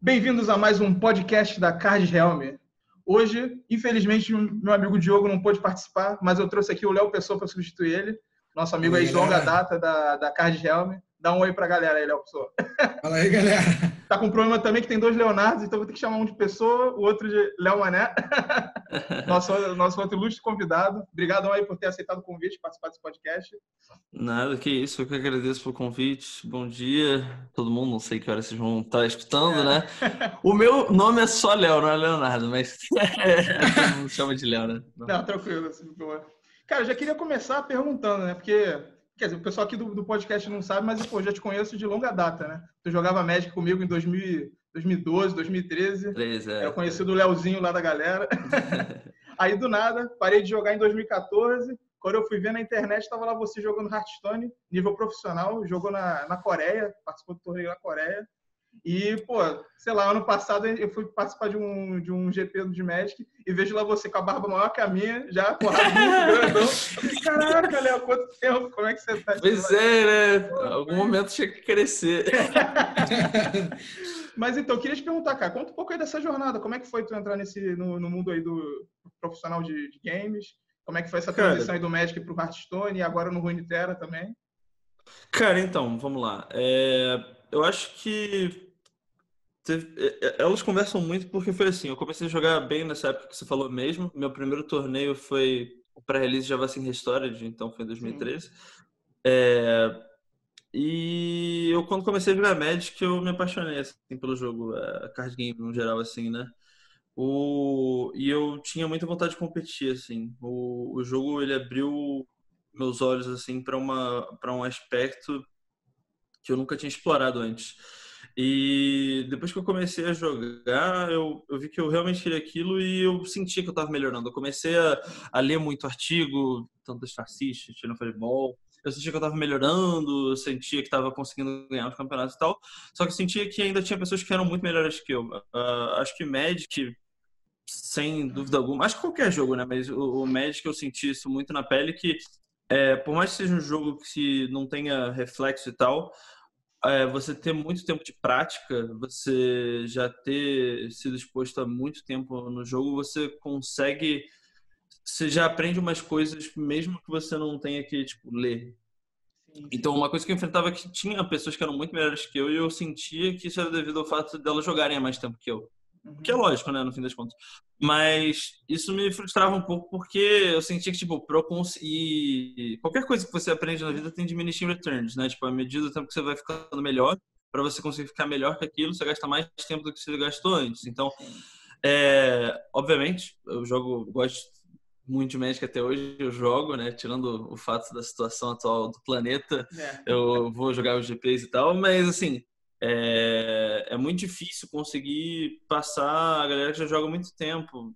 Bem-vindos a mais um podcast da Card Helm. Hoje, infelizmente, meu amigo Diogo não pôde participar, mas eu trouxe aqui o Léo Pessoa para substituir ele, nosso amigo aí de longa data da, da Card Helm. Dá um oi pra galera aí, Léo Pessoa. Fala aí, galera. Tá com um problema também que tem dois Leonardos, então vou ter que chamar um de Pessoa, o outro de Léo Mané. nosso, nosso outro ilustre convidado. Obrigado aí por ter aceitado o convite, participar desse podcast. Nada, que isso. Eu que agradeço pelo convite. Bom dia, todo mundo. Não sei que hora vocês vão estar escutando, é. né? O meu nome é só Léo, não é Leonardo, mas não chama de Léo, né? Não, não tranquilo. Assim, Cara, eu já queria começar perguntando, né? Porque Quer dizer, o pessoal aqui do, do podcast não sabe, mas pô, já te conheço de longa data, né? Tu jogava Magic comigo em 2000, 2012, 2013. 13, é. Eu conheci do Leozinho lá da galera. Aí, do nada, parei de jogar em 2014. Quando eu fui ver na internet, estava lá você jogando Hearthstone, nível profissional, jogou na, na Coreia, participou do torneio na Coreia. E, pô, sei lá, ano passado eu fui participar de um, de um GP de Magic e vejo lá você com a barba maior que a minha, já porrada muito grandão. Caraca, Léo, quanto tempo? Como é que você tá? Pois é, né? Pô, Algum momento tinha que crescer. Mas então, eu queria te perguntar, cara, conta um pouco aí dessa jornada. Como é que foi tu entrar nesse, no, no mundo aí do profissional de, de, games? Como é que foi essa transição cara, aí do Magic pro Hearthstone e agora no Runeterra também? Cara, então, vamos lá. É, eu acho que Teve, é, é, elas conversam muito porque foi assim, eu comecei a jogar bem nessa época que você falou mesmo. Meu primeiro torneio foi o pré-release de Java Restored, então foi em 2013. É, e eu quando comecei a jogar Magic, eu me apaixonei assim, pelo jogo, a card game no geral assim, né? O, e eu tinha muita vontade de competir assim. O, o jogo ele abriu meus olhos assim para um aspecto que eu nunca tinha explorado antes. E depois que eu comecei a jogar, eu, eu vi que eu realmente queria aquilo e eu sentia que eu estava melhorando. Eu comecei a, a, ler muito artigo, tanto das fascistas, tirando futebol. Eu sentia que eu estava melhorando, eu sentia que estava conseguindo ganhar os campeonatos e tal. Só que eu sentia que ainda tinha pessoas que eram muito melhores que eu. Uh, acho que Magic, sem dúvida alguma, acho que qualquer jogo, né? Mas o, o Magic eu senti isso muito na pele que é, por mais que seja um jogo que não tenha reflexo e tal, é, você ter muito tempo de prática, você já ter sido exposto a muito tempo no jogo, você consegue. Você já aprende umas coisas mesmo que você não tenha que tipo, ler. Então, uma coisa que eu enfrentava é que tinha pessoas que eram muito melhores que eu e eu sentia que isso era devido ao fato delas jogarem há mais tempo que eu. Uhum. Que é lógico, né, no fim das contas. Mas isso me frustrava um pouco porque eu sentia que, tipo, eu conseguir. Qualquer coisa que você aprende na vida tem diminishing returns, né? Tipo, à medida do tempo que você vai ficando melhor, para você conseguir ficar melhor que aquilo, você gasta mais tempo do que você gastou antes. Então, é, obviamente, eu jogo, gosto muito de Magic até hoje, eu jogo, né? Tirando o fato da situação atual do planeta, é. eu vou jogar os GPs e tal, mas assim, é, é muito difícil conseguir passar a galera que já joga há muito tempo,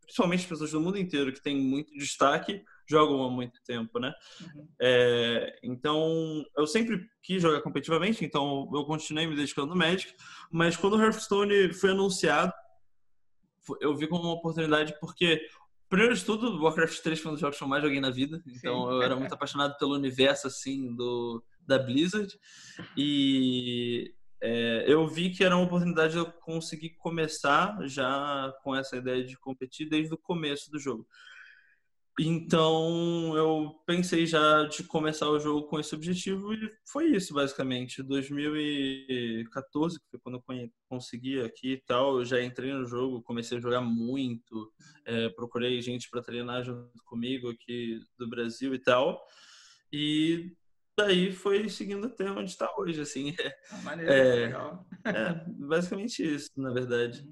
principalmente as pessoas do mundo inteiro que tem muito destaque, jogam há muito tempo, né? Uhum. É, então, eu sempre quis jogar competitivamente, então eu continuei me dedicando no Magic, mas quando o Hearthstone foi anunciado, eu vi como uma oportunidade porque Primeiro de tudo, Warcraft 3 foi um dos jogos que eu mais joguei na vida, então Sim. eu era muito apaixonado pelo universo assim do da Blizzard e é, eu vi que era uma oportunidade de eu conseguir começar já com essa ideia de competir desde o começo do jogo. Então eu pensei já de começar o jogo com esse objetivo e foi isso basicamente. 2014, que foi quando eu consegui aqui e tal, eu já entrei no jogo, comecei a jogar muito, é, procurei gente para treinar junto comigo aqui do Brasil e tal. E daí foi seguindo até onde está hoje, assim. Ah, maneiro, é, legal. É, basicamente isso, na verdade.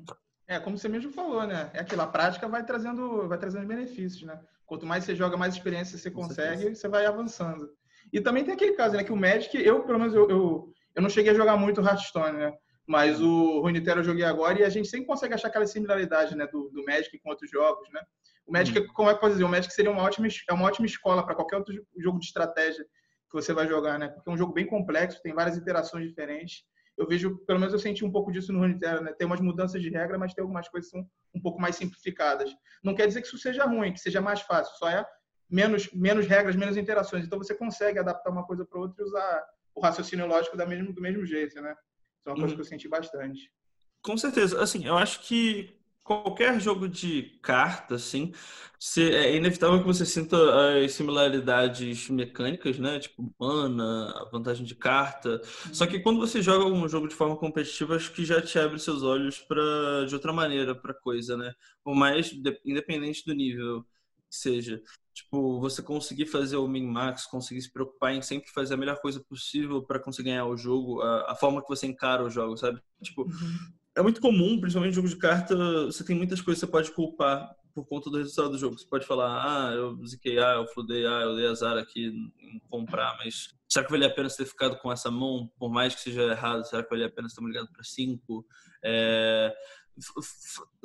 É, como você mesmo falou, né? É aquilo, a prática vai trazendo, vai trazendo benefícios, né? Quanto mais você joga, mais experiência você consegue, você vai avançando. E também tem aquele caso, né? Que o Magic, eu, pelo menos, eu, eu, eu não cheguei a jogar muito Hearthstone, né? Mas o Runeterra eu joguei agora e a gente sempre consegue achar aquela similaridade, né? Do, do Magic com outros jogos, né? O Magic, hum. como é que pode dizer? O Magic seria uma ótima, é uma ótima escola para qualquer outro jogo de estratégia que você vai jogar, né? Porque é um jogo bem complexo, tem várias interações diferentes. Eu vejo, pelo menos eu senti um pouco disso no Runeterra, né? Tem umas mudanças de regra, mas tem algumas coisas que são um pouco mais simplificadas. Não quer dizer que isso seja ruim, que seja mais fácil, só é menos, menos regras, menos interações. Então você consegue adaptar uma coisa para outra e usar o raciocínio lógico da mesmo, do mesmo jeito, né? Isso é uma coisa uhum. que eu senti bastante. Com certeza. Assim, eu acho que qualquer jogo de carta, assim, é inevitável que você sinta as similaridades mecânicas, né? Tipo, mana, a vantagem de carta. Só que quando você joga um jogo de forma competitiva, acho que já te abre seus olhos para de outra maneira para coisa, né? Por mais independente do nível que seja. Tipo, você conseguir fazer o min-max, conseguir se preocupar em sempre fazer a melhor coisa possível para conseguir ganhar o jogo, a, a, forma que você encara o jogo, sabe? Tipo, uhum. É muito comum, principalmente em jogo de carta, você tem muitas coisas que você pode culpar por conta do resultado do jogo. Você pode falar, ah, eu ziquei, ah, eu fludei, ah, eu dei azar aqui em comprar, mas será que valia a pena você ter ficado com essa mão, por mais que seja errado? Será que valia a pena ter ligado para cinco? É...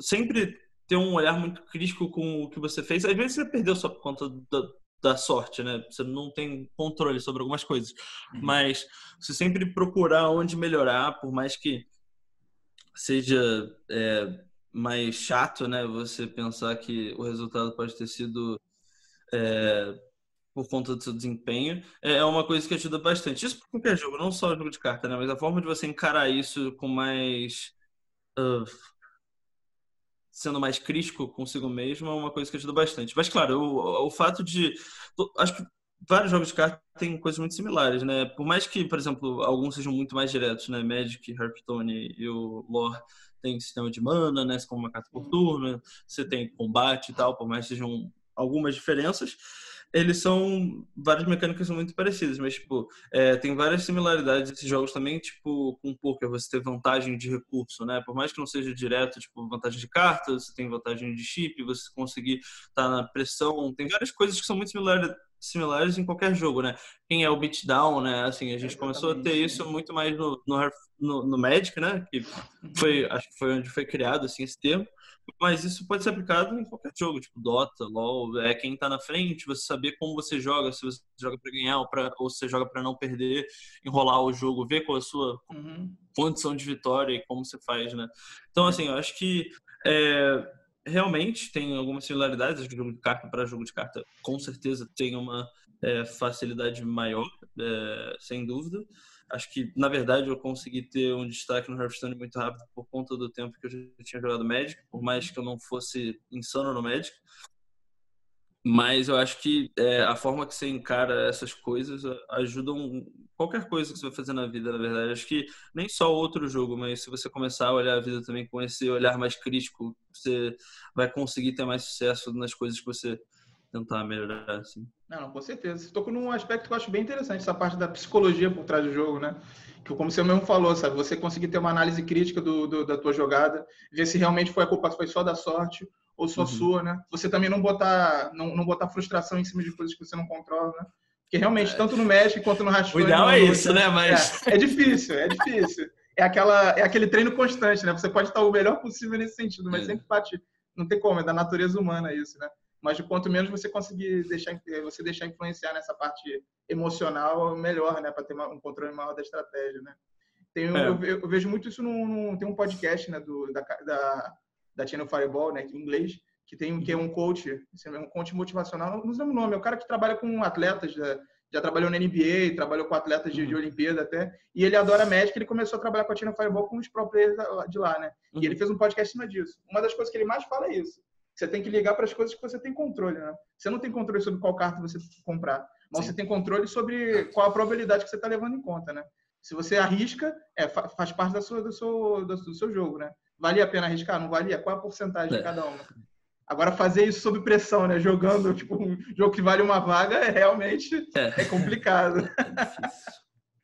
Sempre ter um olhar muito crítico com o que você fez. Às vezes você perdeu só por conta da, da sorte, né? Você não tem controle sobre algumas coisas. Uhum. Mas você sempre procurar onde melhorar, por mais que seja é, mais chato, né? Você pensar que o resultado pode ter sido é, por conta do seu desempenho, é, é uma coisa que ajuda bastante. Isso para qualquer jogo, não só jogo de carta, né? Mas a forma de você encarar isso com mais uh, sendo mais crítico consigo mesmo é uma coisa que ajuda bastante. Mas, claro, o, o fato de. Acho que vários jogos de cartas têm coisas muito similares, né? Por mais que, por exemplo, alguns sejam muito mais diretos, né? Magic, Hearthstone e o Lore tem sistema de mana, né? Como uma carta por turno, você tem combate e tal, por mais que sejam algumas diferenças eles são várias mecânicas são muito parecidas, mas tipo é, tem várias similaridades esses jogos também, tipo com poker você ter vantagem de recurso, né? Por mais que não seja direto, tipo vantagem de cartas, você tem vantagem de chip, você conseguir estar tá na pressão, tem várias coisas que são muito similares similares em qualquer jogo, né? Quem é o beatdown, né? Assim, a gente é começou a ter isso muito mais no, no, no, no Magic, né? Que foi, acho que foi onde foi criado assim esse termo. Mas isso pode ser aplicado em qualquer jogo, tipo Dota, LoL, é quem tá na frente, você saber como você joga, se você joga para ganhar ou, pra, ou se você joga para não perder, enrolar o jogo, ver qual é a sua uhum. condição de vitória e como você faz, né? Então, assim, eu acho que é, realmente tem algumas similaridades de jogo de carta para jogo de carta, com certeza tem uma é, facilidade maior, é, sem dúvida. Acho que, na verdade, eu consegui ter um destaque no Hearthstone muito rápido por conta do tempo que eu já tinha jogado Magic, por mais que eu não fosse insano no Magic. Mas eu acho que é, a forma que você encara essas coisas ajudam qualquer coisa que você vai fazer na vida, na verdade. Acho que nem só outro jogo, mas se você começar a olhar a vida também com esse olhar mais crítico, você vai conseguir ter mais sucesso nas coisas que você tentar melhorar, assim. Não, com certeza. Você tocou num aspecto que eu acho bem interessante, essa parte da psicologia por trás do jogo, né? Que como você mesmo falou, sabe? Você conseguir ter uma análise crítica do, do da tua jogada, ver se realmente foi a culpa foi só da sorte ou só uhum. sua, né? Você também não botar, não, não botar frustração em cima de coisas que você não controla, né? Porque realmente, é. tanto no México quanto no Rashford... O ideal é isso, né? Mas... É, é difícil, é difícil. É, aquela, é aquele treino constante, né? Você pode estar o melhor possível nesse sentido, mas é. sempre bate... Não tem como, é da natureza humana isso, né? mas de quanto menos você conseguir deixar você deixar influenciar nessa parte emocional melhor né para ter um controle maior da estratégia né tem é. eu, eu, vejo muito isso num, tem um podcast né do da da, da Channel Fireball né em inglês que tem que é um coach é um coach motivacional não sei o nome é o cara que trabalha com atletas já, já trabalhou na NBA trabalhou com atletas de, uhum. de Olimpíada até e ele adora médico ele começou a trabalhar com a Channel Fireball com os próprios de lá né uhum. e ele fez um podcast em cima disso uma das coisas que ele mais fala é isso você tem que ligar para as coisas que você tem controle, né? Você não tem controle sobre qual carta você comprar, mas Sim. você tem controle sobre qual a probabilidade que você está levando em conta, né? Se você arrisca, é, faz parte da sua, do, seu, do seu jogo, né? Valia a pena arriscar? Não valia? Qual a porcentagem é. de cada uma? Agora, fazer isso sob pressão, né? Jogando tipo, um jogo que vale uma vaga, é realmente é, é complicado.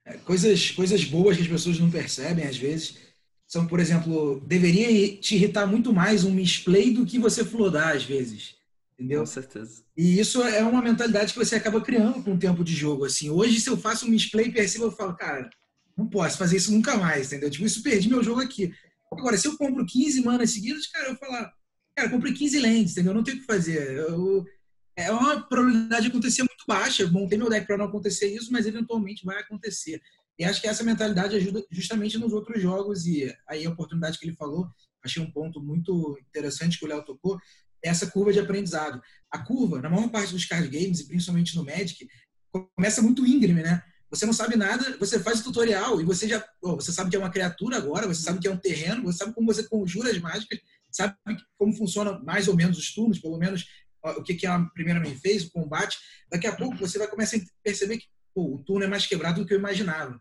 É, coisas, coisas boas que as pessoas não percebem, às vezes, são, por exemplo, deveria te irritar muito mais um misplay do que você flodar às vezes. Entendeu? Com certeza. E isso é uma mentalidade que você acaba criando com o tempo de jogo. Assim, hoje, se eu faço um misplay percebo, eu falo, cara, não posso fazer isso nunca mais, entendeu? Tipo, isso perdi meu jogo aqui. Agora, se eu compro 15 manas seguidas, cara, eu falar, cara, comprei 15 lentes, entendeu? Não tem o que fazer. Eu, é uma probabilidade de acontecer muito baixa. Montei meu deck para não acontecer isso, mas eventualmente vai acontecer. E acho que essa mentalidade ajuda justamente nos outros jogos. E aí a oportunidade que ele falou, achei um ponto muito interessante que o Léo tocou. essa curva de aprendizado. A curva, na maior parte dos card games, e principalmente no Magic, começa muito íngreme, né? Você não sabe nada, você faz o tutorial e você já. Oh, você sabe que é uma criatura agora, você sabe que é um terreno, você sabe como você conjura as mágicas, sabe como funciona mais ou menos os turnos, pelo menos o que, que a primeira main fez, o combate. Daqui a pouco você vai começar a perceber que o turno é mais quebrado do que eu imaginava.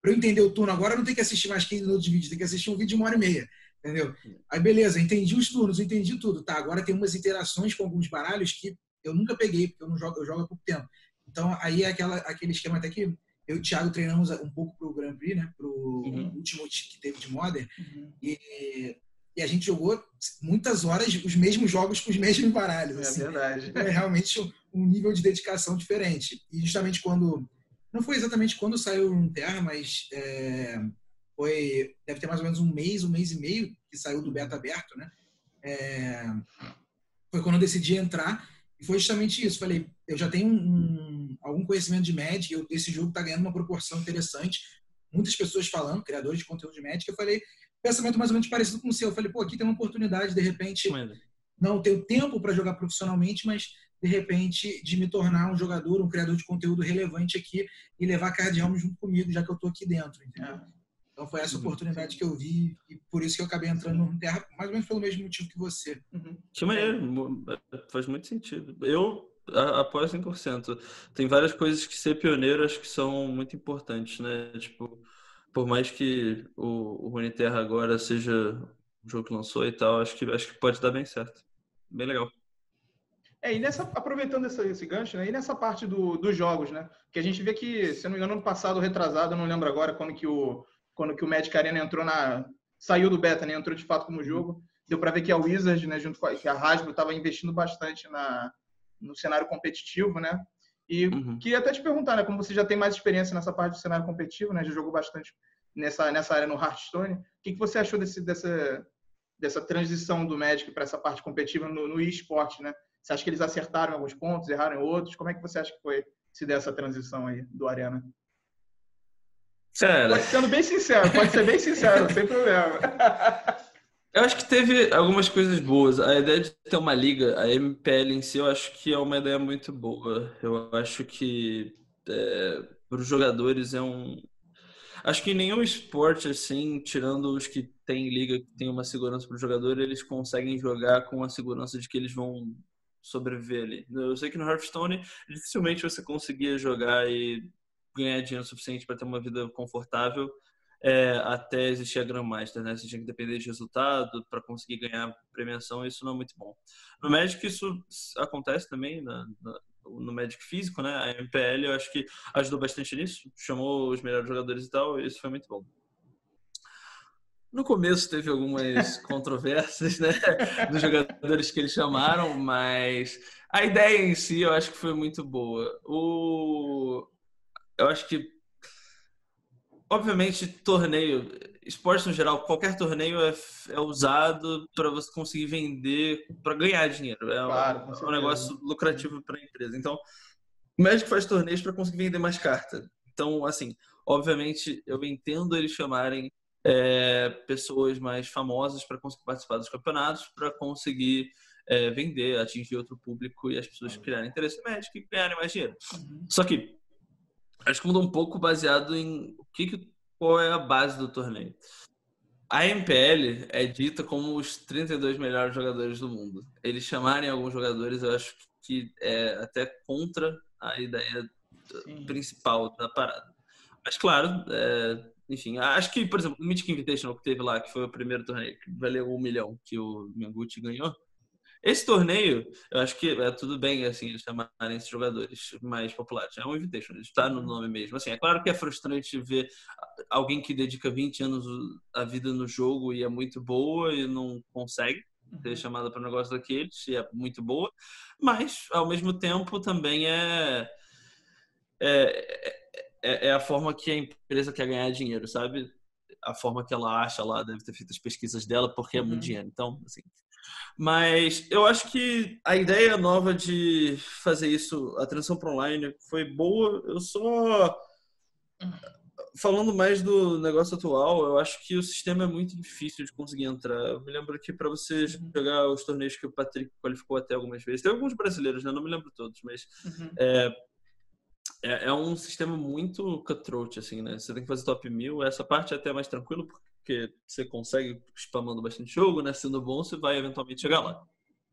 Para eu entender o turno agora, eu não tenho que assistir mais 15 minutos de vídeo, tem que assistir um vídeo de uma hora e meia. Entendeu? Aí, beleza, entendi os turnos, entendi tudo. Tá, agora tem umas interações com alguns baralhos que eu nunca peguei, porque eu não jogo, eu jogo há pouco tempo. Então, aí é aquela, aquele esquema até que eu e o Thiago treinamos um pouco pro Grand Prix, né? Pro uhum. último que teve de Modern. Uhum. E, e a gente jogou muitas horas os mesmos jogos com os mesmos baralhos. É assim. verdade. é realmente um nível de dedicação diferente. E justamente quando. Não foi exatamente quando saiu o Terra, mas é, foi. Deve ter mais ou menos um mês, um mês e meio que saiu do beta aberto, né? É, foi quando eu decidi entrar. E foi justamente isso. Falei, eu já tenho um, algum conhecimento de Magic, eu, esse jogo está ganhando uma proporção interessante. Muitas pessoas falando, criadores de conteúdo de Magic. Eu falei, pensamento mais ou menos parecido com o seu. Eu falei, pô, aqui tem uma oportunidade, de repente, não tenho tempo para jogar profissionalmente, mas de repente, de me tornar um jogador, um criador de conteúdo relevante aqui e levar a Card Realm junto comigo, já que eu estou aqui dentro, entendeu? Então foi essa uhum. oportunidade que eu vi e por isso que eu acabei entrando no Terra, mais ou menos pelo mesmo motivo que você. Uhum. Que maneiro, faz muito sentido. Eu apoio 100%. Tem várias coisas que ser pioneiro acho que são muito importantes, né? Tipo, por mais que o, o Runeterra agora seja o jogo que lançou e tal, acho que, acho que pode dar bem certo. Bem legal. É, e nessa, aproveitando esse, esse gancho, né? E nessa parte do, dos jogos, né? Que a gente vê que, se não me engano, ano passado, retrasado, não lembro agora quando que o, quando que o Magic Arena entrou na. saiu do beta, né? Entrou de fato como jogo. Deu para ver que a Wizards, né, junto com a, que a Hasbro, estava investindo bastante na, no cenário competitivo, né? E uhum. queria até te perguntar, né, como você já tem mais experiência nessa parte do cenário competitivo, né, já jogou bastante nessa, nessa área no Hearthstone, o que, que você achou desse, dessa, dessa transição do Magic para essa parte competitiva no, no eSport, né? Você acha que eles acertaram em alguns pontos, erraram em outros? Como é que você acha que foi se der essa transição aí do Arena? Cara... Pode, sendo bem sincero, pode ser bem sincero, sem problema. Eu acho que teve algumas coisas boas. A ideia de ter uma liga, a MPL em si, eu acho que é uma ideia muito boa. Eu acho que é, para os jogadores é um. Acho que nenhum esporte, assim, tirando os que têm liga, que tem uma segurança para o jogador, eles conseguem jogar com a segurança de que eles vão sobreviver ali. Eu sei que no Hearthstone, dificilmente você conseguia jogar e ganhar dinheiro suficiente para ter uma vida confortável é, até existir a Grandmaster, né? Você tinha que depender de resultado para conseguir ganhar premiação, isso não é muito bom. No Magic isso acontece também, na, na, no Magic físico, né? A MPL eu acho que ajudou bastante nisso, chamou os melhores jogadores e tal, e isso foi muito bom. No começo teve algumas controvérsias, né, dos jogadores que eles chamaram, mas a ideia em si eu acho que foi muito boa. O eu acho que obviamente, torneio, esporte no geral, qualquer torneio é, é usado para você conseguir vender, para ganhar dinheiro. É, claro, um, é um negócio lucrativo para a empresa. Então, o Magic faz torneios para conseguir vender mais carta. Então, assim, obviamente, eu entendo eles chamarem é, pessoas mais famosas para conseguir participar dos campeonatos, para conseguir é, vender, atingir outro público e as pessoas criarem interesse no Magic e ganharem mais dinheiro. Uhum. Só que acho que muda um pouco baseado em o que, que qual é a base do torneio. A MPL é dita como os 32 melhores jogadores do mundo. Eles chamarem alguns jogadores, eu acho que é até contra a ideia Sim. principal da parada. Mas, claro, é, enfim, acho que, por exemplo, o Mythic Invitational que teve lá, que foi o primeiro torneio, que valeu um milhão que o Mengucci ganhou, esse torneio, eu acho que é tudo bem, assim, eles chamarem esses jogadores mais populares. É um invitation, está no uhum. nome mesmo. Assim, é claro que é frustrante ver alguém que dedica 20 anos a vida no jogo e é muito boa e não consegue ser uhum. chamada para um negócio daqueles, e é muito boa, mas, ao mesmo tempo, também é, é, é, é a forma que a empresa quer ganhar dinheiro, sabe? A forma que ela acha lá, deve ter feito as pesquisas dela, porque é muito uhum. dinheiro. Então, assim, mas eu acho que a ideia nova de fazer isso, a transição para online, foi boa. Eu só. falando mais do negócio atual, eu acho que o sistema é muito difícil de conseguir entrar. Eu me lembro que para você uhum. jogar os torneios que o Patrick qualificou até algumas vezes, tem alguns brasileiros, né? Não me lembro todos, mas uhum. é, é, é, um sistema muito cutthroat, assim, né? Você tem que fazer top mil. Essa parte é até mais tranquilo, porque você consegue spamando bastante jogo, né? Sendo bom, você vai eventualmente chegar lá.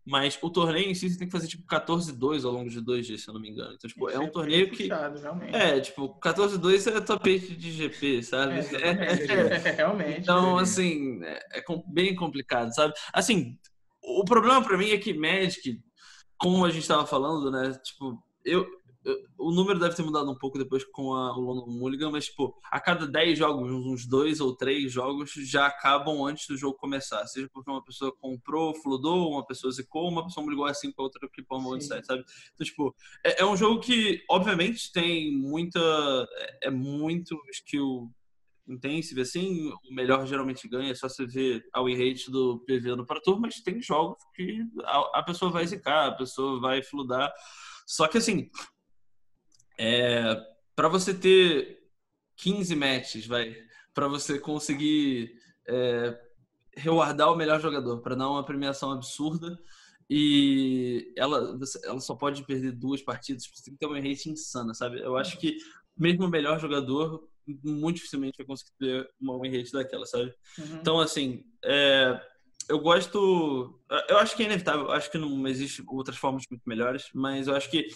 Mas o torneio em si você tem que fazer tipo 14-2 ao longo de dois dias, se eu não me engano. Então, tipo, é um torneio que. é, tipo, 14-2 é 8 de GP, sabe? É, é, é, realmente. Então, assim, é, é bem complicado, sabe? Assim, o problema para mim é que Magic, como a gente tava falando, né? Tipo, eu, o número deve ter mudado um pouco depois com a, o London Mulligan, mas, tipo, a cada 10 jogos, uns dois ou três jogos já acabam antes do jogo começar. Seja porque uma pessoa comprou, flodou, uma pessoa zicou, uma pessoa ligou assim para outra que põe um sabe? Então, tipo, é, é, um jogo que, obviamente, tem muita. É, é muito skill intensive, assim. O melhor geralmente ganha, é só você ver a win rate do PV no Pro Tour, mas tem jogos que a, a pessoa vai zicar, a pessoa vai fludar. Só que, assim, é, para você ter 15 matches, vai, para você conseguir é, rewardar o melhor jogador, para dar uma premiação absurda. E ela, ela só pode perder duas partidas, você tem que ter uma rate insana, sabe? Eu acho que mesmo o melhor jogador muito dificilmente vai conseguir ter uma win rate daquela, sabe? Uhum. Então, assim, é, eu gosto. Eu acho que é inevitável, acho que não existe outras formas muito melhores, mas eu acho que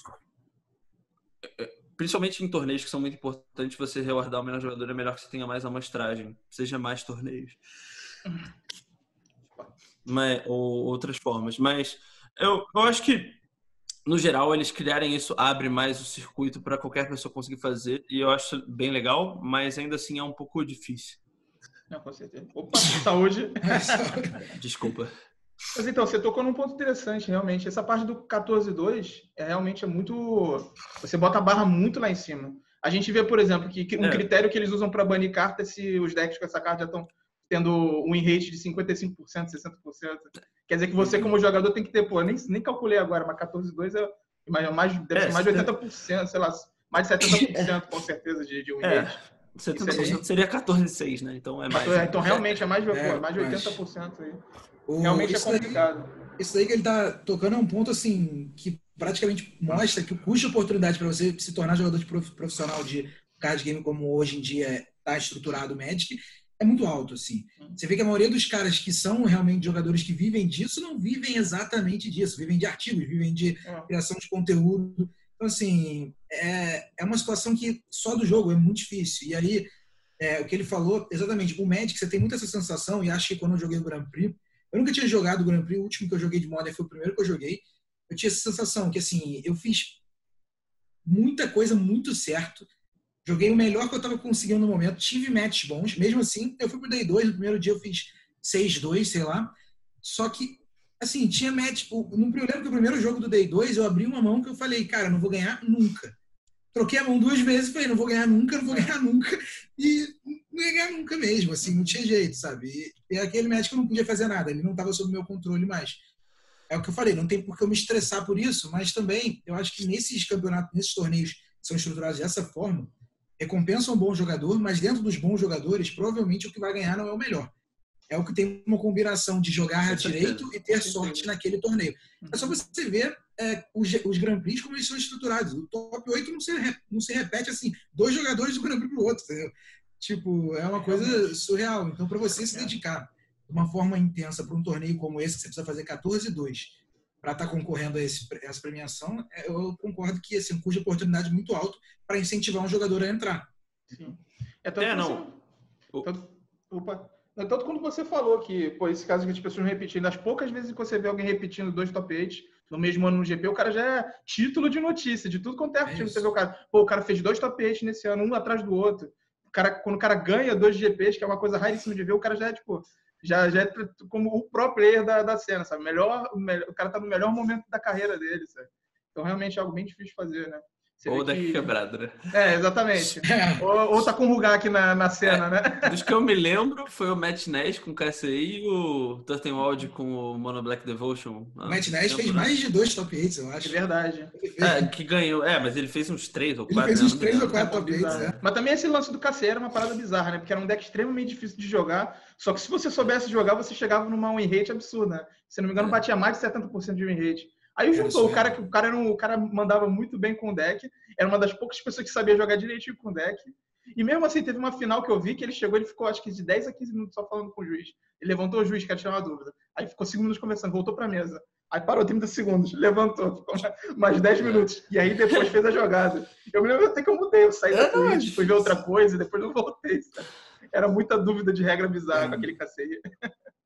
principalmente em torneios que são muito importantes, você rewardar o melhor jogador é melhor que você tenha mais amostragem, seja mais torneios. Mas, ou outras formas. Mas eu, eu acho que, no geral, eles criarem isso abre mais o circuito para qualquer pessoa conseguir fazer. E eu acho bem legal, mas ainda assim é um pouco difícil. Não, com certeza. Opa, saúde. Desculpa. Mas então, você tocou num ponto interessante, realmente. Essa parte do 14-2 é realmente é muito. Você bota a barra muito lá em cima. A gente vê, por exemplo, que um é. critério que eles usam para banir carta é se os decks com essa carta já estão tendo um win rate de 55%, 60%. Quer dizer que você, como jogador, tem que ter, pô, nem, nem calculei agora, mas 14-2 é mais, mais, deve é, ser mais de 80%, sei lá, mais de 70% com certeza de, de win é. rate. 70% seria 14,6, né? Então é mais. Então realmente é mais, de, é, mais de 80% aí. O, Realmente é complicado. Daí, isso daí que ele está tocando é um ponto assim que praticamente mostra que o custo de oportunidade para você se tornar jogador de profissional de card game como hoje em dia está estruturado o Magic é muito alto assim. Você vê que a maioria dos caras que são realmente jogadores que vivem disso não vivem exatamente disso, vivem de artigos, vivem de é. criação de conteúdo. Então assim é, é uma situação que só do jogo é muito difícil. E aí é, o que ele falou exatamente o Magic você tem muita essa sensação e acho que quando eu joguei o Grand Prix eu nunca tinha jogado o Grand Prix, o último que eu joguei de Modern foi o primeiro que eu joguei. Eu tinha essa sensação que, assim, eu fiz muita coisa muito certo. Joguei o melhor que eu estava conseguindo no momento. Tive matches bons. Mesmo assim, eu fui pro Day 2. No primeiro dia eu fiz 6-2, sei lá. Só que, assim, tinha match. No, eu lembro que o primeiro jogo do Day 2 eu abri uma mão que eu falei, cara, não vou ganhar nunca. Troquei a mão duas vezes e falei, não vou ganhar nunca, não vou ganhar nunca. E não ia ganhar nunca mesmo, assim, não tinha jeito, sabe? E, e aquele médico não podia fazer nada, ele não estava sob meu controle mais. É o que eu falei, não tem por que eu me estressar por isso, mas também eu acho que nesses campeonatos, nesses torneios que são estruturados dessa forma, recompensa um bom jogador, mas dentro dos bons jogadores, provavelmente o que vai ganhar não é o melhor. É o que tem uma combinação de jogar direito e ter sorte naquele torneio. É só você ver é, os, os Grand Prix como eles são estruturados. O top 8 não se, não se repete assim, dois jogadores do Grand Prix para o outro. Entendeu? Tipo, é uma coisa surreal. Então, para você se dedicar de uma forma intensa para um torneio como esse, você precisa fazer 14 e 2 para estar tá concorrendo a, esse, essa premiação, é, eu concordo que assim, um custo de oportunidade muito alto para incentivar um jogador a entrar. Sim. É, tanto é não. Você... Tanto... Opa. É tanto quando você falou que, pô, esse caso que as pessoas repetindo, as poucas vezes que você vê alguém repetindo dois top 8 no mesmo ano no GP, o cara já é título de notícia, de tudo quanto é. É você vê o cara, pô, o cara fez dois top 8 nesse ano, um atrás do outro cara, quando o cara ganha dois GPs, que é uma coisa raríssima de ver, o cara já é, tipo, já, já é como o pro player da, da cena, sabe? Melhor, melhor, o cara tá no melhor momento da carreira dele, sabe? Então, realmente é algo bem difícil de fazer, né? Você Ou deck que- quebrado, né? É, exatamente. É, Ou, ou tá com o Rugak na, na cena, né? Dos que eu me lembro foi o Matt Nash com o KCI e o Turtenwald com o Mono Black Devotion. o Matt Nash fez Lembro, né? mais de dois top 8, eu É acho. verdade. Ele fez, É, que ganhou. É, mas ele fez uns três ou ele quatro. fez né? uns três ou quatro top 8, Bizarro. né? Mas também esse lance do KC era uma parada bizarra, né? Porque era um deck extremamente difícil de jogar. Só que se você soubesse jogar, você chegava numa win rate absurda. Né? Se não me engano, É. batia mais de 70% de win rate. Aí juntou, o cara, que- o, cara era um- o cara mandava muito bem com o deck. Era uma das poucas pessoas que sabia jogar direitinho com o deck. E mesmo assim, teve uma final que eu vi que ele chegou, ele ficou acho que de 10 a 15 minutos só falando com o juiz. Ele levantou o juiz, quer tirar uma dúvida. Aí ficou 5 minutos conversando, voltou pra mesa. Aí parou 30 segundos, levantou, ficou mais- mais 10 minutos. E aí depois fez a jogada. Eu me lembro até que eu mudei, eu saí da É, não, Twitch, fui ver outra coisa e depois eu voltei. sabe? Era muita dúvida de regra bizarra É. com aquele cacete.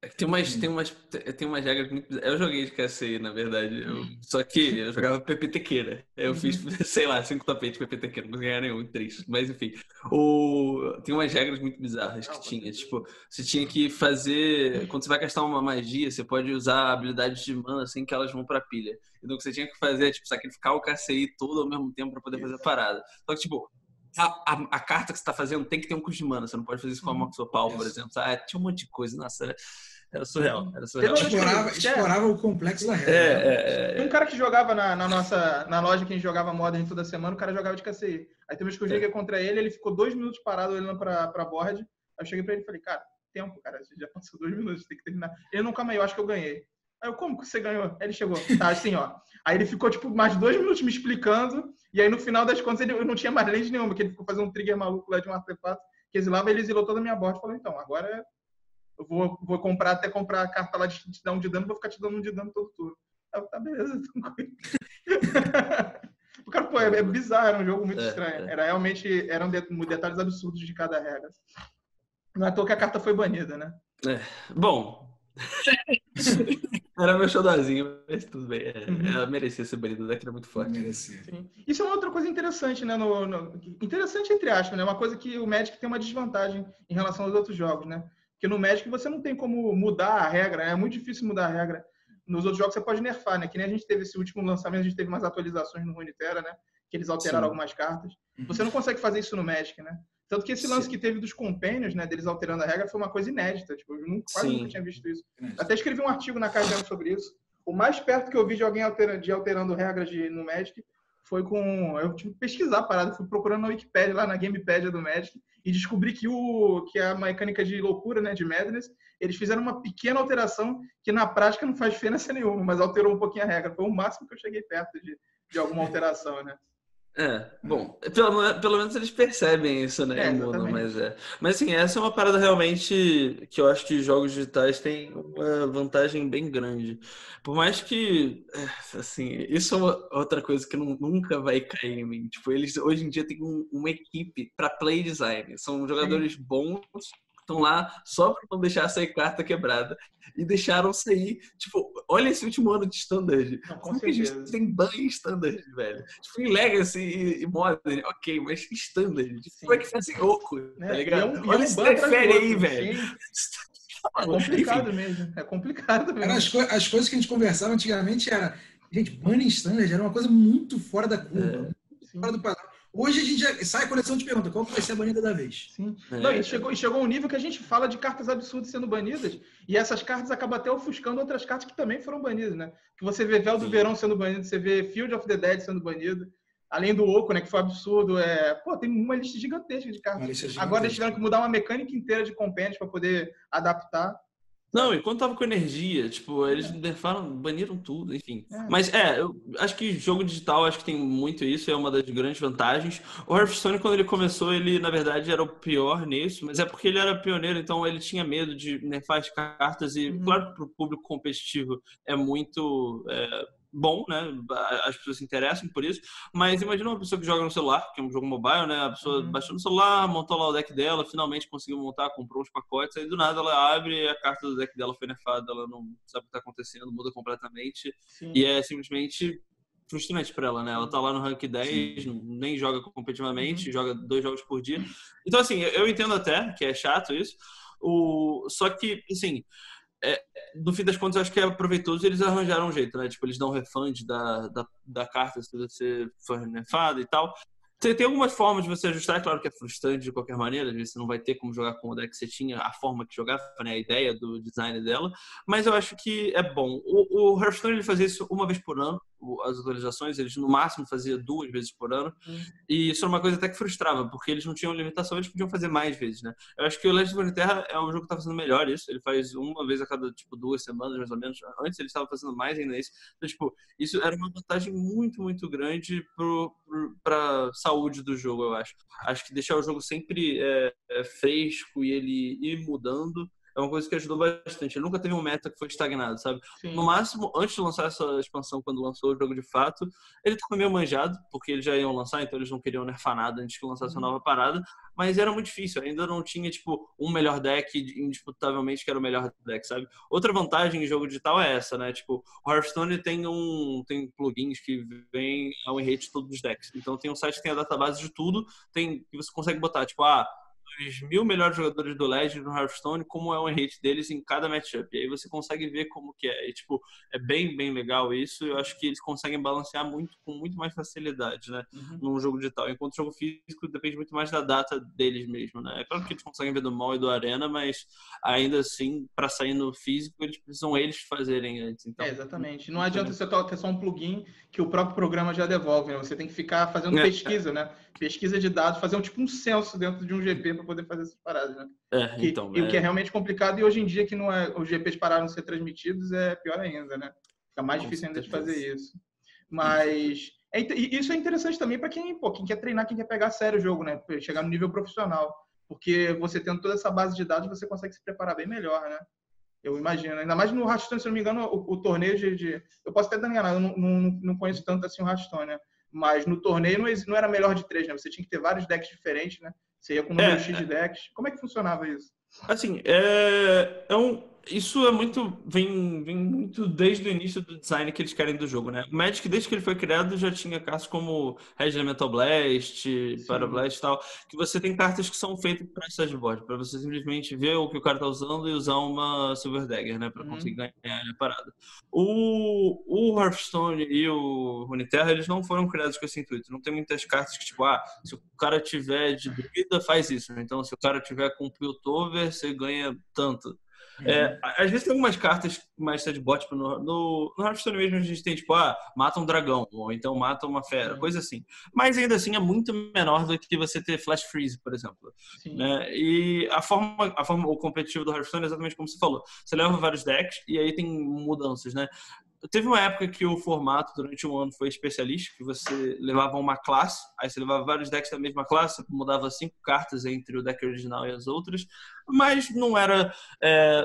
É Tem umas, tem umas, tem umas regras muito. bizarras. Eu joguei de KCI, na verdade. Eu- só que eu jogava PPTqueira. Eu fiz, sei lá, cinco tapetes PPTqueira, não ganhei nenhum, três. Mas enfim. O... Tem umas regras muito bizarras que tinha. Tipo, você tinha que fazer. Quando você vai gastar uma magia, você pode usar habilidades de mana assim que elas vão pra pilha. Então o que você tinha que fazer é, tipo, sacrificar o KCI todo ao mesmo tempo pra poder fazer a parada. Só que, tipo. A, a, a carta que você tá fazendo tem que ter um custo de mana. Você não pode fazer isso com a Mox Opal, por exemplo. Ah, tinha um monte de coisa. Nossa, era, era surreal. Era surreal. Teve Explorava, É. explorava o complexo da É, regra. né? é, Tem é. um cara que jogava na, na nossa na loja que a gente jogava Modern toda semana, o cara jogava de KCI. Aí tem vez que eu joguei contra ele, ele ficou dois minutos parado olhando pra, pra board. Aí eu cheguei pra ele e falei, cara, tempo, cara, já passou dois minutos, tem que terminar. Ele não, calma aí, eu acho que eu ganhei. Aí eu, como que você ganhou? Aí ele chegou, tá, assim, ó. Aí ele ficou, tipo, mais dois minutos me explicando, e aí no final das contas ele eu não tinha mais lente nenhuma, porque ele ficou fazendo um trigger maluco lá de um artefato que exilava, ele exilou toda a minha board. Falou, então, agora eu vou, vou comprar, até comprar a carta lá de te dar um de dano, vou ficar te dando um de dano todo turno. Eu, tá, beleza, tranquilo. o cara, pô, é, é bizarro, era um jogo muito É, estranho. é. Era realmente, eram de- detalhes absurdos de cada regra. Não é à toa que a carta foi banida, né? Bom. Era meu xodózinho, mas tudo bem. É, Uhum. Ela merecia ser banida, o deck era muito forte. merecia. Sim. Isso é uma outra coisa interessante, né? No, no- interessante entre aspas, né? Uma coisa que o Magic tem uma desvantagem em relação aos outros jogos, né? Porque no Magic você não tem como mudar a regra, né? é muito difícil mudar a regra. Nos outros jogos você pode nerfar, né? Que nem a gente teve esse último lançamento, a gente teve umas atualizações no Runeterra, né? Que eles alteraram Sim. algumas cartas. Uhum. Você não consegue fazer isso no Magic, né? Tanto que esse lance Sim. que teve dos Companions, né? Deles alterando a regra, foi uma coisa inédita. Tipo, eu nunca, quase Sim. nunca tinha visto isso. Até escrevi um artigo na Caixa sobre isso. O mais perto que eu vi de alguém altera- de alterando regras de, no Magic foi com. Eu tive que pesquisar a parada, fui procurando na Wikipedia, lá na Gamepedia do Magic, e descobri que, o, que a mecânica de loucura, né, de Madness, eles fizeram uma pequena alteração que na prática não faz diferença nenhuma, mas alterou um pouquinho a regra. Foi o máximo que eu cheguei perto de, de alguma alteração, né? É, bom, pelo, pelo menos eles percebem isso, né? É, exatamente. mas é. Mas assim, essa é uma parada realmente que eu acho que jogos digitais têm uma vantagem bem grande. Por mais que, é, assim, isso é uma- outra coisa que não- nunca vai cair em mim. Tipo, eles hoje em dia têm um- uma equipe para play design. São jogadores bons estão lá só para não deixar sair carta quebrada. E deixaram sair. Tipo, olha esse último ano de standard. Não, com Como que a gente tem ban em standard, velho? Tipo, em Legacy e, e Modern, ok, mas standard. Tipo, Sim. como é que faz em oco, tá E ligado? é um- e é olha um esse trefere aí, outro. velho. Sim. É complicado mesmo. É complicado mesmo. as, co- as coisas que a gente conversava antigamente era. Gente, banner standard era uma coisa muito fora da curva, Sim. fora do padrão. Hoje a gente já sai a coleção de pergunta: qual que vai ser a banida da vez? Sim. É. Não, e chegou, chegou um nível que a gente fala de cartas absurdas sendo banidas, e essas cartas acabam até ofuscando outras cartas que também foram banidas, né? Que você vê Véu do Sim. Verão sendo banido, você vê Field of the Dead sendo banido, além do Oco, né? Que foi absurdo. É... Pô, tem uma lista gigantesca de cartas. Lista Agora eles gigantesca. tiveram que mudar uma mecânica inteira de compêndios para poder adaptar. Não, e quando tava com energia, tipo, eles nerfaram, baniram tudo, enfim. É. Mas é, eu acho que jogo digital, acho que tem muito isso, é uma das grandes vantagens. O Hearthstone, quando ele começou, ele, na verdade, era o pior nisso, mas é porque ele era pioneiro, então ele tinha medo de nerfar as cartas, e Uhum. claro que pro público competitivo é muito é, bom, né? As pessoas se interessam por isso, mas imagina uma pessoa que joga no celular, que é um jogo mobile, né? A pessoa Uhum. baixou no celular, montou lá o deck dela, finalmente conseguiu montar, comprou uns pacotes, aí do nada ela abre e a carta do deck dela foi nerfada, ela não sabe o que tá acontecendo, muda completamente, Sim. e é simplesmente frustrante para ela, né? Ela tá lá no rank 10, não- nem joga competitivamente, joga dois jogos por dia. Então, assim, eu eu entendo até que é chato isso. O... Só que, assim, é, no fim das contas, acho que é proveitoso eles arranjaram um jeito, né? Tipo, eles dão refund da, da, da carta se você for nerfado e tal. Tem, tem algumas formas de você ajustar, é claro que é frustrante de qualquer maneira, às vezes você não vai ter como jogar com o deck que você tinha, a forma que jogava, né, a ideia do design dela, mas eu acho que é bom. O, o Hearthstone ele fazia isso uma vez por ano, as atualizações, eles no máximo faziam duas vezes por ano, hum. e isso era uma coisa até que frustrava, porque eles não tinham limitação, eles podiam fazer mais vezes, né? Eu acho que o Legend of Terra é um jogo que tá fazendo melhor isso, ele faz uma vez a cada, tipo, duas semanas, mais ou menos, antes ele estava fazendo mais ainda isso, então, tipo, isso era uma vantagem muito, muito grande pro, pro, pra saúde do jogo, eu acho. Acho que deixar o jogo sempre é, é fresco e ele ir mudando é uma coisa que ajudou bastante. Ele nunca teve um meta que foi estagnado, sabe? Sim. No máximo, antes de lançar essa expansão, quando lançou o jogo de fato, ele tava meio manjado, porque eles já iam lançar, então eles não queriam nerfar nada antes que lançasse uhum. a nova parada. Mas era muito difícil, ainda não tinha, tipo, um melhor deck indisputavelmente que era o melhor deck, sabe? Outra vantagem em jogo digital é essa, né? Tipo, o Hearthstone tem um tem plugins que vem ao enrate de todos os decks. Então tem um site que tem a database de tudo, tem que você consegue botar, tipo, ah, dos mil melhores jogadores do Legend no Hearthstone, como é o rate deles em cada matchup. E aí você consegue ver como que é. E, tipo, é bem, bem legal isso. Eu acho que eles conseguem balancear muito com muito mais facilidade, né? Uhum. Num jogo digital. Enquanto o jogo físico depende muito mais da data deles mesmo, né? É claro que eles conseguem ver do mall e do arena, mas ainda assim, para sair no físico, eles precisam eles fazerem antes. Então, é, exatamente. Não adianta você ter só um plugin que o próprio programa já devolve, né? Você tem que ficar fazendo é. pesquisa, né? Pesquisa de dados, fazer um tipo um censo dentro de um GP para poder fazer essas paradas, né? É, então, e, é... o que é realmente complicado, e hoje em dia que não é, os GPs pararam de ser transmitidos, é pior ainda, né? Fica mais Com difícil ainda de fazer isso. Mas é, isso é interessante também para quem, quem quer treinar, quem quer pegar a sério o jogo, né? Chegar no nível profissional. Porque você tendo toda essa base de dados, você consegue se preparar bem melhor, né? Eu imagino. Ainda mais no Hearthstone, se não me engano, o, o torneio de, de, Eu posso até dar enganado, eu não, não, não conheço tanto assim o Hearthstone, né? Mas no torneio não, não era melhor de três, né? Você tinha que ter vários decks diferentes, né? Você ia com um número é, X de decks. Como é que funcionava isso? Assim, é, é um, isso é muito vem, vem muito desde o início do design que eles querem do jogo, né? O Magic desde que ele foi criado já tinha cartas como Red Elemental Blast, Parablast e tal, que você tem cartas que são feitas para sideboard, para você simplesmente ver o que o cara tá usando e usar uma Silver Dagger, né, para uhum. conseguir ganhar a parada. O o Hearthstone e o Runeterra, eles não foram criados com esse intuito. Não tem muitas cartas que tipo, ah, se o cara tiver de druida, faz isso. Então, se o cara tiver com Piltover, você ganha tanto. É, às vezes tem algumas cartas mais sidebot, tipo, no, no, no Hearthstone mesmo a gente tem, tipo, ah, mata um dragão, ou então mata uma fera, coisa assim. Mas ainda assim é muito menor do que você ter Flash Freeze, por exemplo. Né? E a forma, a forma, o competitivo do Hearthstone é exatamente como você falou. Você leva vários decks e aí tem mudanças, né? Teve uma época que o formato durante um ano foi especialista, que você levava uma classe, aí você levava vários decks da mesma classe, mudava cinco cartas entre o deck original e as outras, mas não era. É,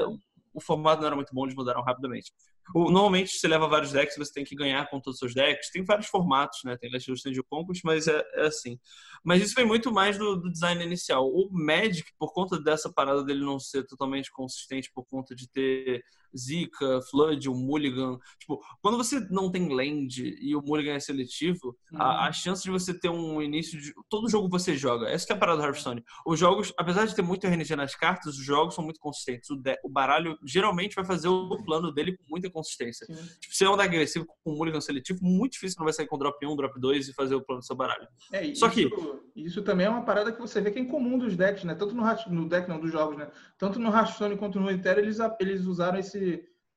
o formato não era muito bom, eles mudaram rapidamente. Normalmente você leva vários decks, você tem que ganhar com todos os seus decks. Tem vários formatos, né? Tem Last Stand Conquest, mas é, é, assim. Mas isso vem muito mais do, do, design inicial. O Magic, por conta dessa parada dele não ser totalmente consistente, por conta de ter Zika, Flood, o Mulligan. Tipo, quando você não tem land e o Mulligan é seletivo, uhum. a, a, chance de você ter um início de. Todo jogo você joga. Essa é a parada do Hearthstone. Os jogos, apesar de ter muito RNG nas cartas, os jogos são muito consistentes. O, de, o baralho geralmente vai fazer o plano dele com muita consistência. Sim. Tipo, se é um agressivo com um Mulligan seletivo, muito difícil não vai sair com drop 1, drop 2 e fazer o plano do seu baralho. É, Só isso, que. Isso também é uma parada que você vê que é incomum dos decks, né? Tanto no, no deck, não, dos jogos, né? Tanto no Hearthstone quanto no Inter, eles, eles usaram esse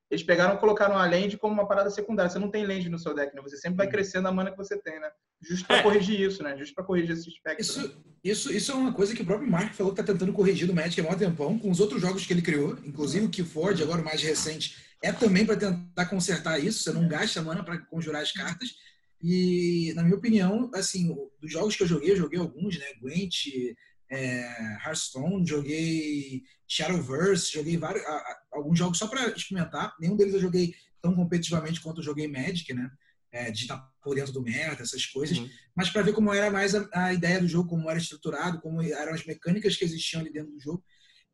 eles pegaram e colocaram a land como uma parada secundária. Você não tem land no seu deck, né? Você sempre vai crescendo a mana que você tem, né? Justo para é. corrigir isso, né? Justo para corrigir esse aspecto. Isso, né? isso, isso é uma coisa que o próprio Mark falou que tá tentando corrigir no Magic há maior tempão, com os outros jogos que ele criou, inclusive o Keyforge, agora o mais recente, é também para tentar consertar isso. Você não gasta mana para conjurar as cartas. E, na minha opinião, assim, dos jogos que eu joguei, eu joguei alguns, né? Gwent, é, Hearthstone, joguei Shadowverse, joguei vários, alguns jogos só para experimentar. Nenhum deles eu joguei tão competitivamente quanto eu joguei Magic, né? É, de estar por dentro do meta, essas coisas, uhum. mas para ver como era mais a, a, ideia do jogo, como era estruturado, como eram as mecânicas que existiam ali dentro do jogo.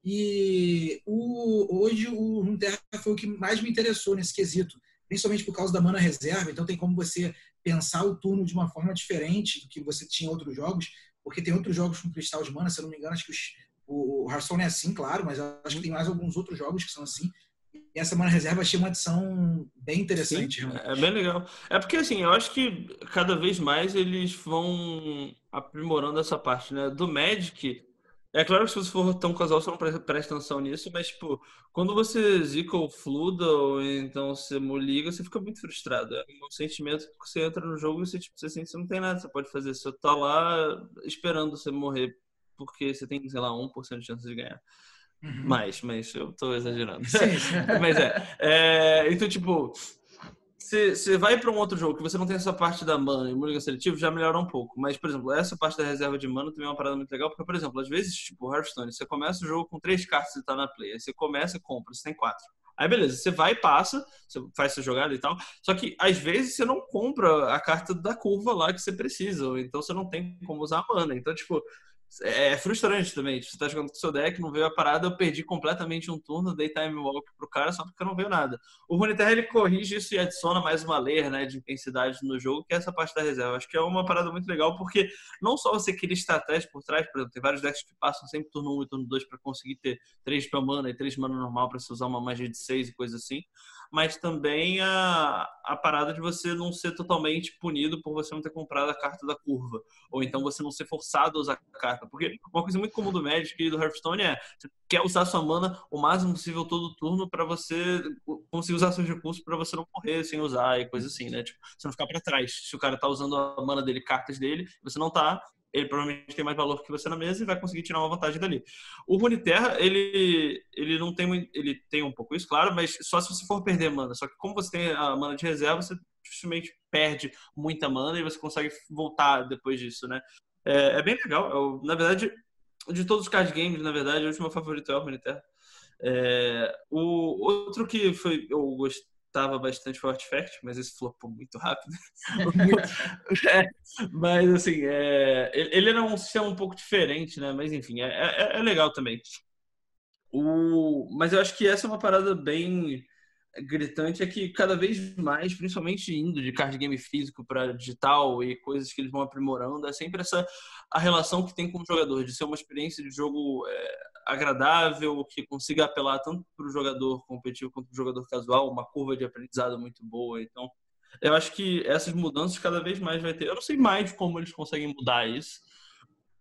E o, hoje o Runeterra foi o que mais me interessou nesse quesito, principalmente por causa da mana reserva. Então tem como você pensar o turno de uma forma diferente do que você tinha em outros jogos porque tem outros jogos com cristal de mana, se eu não me engano, acho que os, o Hearthstone é assim, claro, mas acho que tem mais alguns outros jogos que são assim. E essa mana reserva achei uma adição bem interessante. Sim, é bem legal. É porque, assim, eu acho que cada vez mais eles vão aprimorando essa parte, né? Do Magic, é claro que se você for tão casual, você não presta atenção nisso, mas, tipo, quando você zica ou fluda, ou então você liga, você fica muito frustrado. É um sentimento que você entra no jogo e você, tipo, você sente que você não tem nada, você pode fazer. Você tá lá esperando você morrer, porque você tem, sei lá, 1% de chance de ganhar. Uhum. Mais, mas eu tô exagerando. Sim. mas é, é. Então, tipo, você vai para um outro jogo que você não tem essa parte da mana e mulligan seletivo, já melhora um pouco. Mas, por exemplo, essa parte da reserva de mana também é uma parada muito legal, porque, por exemplo, às vezes, tipo, Hearthstone, você começa o jogo com três cartas e tá na play. Aí você começa e compra, você tem quatro. Aí beleza, você vai e passa, você faz sua jogada e tal. Só que às vezes você não compra a carta da curva lá que você precisa, ou então você não tem como usar a mana. Então, tipo, é, é frustrante também. Você tá jogando com seu deck, não veio a parada, eu perdi completamente um turno, dei time walk pro cara só porque não veio nada. O Runeterra ele corrige isso e adiciona mais uma layer né, de intensidade no jogo, que é essa parte da reserva. Acho que é uma parada muito legal, porque não só você cria estratégia por trás, por exemplo, tem vários decks que passam sempre turno 1 e turno 2 para conseguir ter 3 para mana e 3 mana normal para você usar uma magia de 6 e coisa assim mas também a, a parada de você não ser totalmente punido por você não ter comprado a carta da curva, ou então você não ser forçado a usar a carta. Porque uma coisa muito comum do Magic e do Hearthstone é você quer usar sua mana o máximo possível todo turno para você conseguir usar seus recursos para você não morrer sem usar e coisa assim, né? Tipo, você não ficar para trás. Se o cara tá usando a mana dele, cartas dele, você não tá, ele provavelmente tem mais valor que você na mesa e vai conseguir tirar uma vantagem dali. O Runeterra, ele, ele não tem ele tem um pouco isso, claro, mas só se você for perder mana. Só que como você tem a mana de reserva, você dificilmente perde muita mana e você consegue voltar depois disso, né? É, é bem legal. Eu, na verdade, de todos os card games, na verdade, o último favorito é o Runeterra. É, o outro que foi eu gostei estava bastante foi o Artifact, mas esse flopou muito rápido. é, mas, assim, é, ele era um sistema um pouco diferente, né? Mas, enfim, é, é, é, legal também. O, mas eu acho que essa é uma parada bem gritante, é que cada vez mais, principalmente indo de card game físico para digital e coisas que eles vão aprimorando, é sempre essa a relação que tem com o jogador, de ser uma experiência de jogo é, agradável, que consiga apelar tanto para o jogador competitivo quanto para o jogador casual, uma curva de aprendizado muito boa. Então, eu acho que essas mudanças cada vez mais vai ter. Eu não sei mais como eles conseguem mudar isso,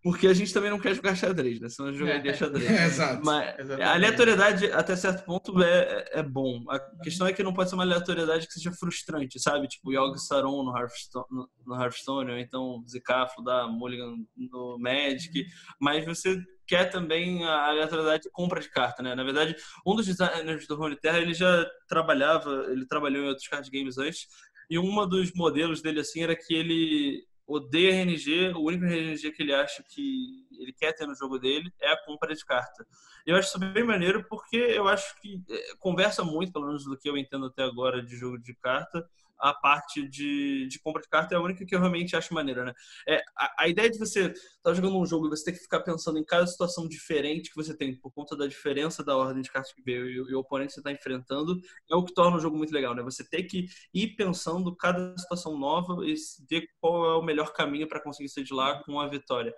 porque a gente também não quer jogar xadrez, né? Senão a gente jogaria é, xadrez. É, exato. Mas Exatamente. a aleatoriedade, até certo ponto, é, é bom. A questão é que não pode ser uma aleatoriedade que seja frustrante, sabe? Tipo, Yogg Saron no Hearthstone, no, no Hearthstone ou então Zicafo da Mulligan no Magic. Mas você quer também a aleatoriedade de compra de carta, né? Na verdade, um dos designers do Runeterra, ele já trabalhava, ele trabalhou em outros card games antes, e um dos modelos dele, assim, era que ele odeia RNG, o único RNG que ele acha que ele quer ter no jogo dele é a compra de carta. Eu acho isso bem maneiro porque eu acho que é, conversa muito, pelo menos do que eu entendo até agora de jogo de carta, a parte de, de compra de carta é a única que eu realmente acho maneira, né? É, a, a ideia de você estar tá jogando um jogo e você ter que ficar pensando em cada situação diferente que você tem por conta da diferença da ordem de cartas que veio e, e o oponente que você está enfrentando é o que torna o jogo muito legal, né? Você ter que ir pensando cada situação nova e ver qual é o melhor caminho para conseguir sair de lá com a vitória.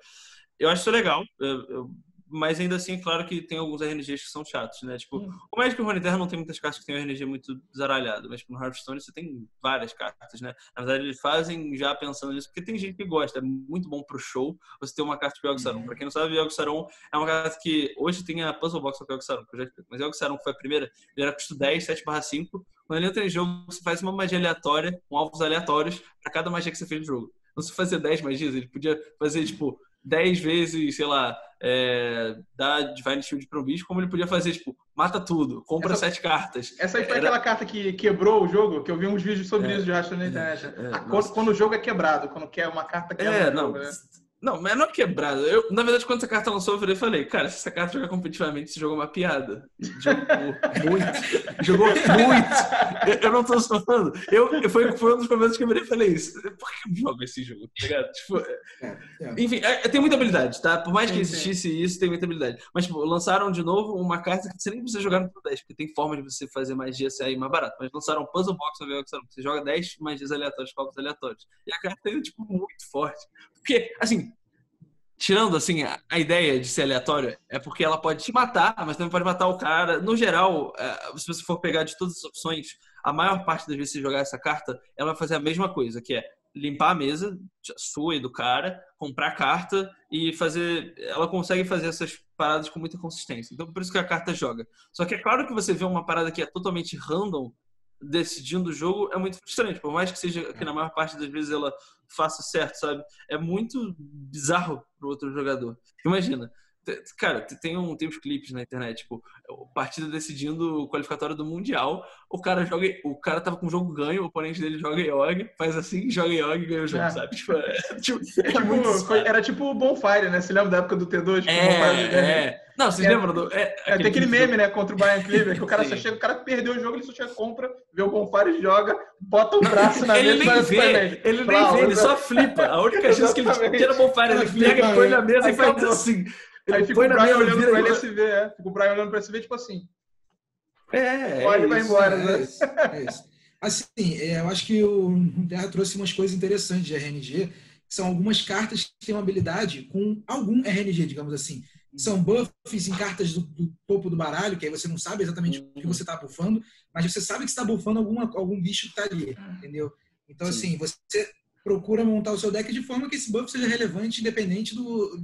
Eu acho isso legal. Eu, eu mas ainda assim, claro que tem alguns RNGs que são chatos, né? Tipo, hum. o Magic Runeterra não tem muitas cartas que tem um RNG muito zaralhado, mas tipo, no Hearthstone você tem várias cartas, né? Na verdade, eles fazem já pensando nisso, porque tem gente que gosta, é muito bom pro show você ter uma carta de Yogg Saron. Uhum. Pra quem não sabe, Yogg Saron é uma carta que hoje tem a Puzzle Box com Yogg Saron, que eu já explico. Mas Yogg Saron, foi a primeira, ele era custo 10, 7/5. Quando ele entra em jogo, você faz uma magia aleatória, com alvos aleatórios, para cada magia que você fez no jogo. Não se fazer 10 magias, ele podia fazer, tipo, 10 vezes, sei lá, é, dá Divine Shield um bicho, como ele podia fazer, tipo, mata tudo, compra essa, sete cartas. Essa aí foi Era... aquela carta que quebrou o jogo, que eu vi uns vídeos sobre é, isso de rastro na internet. É, é quando, quando, o jogo é quebrado, quando quer uma carta quebra é, não, jogo, né? Não, mas não é quebrada. Eu, na verdade, quando essa carta lançou, eu falei, cara, se essa carta jogar competitivamente, esse jogo é uma piada. Jogou muito. Jogou muito. Eu, eu não tô falando. Eu, foi, foi um dos momentos que eu virei e falei isso. Por que eu jogo esse jogo? Tá ligado? Tipo, é, é. Enfim, é, tem muita habilidade, tá? Por mais que existisse isso, tem muita habilidade. Mas, tipo, lançaram de novo uma carta que você nem precisa jogar no Pro 10, porque tem forma de você fazer magia sair mais barato. Mas lançaram um Puzzle Box no que você joga 10 magias aleatórias, copos aleatórios. E a carta é, tipo, muito forte. Porque, assim, tirando assim a, ideia de ser aleatório, é porque ela pode te matar, mas também pode matar o cara. No geral, é, se você for pegar de todas as opções, a maior parte das vezes que você jogar essa carta, ela vai fazer a mesma coisa, que é limpar a mesa sua e do cara, comprar carta e fazer. Ela consegue fazer essas paradas com muita consistência. Então, por isso que a carta joga. Só que é claro que você vê uma parada que é totalmente random decidindo o jogo é muito frustrante, por mais que seja que na maior parte das vezes ela faça certo, sabe? É muito bizarro pro outro jogador. Imagina, Cara, tem, um, tem uns clipes na internet, tipo, partida decidindo o qualificatório do Mundial, o cara joga. O cara tava com o jogo ganho, o oponente dele joga Yog, faz assim, joga Yog e ganha o jogo, é. sabe? Tipo, é, tipo, é tipo, foi, era tipo o Bonfire, né? Você lembra da época do T2? Tipo, é, é. Não, vocês lembram do. É, é, tem aquele meme, do... né, contra o Brian Cleaver, que o cara só chega, o cara perdeu o jogo, ele só chega, compra, vê o Bonfire, joga, bota o braço na ele mesa. Nem vê, ele nem vê, ele só flipa. A única chance que ele tira o Bonfire, ele pega, põe na mesa e faz assim. Aí fica o Brian olhando para ele SV, é. Fica o Brian olhando para SV, tipo assim. É, Pode é vai embora, né? É isso, é isso. Assim, é, eu acho que o Terra trouxe umas coisas interessantes de RNG, que são algumas cartas que têm uma habilidade com algum RNG, digamos assim. São buffs em cartas do, do topo do baralho, que aí você não sabe exatamente o que você está buffando, mas você sabe que está buffando alguma, algum bicho que está ali, entendeu? Então, Sim. assim, você procura montar o seu deck de forma que esse buff seja relevante, independente do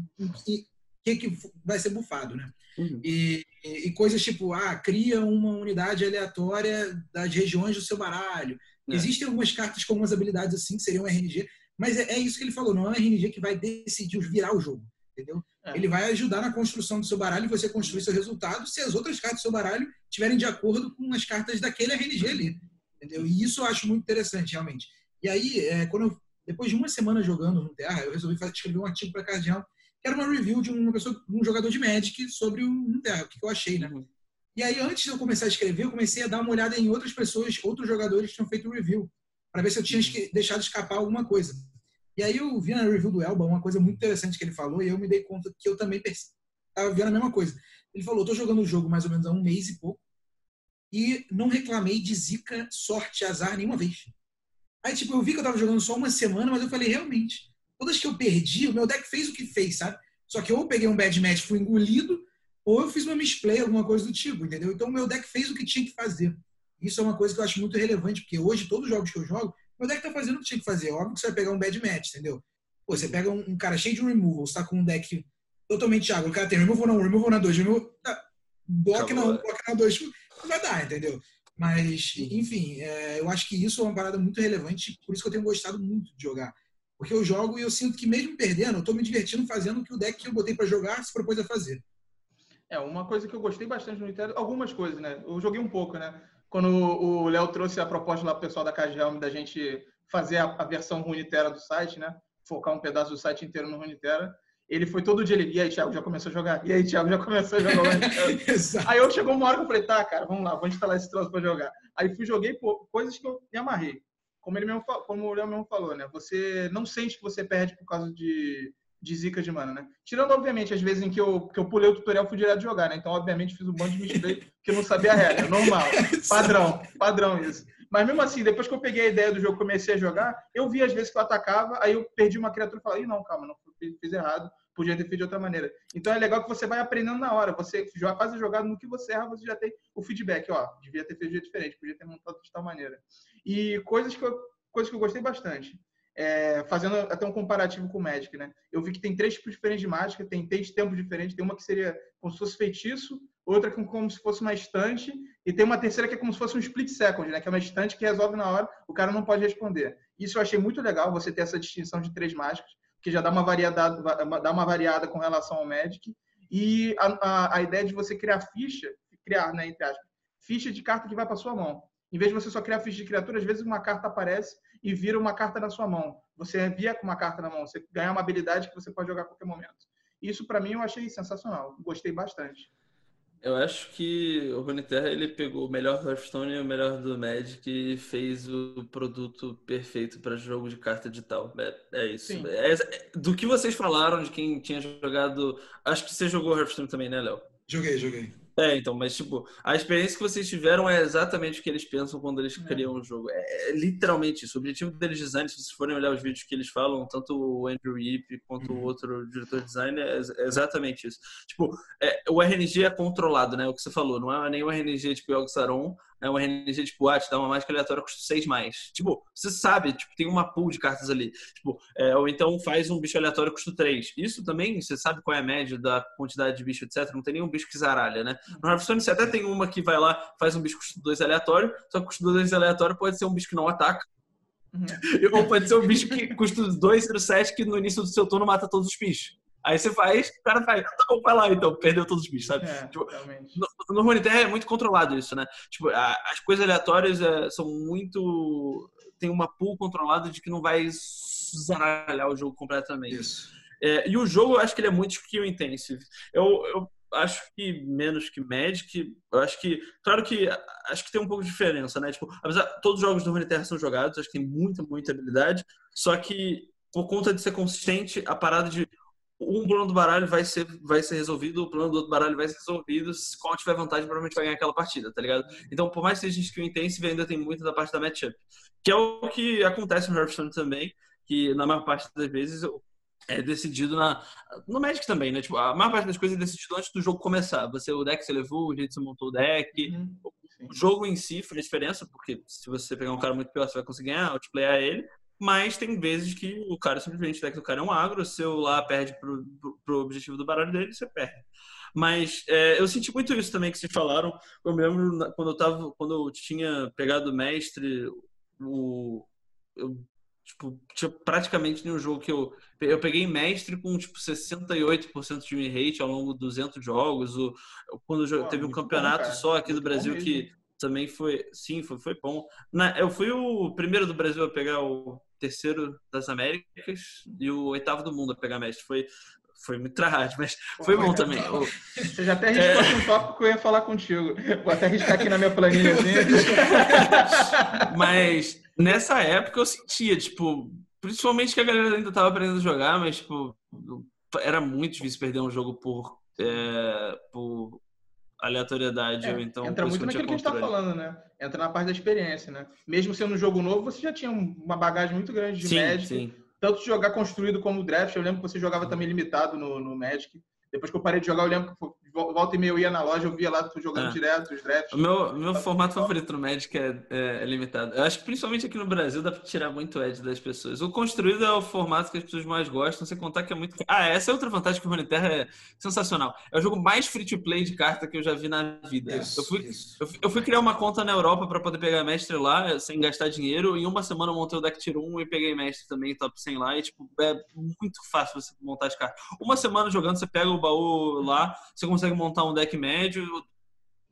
que, que vai ser bufado, né? Uhum. E, e, coisas tipo, ah, cria uma unidade aleatória das regiões do seu baralho. É. Existem algumas cartas com algumas habilidades assim, que seriam RNG, mas é, é, isso que ele falou, não é um RNG que vai decidir virar o jogo, entendeu? É. Ele vai ajudar na construção do seu baralho e você construir seu resultado se as outras cartas do seu baralho estiverem de acordo com as cartas daquele RNG ali, entendeu? E isso eu acho muito interessante, realmente. E aí, é, quando eu, depois de uma semana jogando no Terra, eu resolvi escrever um artigo para Cardeal que era uma review de uma pessoa, um jogador de Magic sobre o Runeterra, o que eu achei, né? Uhum. E aí, antes de eu começar a escrever, eu comecei a dar uma olhada em outras pessoas, outros jogadores que tinham feito review, para ver se eu tinha deixado escapar alguma coisa. E aí eu vi na review do Elba uma coisa muito interessante que ele falou, e eu me dei conta que eu também estava vendo a mesma coisa. Ele falou: estou jogando o jogo mais ou menos há um mês e pouco, e não reclamei de zica, sorte, azar nenhuma vez. Aí, tipo, eu vi que eu estava jogando só uma semana, mas eu falei: realmente, todas que eu perdi, o meu deck fez o que fez, sabe? Só que ou eu peguei um bad match, fui engolido, ou eu fiz uma misplay, alguma coisa do tipo, entendeu? Então o meu deck fez o que tinha que fazer. Isso é uma coisa que eu acho muito relevante, porque hoje, todos os jogos que eu jogo, meu deck tá fazendo o que tinha que fazer. Óbvio que você vai pegar um bad match, entendeu? Pô, você pega um, um cara cheio de removal, você tá com um deck totalmente água, o cara tem removal na 1, removal na 2, removal... Tá, block na 1, block na 2, não vai dar, entendeu? Mas, enfim, é, eu acho que isso é uma parada muito relevante, por isso que eu tenho gostado muito de jogar. Porque eu jogo e eu sinto que mesmo perdendo, eu estou me divertindo fazendo o que o deck que eu botei para jogar se propôs a fazer. É, uma coisa que eu gostei bastante no Nintendo, algumas coisas, né? Eu joguei um pouco, né? Quando o Léo trouxe a proposta lá pro pessoal da Cagelme da gente fazer a, a versão Runitera do site, né? Focar um pedaço do site inteiro no Runitera. Ele foi todo dia, ele, e aí, Thiago, já começou a jogar? E aí, Thiago, já começou a jogar? aí eu chegou uma hora que eu falei, tá, cara, vamos lá, vamos instalar esse troço para jogar. Aí fui, joguei pô, coisas que eu me amarrei como ele mesmo, como o Léo mesmo falou, né? Você não sente que você perde por causa de, de zica de mana, né? Tirando, obviamente, as vezes em que eu, que eu pulei o tutorial fui direto jogar, né? Então, obviamente, fiz um bando de misplay que eu não sabia a regra. Normal. Padrão. Padrão isso. Mas mesmo assim, depois que eu peguei a ideia do jogo comecei a jogar, eu vi às vezes que eu atacava, aí eu perdi uma criatura e falei, não, calma, não fiz errado, podia ter feito de outra maneira. Então é legal que você vai aprendendo na hora. Você faz a jogada no que você erra, você já tem o feedback, ó, devia ter feito de diferente, podia ter montado de tal maneira. E coisas que eu, coisas que eu gostei bastante. É, fazendo até um comparativo com o Magic, né? Eu vi que tem três tipos diferentes de mágica, tem três tempos diferentes. Tem uma que seria como se fosse feitiço, outra que como se fosse uma estante, e tem uma terceira que é como se fosse um split second, né? Que é uma estante que resolve na hora, o cara não pode responder. Isso eu achei muito legal, você ter essa distinção de três mágicas, que já dá uma variada, dá uma variada com relação ao Magic. E a, a, a ideia de você criar ficha, criar, né, entre aspas, ficha de carta que vai para sua mão. Em vez de você só criar ficha de criatura, às vezes uma carta aparece e vira uma carta na sua mão. Você envia com uma carta na mão, você ganha uma habilidade que você pode jogar a qualquer momento. Isso, para mim, eu achei sensacional. Gostei bastante. Eu acho que o Runeterra ele pegou o melhor do Hearthstone e o melhor do Magic e fez o produto perfeito para jogo de carta digital. É, é isso. É, é, do que vocês falaram de quem tinha jogado. Acho que você jogou Hearthstone também, né, Léo? Joguei, joguei. É, então, mas tipo, a experiência que vocês tiveram é exatamente o que eles pensam quando eles é. criam um jogo. É, é, literalmente isso. O objetivo deles design, se vocês forem olhar os vídeos que eles falam, tanto o Andrew Yip quanto uhum. o outro diretor de design, é, é exatamente isso. Tipo, o RNG é controlado, né? O que você falou, não é nenhum RNG tipo Yogg Saron, é um RNG tipo, ah, te dá uma mágica aleatória custa 6 mais. Tipo, você sabe, tipo, tem uma pool de cartas ali. Tipo, é, ou então faz um bicho aleatório custa 3. Isso também, você sabe qual é a média da quantidade de bicho, etc. Não tem nenhum bicho que zaralha, né? No Hearthstone você até tem uma que vai lá, faz um bicho custa 2 aleatório, só que custa 2 aleatório pode ser um bicho que não ataca. Uhum. Ou pode ser um bicho que custa 2 7 que no início do seu turno mata todos os bichos. Aí você faz, o cara faz, tá bom, vai lá então, perdeu todos os bichos, sabe? É, tipo, no, no Runeterra é muito controlado isso, né? Tipo, a, as coisas aleatórias é, são muito. Tem uma pool controlada de que não vai zaralhar o jogo completamente. Isso. É, e o jogo, eu acho que ele é muito skill intensive. Eu, eu acho que menos que Magic. Eu acho que, claro que acho que tem um pouco de diferença, né? Tipo, apesar todos os jogos do Runeterra são jogados, acho que tem muita, muita habilidade. Só que por conta de ser consistente, a parada de um plano do baralho vai ser, vai ser resolvido, o plano do outro baralho vai ser resolvido. Se qual tiver vantagem, provavelmente vai ganhar aquela partida, tá ligado? Então, por mais que seja skill intensive, ainda tem muito da parte da matchup. Que é o que acontece no Hearthstone também, que na maior parte das vezes é decidido na, no Magic também, né? Tipo, a maior parte das coisas é decidido antes do jogo começar. Você, o deck você levou, o jeito que você montou o deck. Uhum. O jogo em si faz diferença, porque se você pegar um cara muito pior, você vai conseguir ganhar, outplayar ele. Mas tem vezes que o cara simplesmente, deck do cara é um agro, se eu lá perde pro, pro, pro objetivo do baralho dele, você perde. Mas é, eu senti muito isso também que vocês falaram. Eu me lembro quando eu tava, quando eu tinha pegado o mestre, o, eu tipo, tinha praticamente nenhum jogo que eu. Eu peguei mestre com tipo 68% de win rate ao longo de 200 jogos. O, quando eu, teve um campeonato só aqui do Brasil que também foi. Sim, foi, foi bom. Na, eu fui o primeiro do Brasil a pegar o terceiro das Américas e o oitavo do mundo a pegar mestre. Foi, foi muito hard, mas foi bom também. Você já até arriscou é... um tópico que eu ia falar contigo. Vou até arriscar aqui na minha planilha. mas nessa época eu sentia, tipo, principalmente que a galera ainda estava aprendendo a jogar, mas, tipo, era muito difícil perder um jogo por, é, por aleatoriedade. É, ou então entra muito naquilo que a gente está falando, né? Entra na parte da experiência, né? Mesmo sendo um jogo novo, você já tinha uma bagagem muito grande de sim, Magic. Sim. Tanto de jogar construído como draft. Eu lembro que você jogava também limitado no, no Magic. Depois que eu parei de jogar, eu lembro que volta e meia eu ia na loja, eu via lá, tu jogando é. direto os drafts. O meu, meu formato favorito no Magic é, é, é, limitado. Eu acho que principalmente aqui no Brasil dá pra tirar muito edge das pessoas. O construído é o formato que as pessoas mais gostam, sem contar que é muito. Ah, essa é outra vantagem que o Runeterra é sensacional. É o jogo mais free to play de carta que eu já vi na vida. Isso, eu, fui, eu, eu, fui criar uma conta na Europa para poder pegar mestre lá, sem gastar dinheiro. Em uma semana eu montei o deck Tier 1 e peguei mestre também, top 100 lá. E, tipo, é muito fácil você montar as cartas. Uma semana jogando, você pega o baú lá, você consegue montar um deck médio,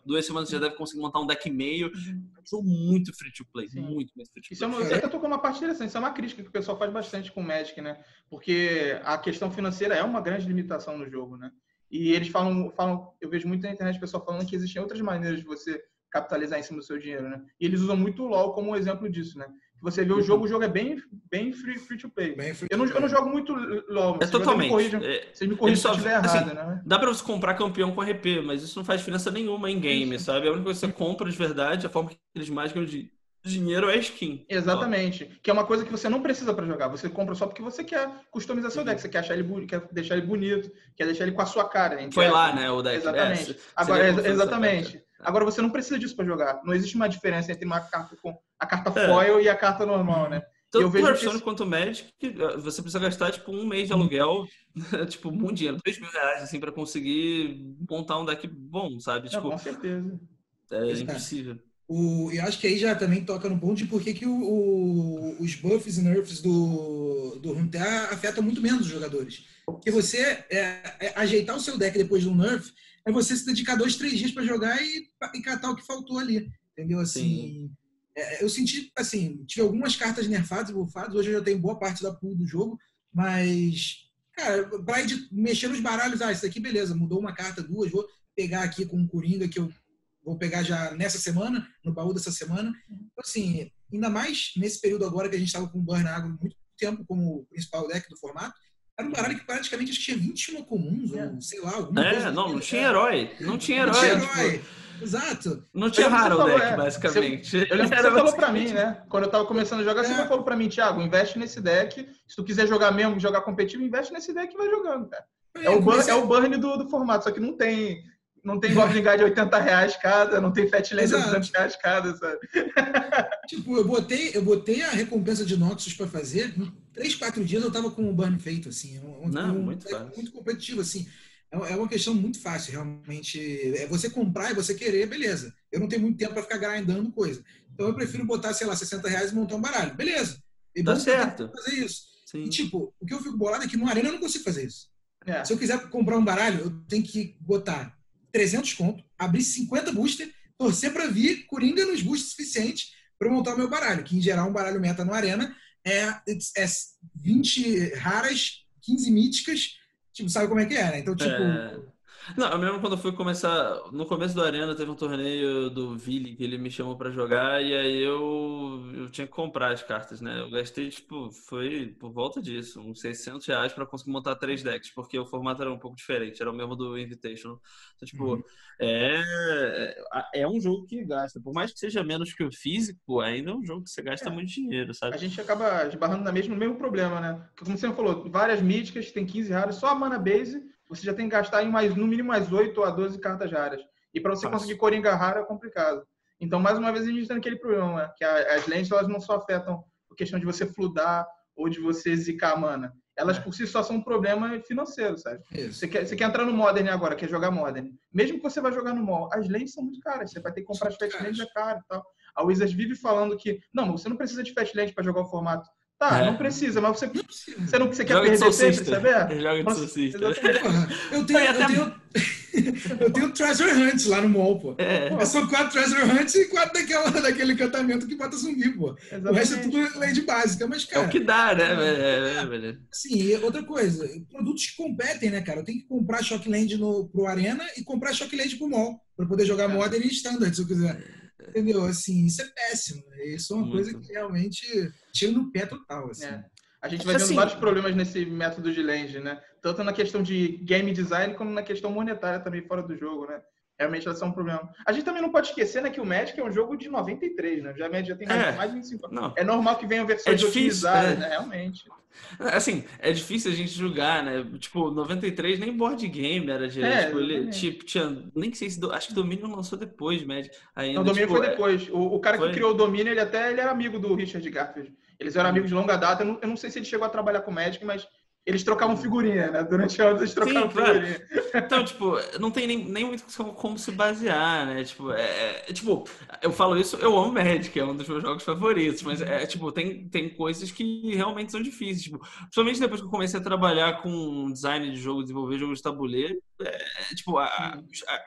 duas semanas você já deve conseguir montar um deck meio. Uhum. Sou muito free to play, Sim. muito, muito free to play. Isso é uma, você até tocou uma parte interessante, isso é uma crítica que o pessoal faz bastante com o Magic, né? Porque a questão financeira é uma grande limitação no jogo, né? E eles falam, falam eu vejo muito na internet o pessoal falando que existem outras maneiras de você capitalizar em cima do seu dinheiro, né? E eles usam muito o LoL como um exemplo disso, né? Você vê o jogo, o jogo é bem, bem free, free to play. Free eu, não, eu não jogo muito LoL. É totalmente. Vocês me corrigem, é, me corrigem se eu estiver assim, errado, né? Dá pra você comprar campeão com RP, mas isso não faz diferença nenhuma em game, Isso. sabe? A única coisa que você compra de verdade, a forma que eles mais ganham de dinheiro é skin. Exatamente. Que é uma coisa que você não precisa para jogar. Você compra só porque você quer customizar seu uhum. deck. Você quer achar ele quer deixar ele bonito, quer deixar ele com a sua cara. Foi lá, né, o deck. Exatamente. É, Agora, exatamente. Agora você não precisa disso para jogar. Não existe uma diferença entre uma carta com a carta é. foil e a carta normal, né? Tanto eu vejo Hearthstone isso... quanto Magic, você precisa gastar tipo um mês de aluguel, tipo muito dinheiro, 3 mil reais, assim, para conseguir montar um deck bom, sabe? Tipo, com certeza. É impossível. O, eu acho que aí já também toca no ponto de por que, o, o, os buffs e nerfs do, do Runeterra afetam muito menos os jogadores. Porque você é, é, ajeitar o seu deck depois de um nerf é você se dedicar dois, três dias para jogar e, e catar o que faltou ali. Entendeu? Assim, é, eu senti, assim, tive algumas cartas nerfadas e bufadas. Hoje eu já tenho boa parte da pool do jogo, mas, cara, para mexer nos baralhos, ah, isso aqui beleza, mudou uma carta, duas, vou pegar aqui com o Coringa que eu vou pegar já nessa semana, no baú dessa semana. Então, assim, ainda mais nesse período agora que a gente estava com o Burn Agro muito tempo como principal deck do formato, Era um baralho que praticamente acho que tinha 21 comuns, é. ou sei lá, alguma é, coisa. não, não tinha herói. Não tinha herói. Não tinha herói. Tipo, Exato. Não tinha raro o deck, é. basicamente. Você, eu lembro que você falou pra mim, né? Quando eu tava começando a jogar, é. você falou pra mim, Thiago, investe nesse deck. Se tu quiser jogar mesmo, jogar competitivo, investe nesse deck e vai jogando, cara. É, é o, burn, é o burn do, do formato, só que não tem não tem Goblin de 80 reais cada, não tem Fat Land de 200 reais cada, sabe? Tipo, eu botei, eu botei a recompensa de Noxus para fazer, em 3, 4 dias eu tava com o burn feito, assim. É um, não, um, muito, é muito competitivo, assim. É, é uma questão muito fácil, realmente. É você comprar e você querer, beleza. Eu não tenho muito tempo para ficar grindando coisa. Então eu prefiro botar, sei lá, 60 reais e montar um baralho. Beleza. E tá certo. Fazer isso. Sim. E, tipo, o que eu fico bolado é que no Arena eu não consigo fazer isso. É. Se eu quiser comprar um baralho, eu tenho que botar 300 conto, abrir 50 booster, torcer para vir Coringa nos boosters suficientes para montar o meu baralho, que em geral um baralho meta no Arena é, é 20 raras, 15 míticas, tipo, sabe como é que é, né? Então, tipo, é... Não, eu mesmo quando eu fui começar, no começo do Arena teve um torneio do Vili que ele me chamou para jogar e aí eu, eu tinha que comprar as cartas, né? Eu gastei, tipo, foi por volta disso, uns 600 reais para conseguir montar três decks, porque o formato era um pouco diferente, era o mesmo do Invitational. Então, tipo, uhum. é, é, é um jogo que gasta, por mais que seja menos que o físico, ainda é um jogo que você gasta é. muito dinheiro, sabe? A gente acaba esbarrando na mesma, no mesmo problema, né? Como você falou, várias míticas, tem 15 raras, só a mana base você já tem que gastar em mais, no mínimo mais 8 a 12 cartas raras. E para você Fácil. conseguir Coringa raro é complicado. Então, mais uma vez, a gente tem aquele problema, né? que as lentes elas não só afetam a questão de você fludar ou de você zicar a mana. Elas é. por si só são um problema financeiro, sabe? Você quer, você quer entrar no Modern agora, quer jogar Modern. Mesmo que você vá jogar no mall, as lentes são muito caras. Você vai ter que comprar as Fast Lentes, é caro e tal. A Wizards vive falando que, não, você não precisa de Fast Lente para jogar o formato. Tá, é. não precisa, mas você, você não você quer Joga perder sempre, sabe? Joga de socista. Eu tenho, eu tenho, eu tenho Treasure Hunt lá no mall, pô. É. São quatro Treasure Hunts e quatro daquela, daquele encantamento que bota zumbi, pô. Exatamente. O resto é tudo lei de básica, mas, cara... É o que dá, né, é, velho? Sim, outra coisa, produtos que competem, né, cara? Eu tenho que comprar Shockland no, pro Arena e comprar Shockland pro mall, pra poder jogar é. Modern e Standard, se eu quiser. Entendeu? Assim, isso é péssimo. Né? Isso é uma Muito. coisa que realmente tira no pé total. Assim. É. A gente vai vendo assim, vários problemas nesse método de Lange, né? Tanto na questão de game design como na questão monetária também fora do jogo, né? Realmente vai ser um problema. A gente também não pode esquecer né, que o Magic é um jogo de 93, né? Já, já tem mais, é, mais de 25 anos. Não. É normal que venham versões é difícil, é. né? Realmente. Assim, é difícil a gente julgar, né? Tipo, 93 nem board game era direito. É, tipo, ele, tipo, tinha. Nem sei se. Acho que Dominion lançou depois, Magic. Ainda, não, Dominion tipo, foi é depois. O, o cara foi? que criou o Dominion, ele até ele era amigo do Richard Garfield. Eles eram amigos de longa data. Eu não, eu não sei se ele chegou a trabalhar com Magic, mas eles trocavam figurinha, né? Durante anos eles trocavam Sim, figurinha. Claro. Então, tipo, não tem nem, nem muito como se basear, né? Tipo, é, é, tipo, eu falo isso, eu amo Magic, é um dos meus jogos favoritos, mas é tipo, tem, tem coisas que realmente são difíceis. Tipo, principalmente depois que eu comecei a trabalhar com design de jogo, desenvolver jogos de tabuleiro, é, tipo, a, a, a,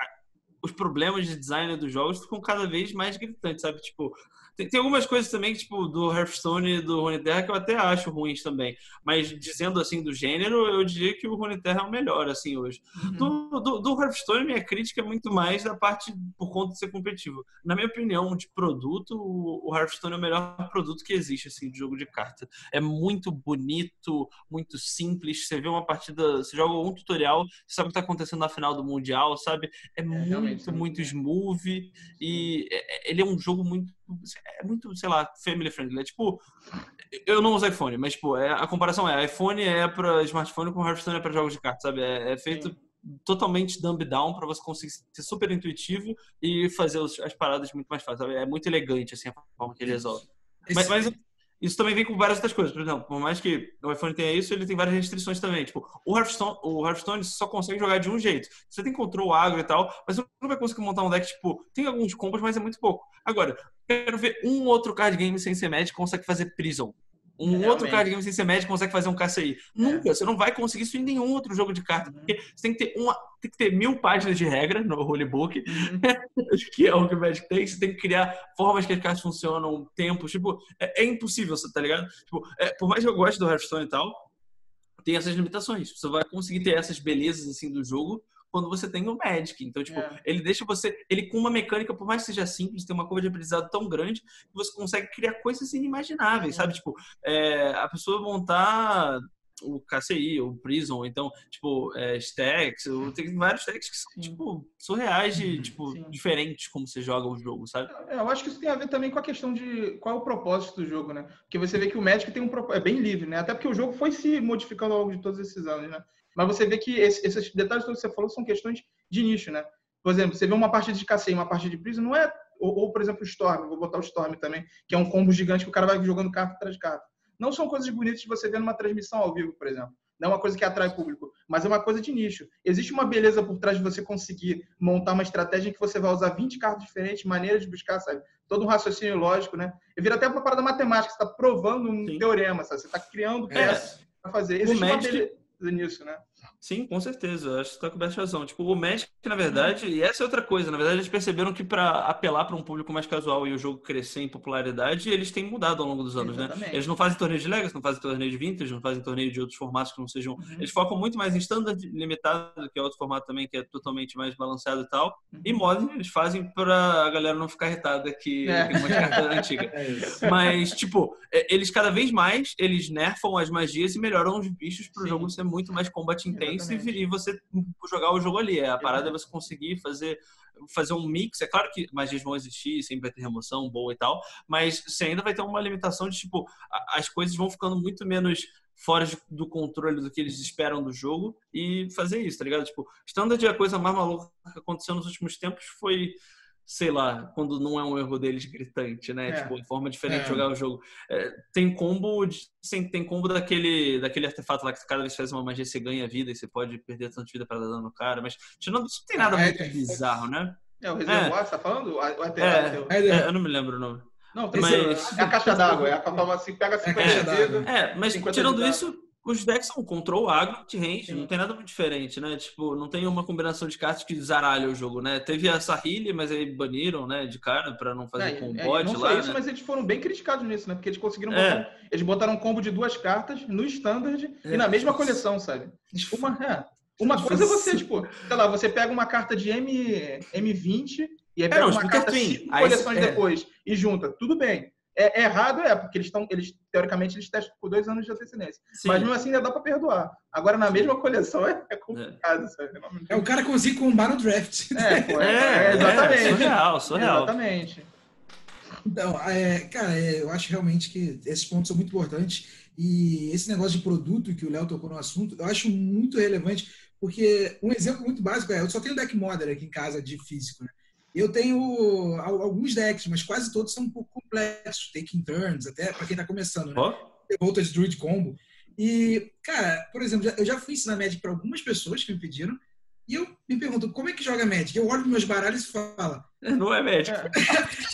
os problemas de design dos jogos ficam cada vez mais gritantes, sabe? Tipo, tem, tem, algumas coisas também, tipo, do Hearthstone e do Runeterra que eu até acho ruins também. Mas dizendo assim do gênero, eu diria que o Runeterra é o melhor, assim, hoje. Uhum. Do, do, do, Hearthstone, minha crítica é muito mais da parte por conta de ser competitivo. Na minha opinião, de produto, o, Hearthstone é o melhor produto que existe, assim, de jogo de carta. É muito bonito, muito simples. Você vê uma partida, você joga um tutorial, você sabe o que está acontecendo na final do Mundial, sabe? É, é muito, muito smooth. E é, é, ele é um jogo muito é muito, sei lá, family friendly. É tipo, eu não uso iPhone, mas tipo, é, a comparação é, iPhone é para smartphone com Hearthstone é para jogos de cartas, sabe? É, é feito Sim. totalmente dumb down para você conseguir ser super intuitivo e fazer os, as paradas muito mais fáceis. Sabe? É muito elegante assim a forma que ele resolve. Mas, mas isso também vem com várias outras coisas. Por exemplo, por mais que o iPhone tenha isso, ele tem várias restrições também. Tipo, o Hearthstone, o Hearthstone só consegue jogar de um jeito. Você tem control agro e tal, mas você não vai conseguir montar um deck, tipo, tem alguns combos, mas é muito pouco. Agora, quero ver um outro card game sem ser médico consegue fazer Prison. Um Realmente. outro card game sem ser médico consegue fazer um KCI. É. Nunca, você não vai conseguir isso em nenhum outro jogo de carta. Porque você tem que ter uma. Tem que ter mil páginas de regra no rulebook, uhum. que é o que o Magic tem. Você tem que criar formas que as cartas funcionam, tempos. Tipo, é, é impossível, tá ligado? Tipo, é, por mais que eu goste do Hearthstone e tal, tem essas limitações. Você vai conseguir ter essas belezas assim do jogo quando você tem o Magic. Então, tipo, é. ele deixa você. Ele com uma mecânica, por mais que seja simples, tem uma curva de aprendizado tão grande que você consegue criar coisas inimagináveis, é. sabe? Tipo, é, a pessoa montar o KCI, o Prison, então, tipo, é, stacks, tem vários stacks que são, Sim. tipo, surreais de, uhum. tipo, Sim. diferentes como você joga o jogo, sabe? É, eu acho que isso tem a ver também com a questão de qual é o propósito do jogo, né? Porque você vê que o Magic tem um propósito, é bem livre, né? Até porque o jogo foi se modificando ao longo de todos esses anos, né? Mas você vê que esse, esses detalhes todos que você falou são questões de nicho, né? Por exemplo, você vê uma partida de KCI e uma partida de Prison, não é ou, ou, por exemplo, o Storm, vou botar o Storm também, que é um combo gigante que o cara vai jogando carta atrás de carta. Não são coisas bonitas de você ver numa transmissão ao vivo, por exemplo. Não é uma coisa que atrai público, mas é uma coisa de nicho. Existe uma beleza por trás de você conseguir montar uma estratégia em que você vai usar 20 cartas diferentes, maneiras de buscar, sabe? Todo um raciocínio lógico, né? E vira até uma parada matemática, você está provando um Sim. teorema, sabe? Você está criando peças é. para fazer. Existe uma beleza nisso, né? Sim, com certeza. Acho que está coberto de razão. Tipo, o Magic, na verdade, e essa é outra coisa, na verdade, eles perceberam que para apelar para um público mais casual e o jogo crescer em popularidade, eles têm mudado ao longo dos anos, né? Exatamente. né? Eles não fazem torneio de Legacy, não fazem torneio de Vintage, não fazem torneio de outros formatos que não sejam. Uhum. Eles focam muito mais em Standard limitado, que é outro formato também que é totalmente mais balanceado e tal. Uhum. E Modern eles fazem para a galera não ficar irritada que é. tem uma carta antiga. É Mas, tipo, é, eles cada vez mais eles nerfam as magias e melhoram os bichos para o jogo ser muito mais combat intense e você jogar o jogo ali. A parada é você conseguir fazer fazer um mix. É claro que magias vão existir, sempre vai ter remoção boa e tal, mas você ainda vai ter uma limitação de tipo, as coisas vão ficando muito menos fora do controle do que eles esperam do jogo e fazer isso, tá ligado? Tipo, standard a coisa mais maluca que aconteceu nos últimos tempos foi sei lá, quando não é um erro deles gritante, né? É. Tipo, forma diferente é. de jogar o jogo. É, tem combo de, tem combo daquele, daquele artefato lá que cada vez faz uma magia você ganha vida e você pode perder tanto de vida para dar dano no cara, mas tirando isso não tem nada é, muito bizarro, né? É, o reservoir, você tá falando? O artefato, é, eu não me lembro o nome. Não, mas... é a caixa d'água, é a forma assim, pega 50 é, vida. É, mas tirando isso, os decks são control, agro, range, Sim. não tem nada muito diferente, né? Tipo, não tem uma combinação de cartas que zaralha o jogo, né? Teve a Sahili, mas aí baniram, né, de cara para não fazer é, com é, não lá. Isso, né? mas eles foram bem criticados nisso, né? Porque eles conseguiram é. botar, eles botaram um combo de duas cartas no standard e na mesma coleção, sabe? Uma, é, uma coisa é você, tipo, sei lá, você pega uma carta de M, M20 e aí pega não, uma carta cinco coleções depois e junta. Tudo bem. É, é, errado, é, porque eles estão, eles, teoricamente, eles testam por dois anos de antecedência. Sim. Mas mesmo assim ainda dá para perdoar. Agora, na mesma coleção, é, é complicado, é. sabe? É o cara conseguir combar no draft. É, pô, é, é, é exatamente. surreal, surreal. Exatamente. Então, é, cara, eu acho realmente que esses pontos são muito importantes. E esse negócio de produto que o Léo tocou no assunto, eu acho muito relevante, porque um exemplo muito básico é: eu só tenho deck modder aqui em casa de físico, né? Eu tenho alguns decks, mas quase todos são um pouco complexos, taking turns, até para quem está começando, né? Oh. Revoltas Druid Combo. E, cara, por exemplo, eu já fui ensinar Magic para algumas pessoas que me pediram, e eu me pergunto, como é que joga Magic? Eu olho meus baralhos e falo... Não é Magic.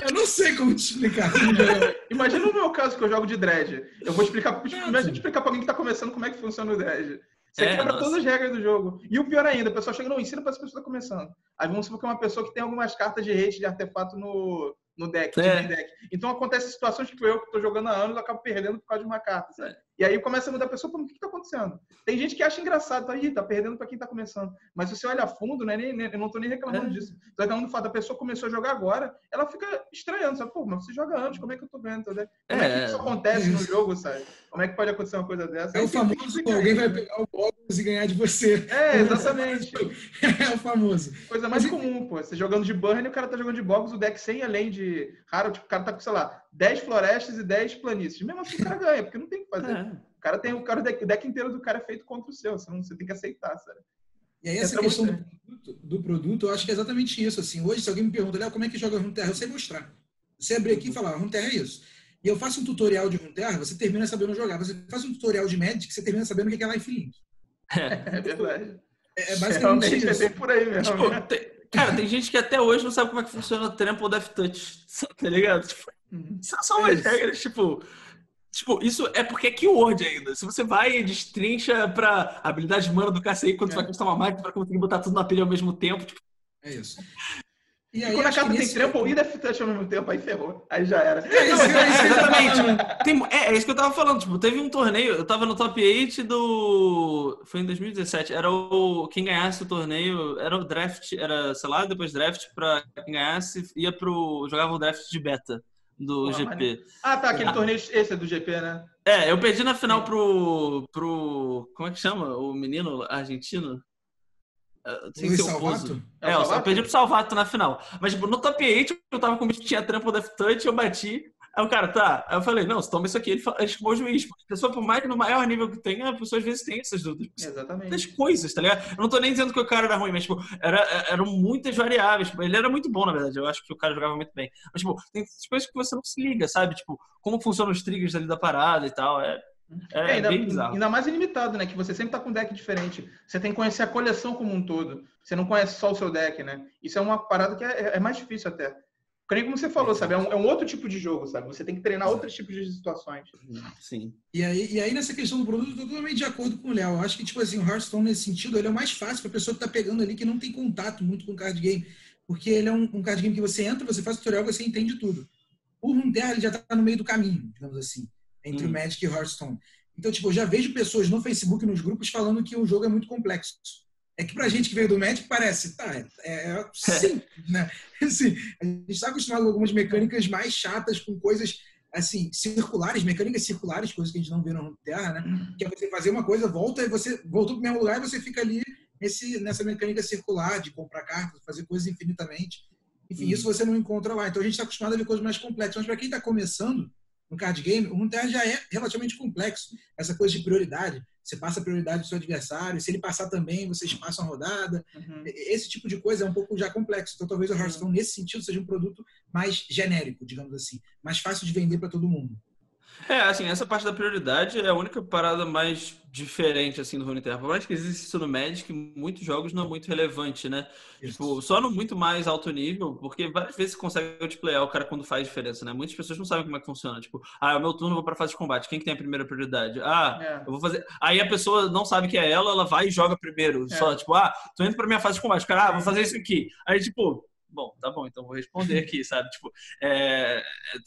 eu não sei como te explicar. Imagina o meu caso que eu jogo de Dread. Eu vou explicar, imagina explicar para alguém que está começando como é que funciona o Dread. Você é, quebra nossa. todas as regras do jogo. E o pior ainda, o pessoal chega, não, ensina para essa pessoa que está começando. Aí vamos supor que é uma pessoa que tem algumas cartas de rate de artefato no, no deck, é. deck. Então acontece situações que eu que estou jogando há anos, eu acabo perdendo por causa de uma carta. Sabe? É. E aí começa a mudar a pessoa, o que está acontecendo? Tem gente que acha engraçado, tá aí, tá perdendo para quem está começando. Mas se você olha a fundo, né, nem, nem, eu não estou nem reclamando é. disso. Estou reclamando do fato da pessoa começou a jogar agora, ela fica estranhando, sabe? Pô, mas você joga antes, como é que eu estou vendo? Como é, é que isso acontece no jogo, sabe? Como é que pode acontecer uma coisa dessa? É o famoso, alguém vai pegar o bónus e ganhar de você. É, exatamente. é o famoso. Coisa mais comum, pô. Você jogando de burn e o cara tá jogando de box, o deck sem além de raro, tipo, o cara tá com, sei lá, 10 florestas e 10 planícies. Mesmo assim o cara ganha, porque não tem o que fazer. É. O cara tem o, cara, o, deck, o deck inteiro do cara é feito contra o seu, você, não, você tem que aceitar, sabe? E aí, essa Entra questão do produto, do produto, eu acho que é exatamente isso. Assim, hoje, se alguém me pergunta, Léo, como é que joga Runeterra? Eu sei mostrar. Você abrir aqui e falar, Runeterra é isso. E eu faço um tutorial de Runeterra, você termina sabendo jogar. Você faz um tutorial de Magic, você termina sabendo o que é Life Link. É, é verdade. É, é basicamente Realmente isso. É por aí mesmo. Tipo, tem, cara, tem gente que até hoje não sabe como é que funciona o Trample ou Death Touch. Tá ligado? Tipo, uhum. são umas é regras, tipo Tipo, isso é porque é keyword ainda. Se você vai e destrincha pra habilidade mana do KCI quando é. você vai constar uma máquina pra conseguir botar tudo na pilha ao mesmo tempo. Tipo... É isso. E, aí, quando a carta tem trample e Death Touch ao mesmo tempo, aí ferrou. Aí já era. É, isso, é, é, exatamente. tem, é, é, isso que eu tava falando. Tipo, teve um torneio, eu tava no top 8 do. Foi em 2017. Era o. Quem ganhasse o torneio, era o draft, era, sei lá, depois draft pra quem ganhasse, ia pro. jogava o draft de beta do Pô, GP. Mas... Ah, tá, aquele ah. torneio, esse é do GP, né? É, eu perdi na final pro, pro. Como é que chama? O menino argentino? Sem ser Salvato? É, eu, eu perdi pro Salvato na final. Mas, tipo, no top 8, eu tava com o bicho que tinha trampo Death Touch, eu bati. Aí o cara, tá. Aí eu falei, não, você toma isso aqui. Ele, ele chamou o juiz. A pessoa, por mais que no maior nível que tenha, a pessoa às vezes tem essas dúvidas. Exatamente. Das coisas, tá ligado? Eu não tô nem dizendo que o cara era ruim, mas, tipo, era, eram muitas variáveis. Tipo, ele era muito bom, na verdade. Eu acho que o cara jogava muito bem. Mas, tipo, tem coisas que você não se liga, sabe? Tipo, como funcionam os triggers ali da parada e tal. É, é, é ainda, ainda, mais ilimitado, né? Que você sempre tá com um deck diferente. Você tem que conhecer a coleção como um todo. Você não conhece só o seu deck, né? Isso é uma parada que é, é mais difícil até. Creio como você falou, sabe? É um, é um, outro tipo de jogo, sabe? Você tem que treinar outros tipos de situações. Sim. E aí, e aí nessa questão do produto, eu tô totalmente de acordo com o Léo. Eu acho que, tipo assim, o Hearthstone, nesse sentido, ele é o mais fácil para a pessoa que tá pegando ali, que não tem contato muito com o card game. Porque ele é um, um card game que você entra, você faz tutorial, você entende tudo. O Runeterra, ele já tá no meio do caminho, digamos assim, entre hum. o Magic e o Hearthstone. Então, tipo, eu já vejo pessoas no Facebook, nos grupos, falando que o jogo é muito complexo. É que pra gente que veio do Magic parece, tá, é, é sim, né? Assim, a gente está acostumado com algumas mecânicas mais chatas, com coisas assim, circulares, mecânicas circulares, coisas que a gente não vê na Terra, né? Uhum. Que é você fazer uma coisa, volta e você voltou para o mesmo lugar e você fica ali nesse, nessa mecânica circular de comprar cartas, fazer coisas infinitamente. Enfim, uhum. isso você não encontra lá. Então a gente está acostumado a ver coisas mais complexas. Mas para quem está começando no card game, o Runeterra já é relativamente complexo. Essa coisa de prioridade você passa a prioridade do seu adversário, se ele passar também, vocês passam a rodada. Uhum. Esse tipo de coisa é um pouco já complexo. Então, talvez o. Hearthstone, nesse sentido, seja um produto mais genérico, digamos assim, mais fácil de vender para todo mundo. É, assim, essa parte da prioridade é a única parada mais diferente, assim, do Runeterra. Por mais que exista isso no Magic, muitos jogos não é muito relevante, né? Tipo, só no muito mais alto nível, porque várias vezes você consegue outplayar o cara quando faz diferença, né? Muitas pessoas não sabem como é que funciona. Tipo, ah, é o meu turno, eu vou pra fase de combate. Quem que tem a primeira prioridade? Ah, é. eu vou fazer... Aí a pessoa não sabe que é ela, ela vai e joga primeiro. É. Só, tipo, ah, tô indo pra minha fase de combate. O cara, ah, vou fazer isso aqui. Aí, tipo, bom, tá bom, então vou responder aqui, sabe? Tipo, é,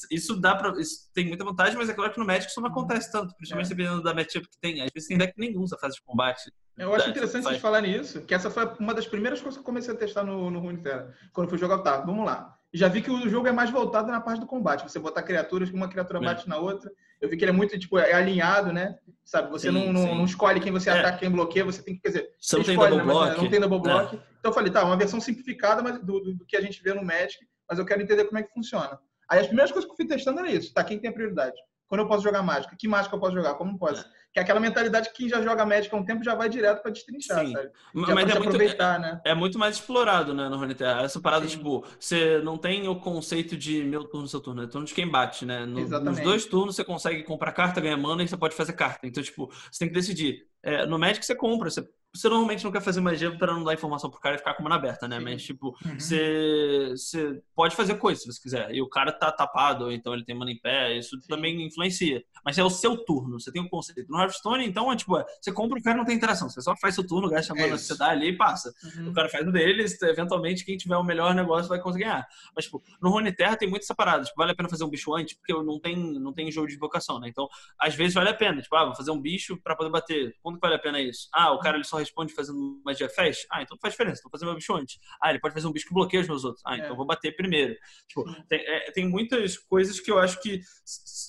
isso dá pra. Isso tem muita vantagem, mas é claro que no Magic isso não acontece tanto, principalmente é. dependendo da matchup que tem. Às vezes tem deck nenhum essa fase de combate. Eu acho interessante vocês falar nisso, que essa foi uma das primeiras coisas que eu comecei a testar no, no Runeterra, quando fui jogar o Tá, vamos lá. Já vi que o jogo é mais voltado na parte do combate. Você botar criaturas, uma criatura é. bate na outra. Eu vi que ele é muito, tipo, é alinhado, né? Sabe, você sim, não, não, não, escolhe quem você é. ataca, quem bloqueia, você tem que, quer dizer, você não tem escolhe, double né? block. Não tem double block. É. Então eu falei, tá, uma versão simplificada mas do, do, do, que a gente vê no Magic, mas eu quero entender como é que funciona. Aí as primeiras coisas que eu fui testando era isso, tá, quem tem a prioridade? Quando eu posso jogar mágica? Que mágica eu posso jogar? Como posso? É. Que é aquela mentalidade que quem já joga médica há um tempo já vai direto para destrinchar, Sim. sabe? Já Mas é muito, é, né? é muito mais explorado, né, no Runeterra. Essa parada, Sim. tipo, você não tem o conceito de meu turno, seu turno, é turno de quem bate, né? No, nos dois turnos você consegue comprar carta, ganhar mana e você pode fazer carta. Então, tipo, você tem que decidir. É, no Magic você compra, você você normalmente não quer fazer magia para não dar informação pro cara e ficar com a mão aberta, né? Sim. Mas, tipo, uhum. você, você pode fazer coisa se você quiser. E o cara tá tapado, ou então ele tem mana em pé, isso Sim. também influencia. Mas é o seu turno, você tem um conceito. No Hearthstone, então, é tipo, é, você compra o cara não tem interação. Você só faz seu turno, gasta a mana é que você dá ali e passa. Uhum. O cara faz o dele, eventualmente quem tiver o melhor negócio vai conseguir ganhar. Mas, tipo, no Rune Terra tem muita separada. Tipo, vale a pena fazer um bicho antes, porque não tem, não tem jogo de invocação, né? Então, às vezes vale a pena. Tipo, ah, vou fazer um bicho para poder bater. Quando vale a pena isso? Ah, o cara ele só responde fazendo magia faz? Ah, então não faz diferença, estou fazendo meu bicho antes. Ah, ele pode fazer um bicho que bloqueia os meus outros. Ah, então é. vou bater primeiro. Tipo, tem, é, tem, muitas coisas que eu acho que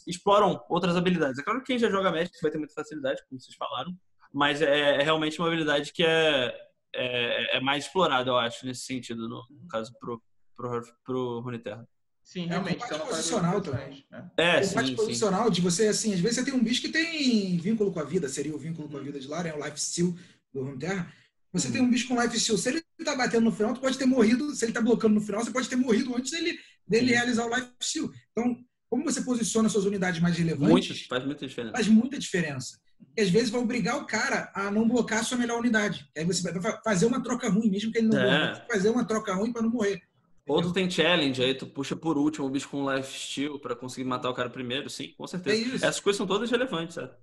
exploram outras habilidades. É claro que quem já joga Magic vai ter muita facilidade, como vocês falaram, mas é, é realmente uma habilidade que é, é, é, mais explorada, eu acho, nesse sentido, no, no caso, pro, pro, pro Runeterra. Sim, realmente. É, um então, posicional também. Né? É, é sim, posicional de você, assim, às vezes você tem um bicho que tem vínculo com a vida, seria o vínculo com a vida de Lara, é o Life Steal do Runeterra. Você uhum. tem um bicho com life steal. Se ele tá batendo no final, tu pode ter morrido. Se ele tá blocando no final, você pode ter morrido antes dele, dele realizar o life steal. Então, como você posiciona suas unidades mais relevantes. Muito, faz muita diferença. Faz muita diferença. E às vezes vai obrigar o cara a não blocar a sua melhor unidade. Aí você vai fazer uma troca ruim, mesmo que ele não é. fazer uma troca ruim para não morrer. Ou tu tem challenge, aí tu puxa por último o bicho com life steal para conseguir matar o cara primeiro, sim, com certeza. É Essas coisas são todas relevantes, certo?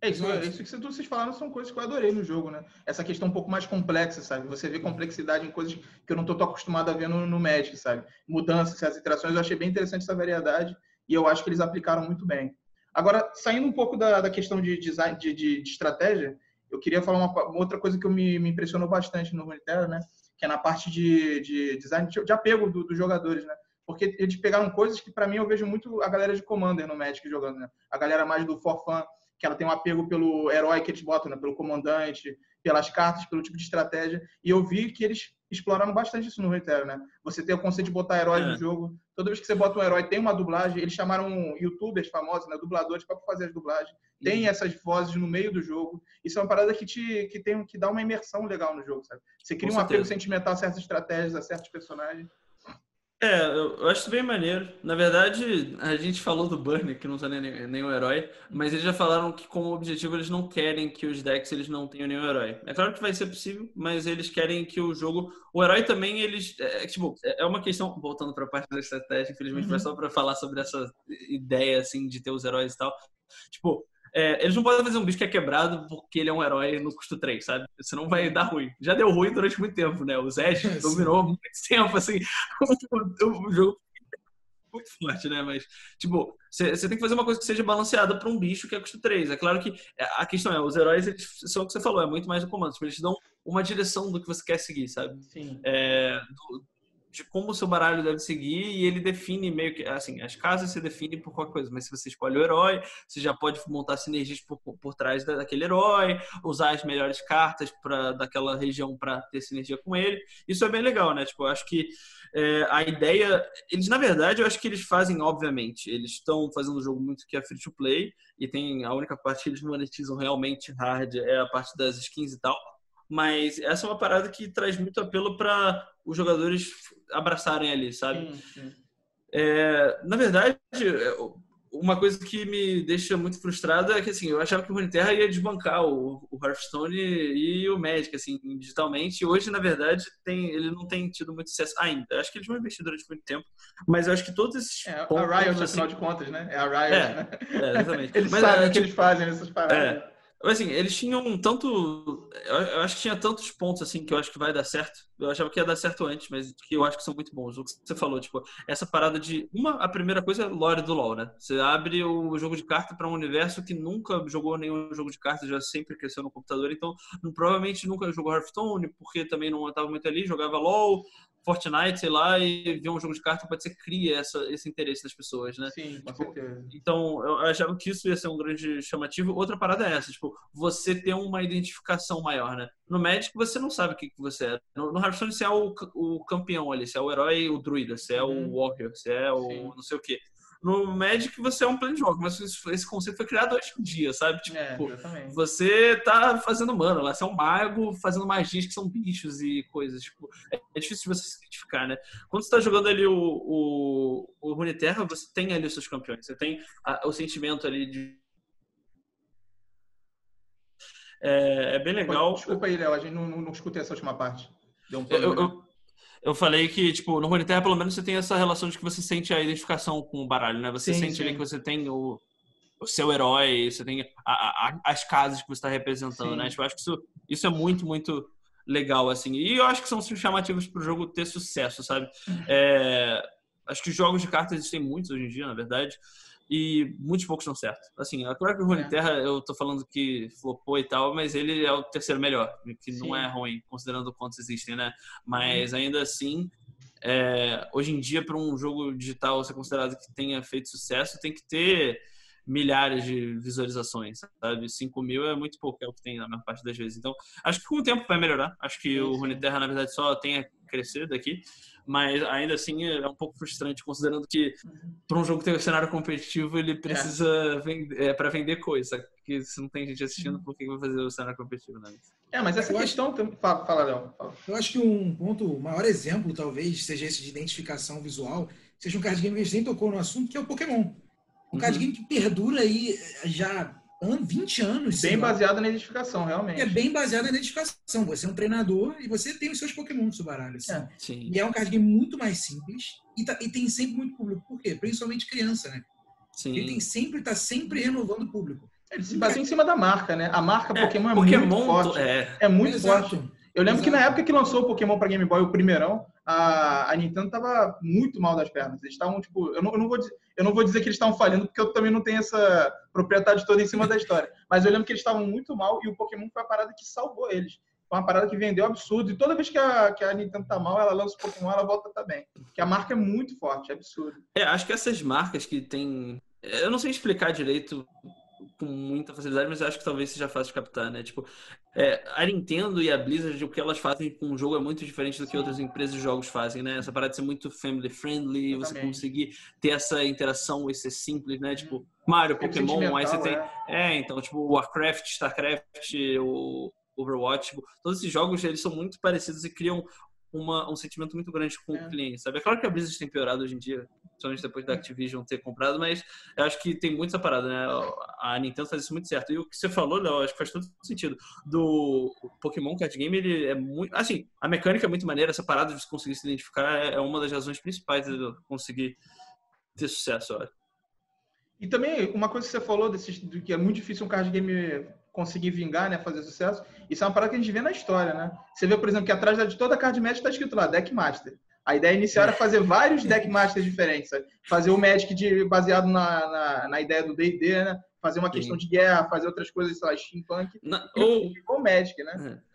É isso, é isso que vocês falaram são coisas que eu adorei no jogo, né? Essa questão um pouco mais complexa, sabe? Você vê complexidade em coisas que eu não estou acostumado a ver no, no Magic, sabe? Mudanças, as interações, eu achei bem interessante essa variedade e eu acho que eles aplicaram muito bem. Agora, saindo um pouco da, da questão de design, de, de, de, estratégia, eu queria falar uma, uma outra coisa que me, me, impressionou bastante no Runeterra, né? Que é na parte de, de design de, apego dos do jogadores, né? porque eles pegaram coisas que, para mim, eu vejo muito a galera de Commander no Magic jogando, né? A galera mais do for fun, que ela tem um apego pelo herói que eles botam, né? pelo comandante, pelas cartas, pelo tipo de estratégia. E eu vi que eles exploraram bastante isso no Reitero, né? Você tem o conceito de botar heróis é. no jogo. Toda vez que você bota um herói, tem uma dublagem. Eles chamaram youtubers famosos, né? Dubladores, para fazer as dublagens. Tem uhum. essas vozes no meio do jogo. Isso é uma parada que te que tem que dá uma imersão legal no jogo, sabe? Você cria Com um certeza. apego sentimental a certas estratégias, a certos personagens. É, eu acho bem maneiro. Na verdade, a gente falou do Burnie, que não usa nem, nenhum herói, mas eles já falaram que como objetivo eles não querem que os decks eles não tenham nenhum herói. É claro que vai ser possível, mas eles querem que o jogo... O herói também, eles... É, é tipo, é uma questão, voltando para a parte da estratégia, infelizmente uhum. foi só para falar sobre essa ideia, assim, de ter os heróis e tal. Tipo, é, eles não podem fazer um bicho que é quebrado porque ele é um herói no custo 3, sabe? Senão vai dar ruim. Já deu ruim durante muito tempo, né? O Zed dominou muito tempo, assim, o jogo muito forte, né? Mas, tipo, você tem que fazer uma coisa que seja balanceada para um bicho que é custo 3. É claro que é, a questão é, os heróis, eles são o que você falou, é muito mais do comando. Tipo, eles te dão uma direção do que você quer seguir, sabe? Sim. É, do, de como o seu baralho deve seguir e ele define meio que assim as casas se definem por qualquer coisa mas se você escolhe o herói você já pode montar sinergias por, por trás daquele herói usar as melhores cartas para daquela região para ter sinergia com ele. Isso é bem legal né? Tipo eu acho que é, a ideia eles na verdade eu acho que eles fazem obviamente eles estão fazendo um jogo muito que é free to play e tem a única parte que eles monetizam realmente hard é a parte das skins e tal mas essa é uma parada que traz muito apelo para os jogadores abraçarem ali, sabe? Sim, sim. É, na verdade, uma coisa que me deixa muito frustrado é que assim, eu achava que o Runeterra ia desbancar o, o Hearthstone e o Magic assim, digitalmente. Hoje, na verdade, tem, ele não tem tido muito sucesso ainda. Acho que eles vão investir durante muito tempo, mas eu acho que todos esses é, pontos, a Riot, assim, afinal de contas, né? É a Riot, é, né? É, exatamente. eles mas, sabem o que eles fazem nessas paradas. É, Assim, eles tinham tanto. Eu acho que tinha tantos pontos assim que eu acho que vai dar certo. Eu achava que ia dar certo antes, mas que eu acho que são muito bons. O que você falou, tipo, essa parada de. Uma, a primeira coisa é lore do LoL, né? Você abre o jogo de carta para um universo que nunca jogou nenhum jogo de carta, já sempre cresceu no computador, então provavelmente nunca jogou Hearthstone, porque também não estava muito ali, jogava LoL, Fortnite, sei lá, e ver um jogo de carta pode ser cria essa, esse interesse das pessoas, né? Sim, com tipo, certeza. Então, eu achava que isso ia ser um grande chamativo. Outra parada é essa, tipo, você ter uma identificação maior, né? No Magic, você não sabe o que, que você é. No, no Hearthstone, você é o, o campeão ali, você é o herói, o druida, você é uhum. o warrior, você é o Sim. não sei o quê. No Magic você é um planeswalker, mas esse conceito foi criado hoje em dia, sabe? Tipo, é, você tá fazendo mano lá, você é um mago fazendo magias que são bichos e coisas. Tipo, é difícil de você se identificar, né? Quando você tá jogando ali o, o, o Runeterra, você tem ali os seus campeões, você tem a, o sentimento ali de. É, é bem legal. Desculpa aí, Léo, a gente não, não, não escutei essa última parte. Deu um eu, eu, eu falei que, tipo, no Runeterra, pelo menos você tem essa relação de que você sente a identificação com o baralho, né? Você sim, sente sim. ali que você tem o, o seu herói, você tem a, a, as casas que você está representando, sim. né? Tipo, eu acho que isso, isso é muito, muito legal, assim. E eu acho que são chamativos para o jogo ter sucesso, sabe? Uhum. É, acho que jogos de cartas existem muitos hoje em dia, na verdade e muitos poucos dão certo. Assim, que o Rune é. Terra, eu tô falando que flopou e tal, mas ele é o terceiro melhor, que Sim. não é ruim, considerando quantos existem, né? Mas uhum. ainda assim, é, hoje em dia, para um jogo digital ser considerado que tenha feito sucesso, tem que ter milhares de visualizações, sabe? 5 mil é muito pouco, é o que tem na maior parte das vezes. Então, acho que com o tempo vai melhorar. Acho que sim, o Rune Terra, na verdade, só tem a crescer daqui mas ainda assim é um pouco frustrante, considerando que para um jogo ter um cenário competitivo ele precisa é. vender, é, para vender coisa, que se não tem gente assistindo, por que vai fazer o cenário competitivo, né? É, mas essa eu questão acho... fala, fala, Léo. Eu acho que um ponto, o maior exemplo talvez seja esse de identificação visual, seja um card game que a gente nem tocou no assunto, que é o Pokémon. Um uhum. card game que perdura aí já 20 anos. Bem baseado na identificação, realmente. É bem baseado na identificação. Você é um treinador e você tem os seus Pokémon no seu baralho. Assim. É. Sim. E é um card game muito mais simples e, tá, e, tem sempre muito público. Por quê? Principalmente criança, né? Sim. Ele tem sempre, tá sempre renovando o público. Ele se baseia em cima da marca, né? A marca é, Pokémon é Pokémon muito forte. É, é muito Exato. forte. Eu lembro Exato. que na época que lançou o Pokémon para Game Boy, o primeirão, a, a Nintendo tava muito mal das pernas. Eles estavam, tipo, eu não, eu não, vou, eu não vou dizer que eles estavam falhando, porque eu também não tenho essa propriedade toda em cima da história. Mas eu lembro que eles estavam muito mal e o Pokémon foi a parada que salvou eles. Foi uma parada que vendeu absurdo. E toda vez que a, que a Nintendo tá mal, ela lança o Pokémon, ela volta também. Porque a marca é muito forte, é absurdo. É, acho que essas marcas que tem. Eu não sei explicar direito com muita facilidade, mas acho que talvez seja fácil de captar, né? Tipo, é, a Nintendo e a Blizzard, o que elas fazem com o jogo é muito diferente do que Sim. outras empresas de jogos fazem, né? Essa parada de ser muito family friendly, você conseguir ter essa interação e ser simples, né? Tipo, Mario, é Pokémon, aí você tem. É. é, então, tipo, Warcraft, Starcraft, o Overwatch, tipo, todos esses jogos eles são muito parecidos e criam uma, um sentimento muito grande com é. o cliente, sabe? É claro que a Blizzard tem piorado hoje em dia, principalmente depois da Activision ter comprado, mas eu acho que tem muita parada, né? A Nintendo faz isso muito certo. E o que você falou, Léo, acho que faz todo sentido. Do Pokémon Card Game, ele é muito. Assim, a mecânica é muito maneira, essa parada de conseguir se identificar é uma das razões principais de conseguir ter sucesso, olha. E também, uma coisa que você falou, desse, que é muito difícil um card game conseguir vingar, né, fazer sucesso, isso é uma parada que a gente vê na história, né? Você vê, por exemplo, que atrás de toda a card match está escrito lá, deck master. A ideia inicial era fazer vários deck masters diferentes, sabe? fazer o Magic de, baseado na, na, na ideia do D&D, né? Fazer uma questão Sim. de guerra, fazer outras coisas, sei lá, steampunk. Na, ou... o Magic, né? É.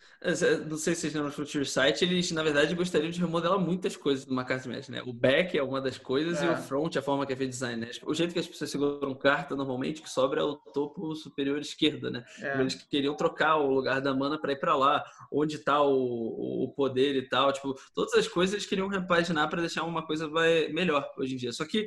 Não sei se vocês lembram do Future Sight, eles, na verdade, gostariam de remodelar muitas coisas numa carta de né? O back é uma das coisas é. e o front, a forma que é feito design, né? O jeito que as pessoas seguram carta, normalmente, que sobra é o topo superior esquerda, né? É. Eles queriam trocar o lugar da mana para ir para lá, onde tá o, o poder e tal. Tipo, todas as coisas eles queriam repaginar para deixar uma coisa melhor hoje em dia. Só que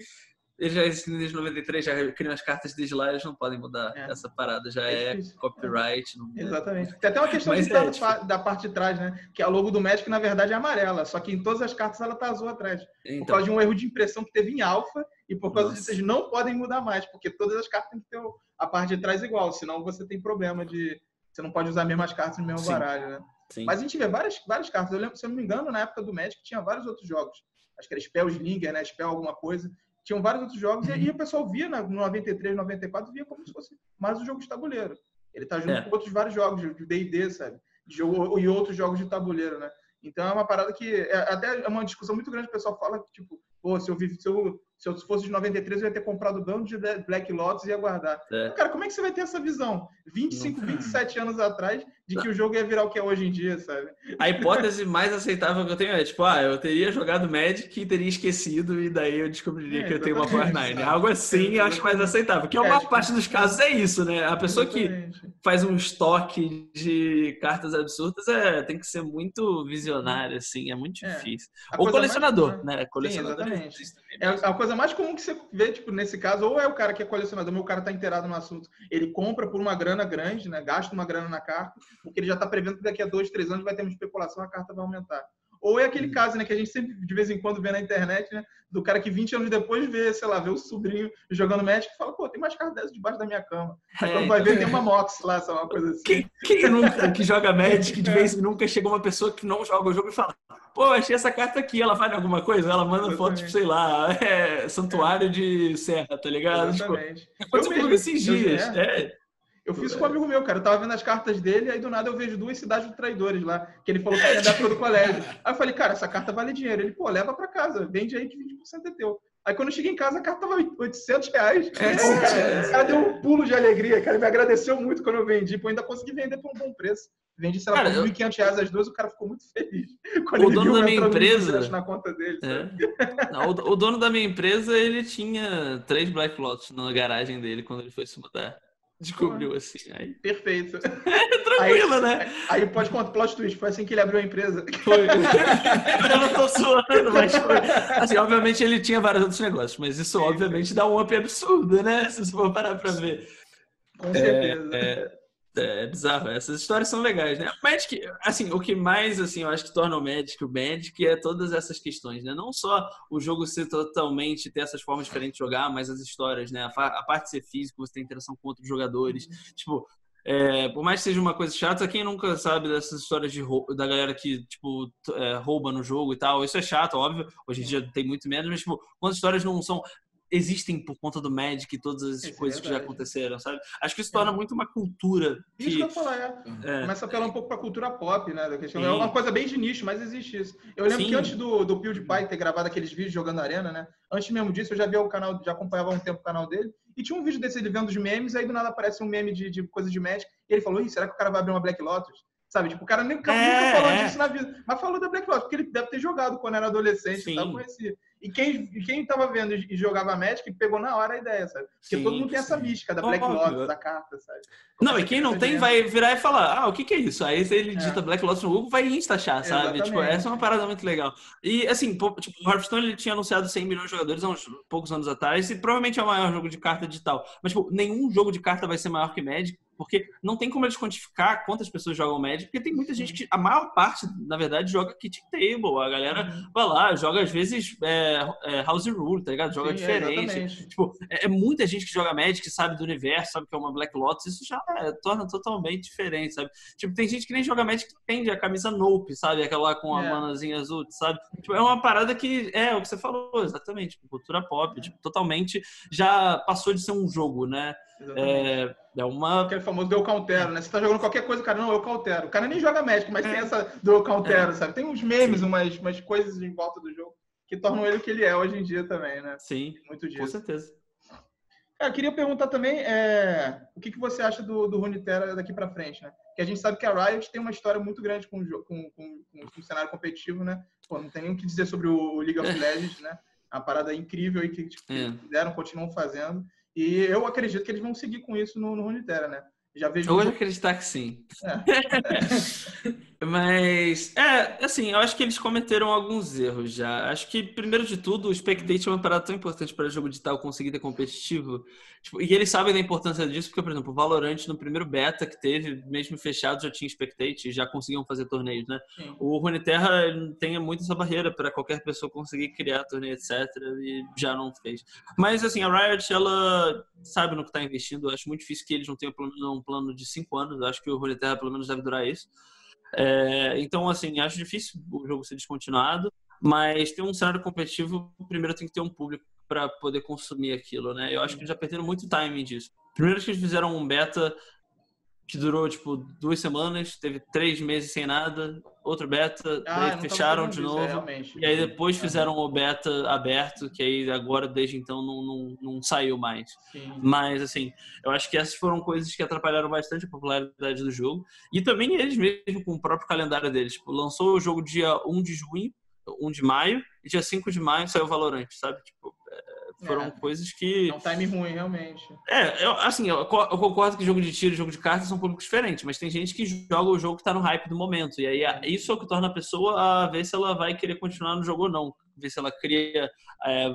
eles já existem desde 93, já criam as cartas desde lá, eles não podem mudar é. essa parada, já é, é copyright. Não... Exatamente. Tem até uma questão de é, tipo... da parte de trás, né? Que a logo do Magic, na verdade, é amarela, só que em todas as cartas ela tá azul atrás. Então... Por causa de um erro de impressão que teve em alfa, e por causa Nossa. disso eles não podem mudar mais, porque todas as cartas têm que ter a parte de trás igual, senão você tem problema de. Você não pode usar as mesmas cartas no mesmo Sim. baralho, né? Sim. Mas a gente vê várias, várias cartas. Eu lembro, se eu não me engano, na época do Magic tinha vários outros jogos. Acho que era Spell Slinger, né? Spell alguma coisa tinham vários outros jogos, e, e o pessoal via no 93, 94, via como se fosse mais um jogo de tabuleiro. Ele tá junto é. com outros vários jogos de D&D, sabe? De jogo, e outros jogos de tabuleiro, né? Então é uma parada que é, até é uma discussão muito grande. O pessoal fala que, tipo, pô, se eu, vive, se eu, se eu fosse de 93, eu ia ter comprado o bando de Black Lotus e ia guardar. É. Cara, como é que você vai ter essa visão? 25, 27 anos atrás de que o jogo ia virar o que é hoje em dia, sabe? A hipótese mais aceitável que eu tenho é, tipo, ah, eu teria jogado Magic e teria esquecido e daí eu descobriria é, que eu tenho uma Power 9. Algo assim eu acho mais aceitável. Que a maior é, parte dos casos é isso, né? A pessoa exatamente. que faz um estoque de cartas absurdas é, tem que ser muito visionária, assim, é muito é. difícil. Ou colecionador, mais... né? Colecionador Sim, exatamente. É a coisa mais comum que você vê, tipo, nesse caso, ou é o cara que é colecionador, mas o cara tá inteirado no assunto. Ele compra por uma grana grande, né? Gasta uma grana na carta, porque ele já está prevendo que daqui a dois, três anos vai ter uma especulação, a carta vai aumentar. Ou é aquele caso, né, que a gente sempre de vez em quando vê na internet, né, do cara que 20 anos depois vê, sei lá, vê o sobrinho jogando Magic e fala, pô, tem mais cartas dessas debaixo da minha cama. Aí é, quando vai ver, tem uma Mox lá, sabe, uma coisa assim. Quem, quem nunca que joga Magic, de vez em nunca chega uma pessoa que não joga o jogo e fala, pô, achei essa carta aqui, ela vale alguma coisa? Ela manda foto, tipo, sei lá, é, santuário de serra, tá ligado? Tipo, Exatamente. Tipo, aconteceu esses dias. É. Eu fiz com um amigo meu, cara. Eu tava vendo as cartas dele, aí do nada eu vejo duas cidades de traidores lá, que ele falou que ia dar todo o colégio. Aí eu falei, cara, essa carta vale dinheiro. Ele, pô, leva pra casa, vende aí que 20% é teu. Aí quando eu cheguei em casa, a carta tava 800 reais. É, cara, o cara deu um pulo de alegria, cara. Ele me agradeceu muito quando eu vendi, pô, ainda consegui vender por um bom preço. Vendi, sei lá, por 1.500 reais as duas, o cara ficou muito feliz. Quando o dono da minha empresa. Na conta dele, é. Não, o, o, dono da minha empresa, ele tinha três Black Lots na garagem dele quando ele foi se mudar descobriu assim. Aí... Perfeito. Tranquilo, aí, né? Aí pode contar plot twist, foi assim que ele abriu a empresa. Foi. eu não tô suando, mas foi. Assim, obviamente ele tinha vários outros negócios, mas isso obviamente dá um up absurdo, né? Se você for parar pra ver. Com certeza. É, é... É, é bizarro. Essas histórias são legais, né? O Magic, assim, o que mais, assim, eu acho que torna o Magic o Magic é todas essas questões, né? Não só o jogo ser totalmente, ter essas formas diferentes de jogar, mas as histórias, né? A, parte de ser físico, você tem interação com outros jogadores. Uhum. Tipo, é, por mais que seja uma coisa chata, quem nunca sabe dessas histórias de da galera que, tipo, é, rouba no jogo e tal, isso é chato, óbvio. Hoje em dia tem muito menos, mas, tipo, quando as histórias não são existem por conta do Magic e todas as é coisas que já aconteceram, sabe? Acho que isso torna é. muito uma cultura. Que... Isso que eu falar, é. é. Começa a apelar um pouco pra cultura pop, né? Da questão. É uma coisa bem de nicho, mas existe isso. Eu lembro Sim. que antes do, do PewDiePie ter gravado aqueles vídeos jogando arena, né? Antes mesmo disso, eu já via o canal, já acompanhava há um tempo o canal dele. E tinha um vídeo desse ele vendo os memes, aí do nada aparece um meme de, de coisa de Magic. E ele falou: Ih, será que o cara vai abrir uma Black Lotus? Sabe? Tipo, o cara nunca, é, nunca falou é. disso na vida. Mas falou da Black Lotus, porque ele deve ter jogado quando era adolescente Sim. e tal, conhecia. E quem, quem tava vendo e jogava Magic pegou na hora a ideia, sabe? Porque sim, todo mundo tem essa mística da Black Lotus, da carta, sabe? Como não, e quem não tem vai virar e falar, ah, o que que é isso? Aí se ele digita é. Black Lotus no Google, vai insta achar, sabe? Tipo, essa é uma parada muito legal. E assim, tipo, o Hearthstone ele tinha anunciado 100 milhões de jogadores há uns poucos anos atrás e provavelmente é o maior jogo de carta digital. Mas, tipo, nenhum jogo de carta vai ser maior que Magic porque não tem como eles quantificar quantas pessoas jogam Magic, porque tem muita gente que, a maior parte, na verdade, joga kit table. A galera uhum. vai lá, joga às vezes é, é, House Rule, tá ligado? Joga Sim, diferente. É, tipo, é, é, muita gente que joga Magic, sabe do universo, sabe que é uma Black Lotus, isso já é, torna totalmente diferente, sabe? Tipo, tem gente que nem joga Magic que entende a camisa Nope, sabe? Aquela com a é. manazinha azul, sabe? Tipo, é uma parada que é o que você falou, exatamente. Tipo, cultura pop, tipo, totalmente já passou de ser um jogo, né? É, é uma. Aquele famoso eu countero, né? Você tá jogando qualquer coisa, cara, não, eu countero. O cara nem joga médico, mas é. tem essa do eu countero, é. sabe? Tem uns memes, umas, umas coisas em volta do jogo que tornam ele o que ele é hoje em dia também, né? Sim. Muito disso. Com certeza. Eu queria perguntar também é, o que, que você acha do, do Runeterra daqui para frente, né? Que a gente sabe que a Riot tem uma história muito grande com, com, com, com o cenário competitivo, né? Pô, não tem nem o que dizer sobre o League of Legends, né? A parada incrível aí que tipo, é. fizeram, continuam fazendo. E eu acredito que eles vão seguir com isso no, no Runeterra, né? Já vejo. Eu vou acreditar que sim. É. Mas, é, assim, eu acho que eles cometeram alguns erros já. Acho que, primeiro de tudo, o Spectate é uma parada tão importante para jogo digital conseguir ter competitivo. Tipo, e eles sabem da importância disso, porque, por exemplo, o Valorant, no primeiro beta que teve, mesmo fechado, já tinha Spectate e já conseguiam fazer torneios, né? Sim. O Runeterra tem muito essa barreira para qualquer pessoa conseguir criar torneio, etc. E já não fez. Mas, assim, a Riot, ela sabe no que está investindo. Eu acho muito difícil que eles não tenham pelo menos um plano de cinco anos. Eu acho que o Runeterra, pelo menos, deve durar isso. É, então, assim, acho difícil o jogo ser descontinuado, mas tem um cenário competitivo, primeiro tem que ter um público para poder consumir aquilo, né? Eu acho que já perderam muito timing disso. Primeiro que eles fizeram um beta que durou tipo duas semanas, teve três meses sem nada, outro beta, ah, fecharam de novo. e aí depois fizeram o beta aberto, que aí agora desde então não, não, não saiu mais. Sim. Mas assim, eu acho que essas foram coisas que atrapalharam bastante a popularidade do jogo. E também eles mesmo com o próprio calendário deles. Tipo, lançou o jogo dia 1 de junho, 1 de maio, e dia 5 de maio saiu o Valorant, sabe? Tipo, foram é, coisas que. É um time ruim, realmente. É, eu, assim, eu, eu, concordo que jogo de tiro e jogo de cartas são públicos diferentes, mas tem gente que joga o jogo que tá no hype do momento. E aí isso é o que torna a pessoa a ver se ela vai querer continuar no jogo ou não. Ver se ela cria é,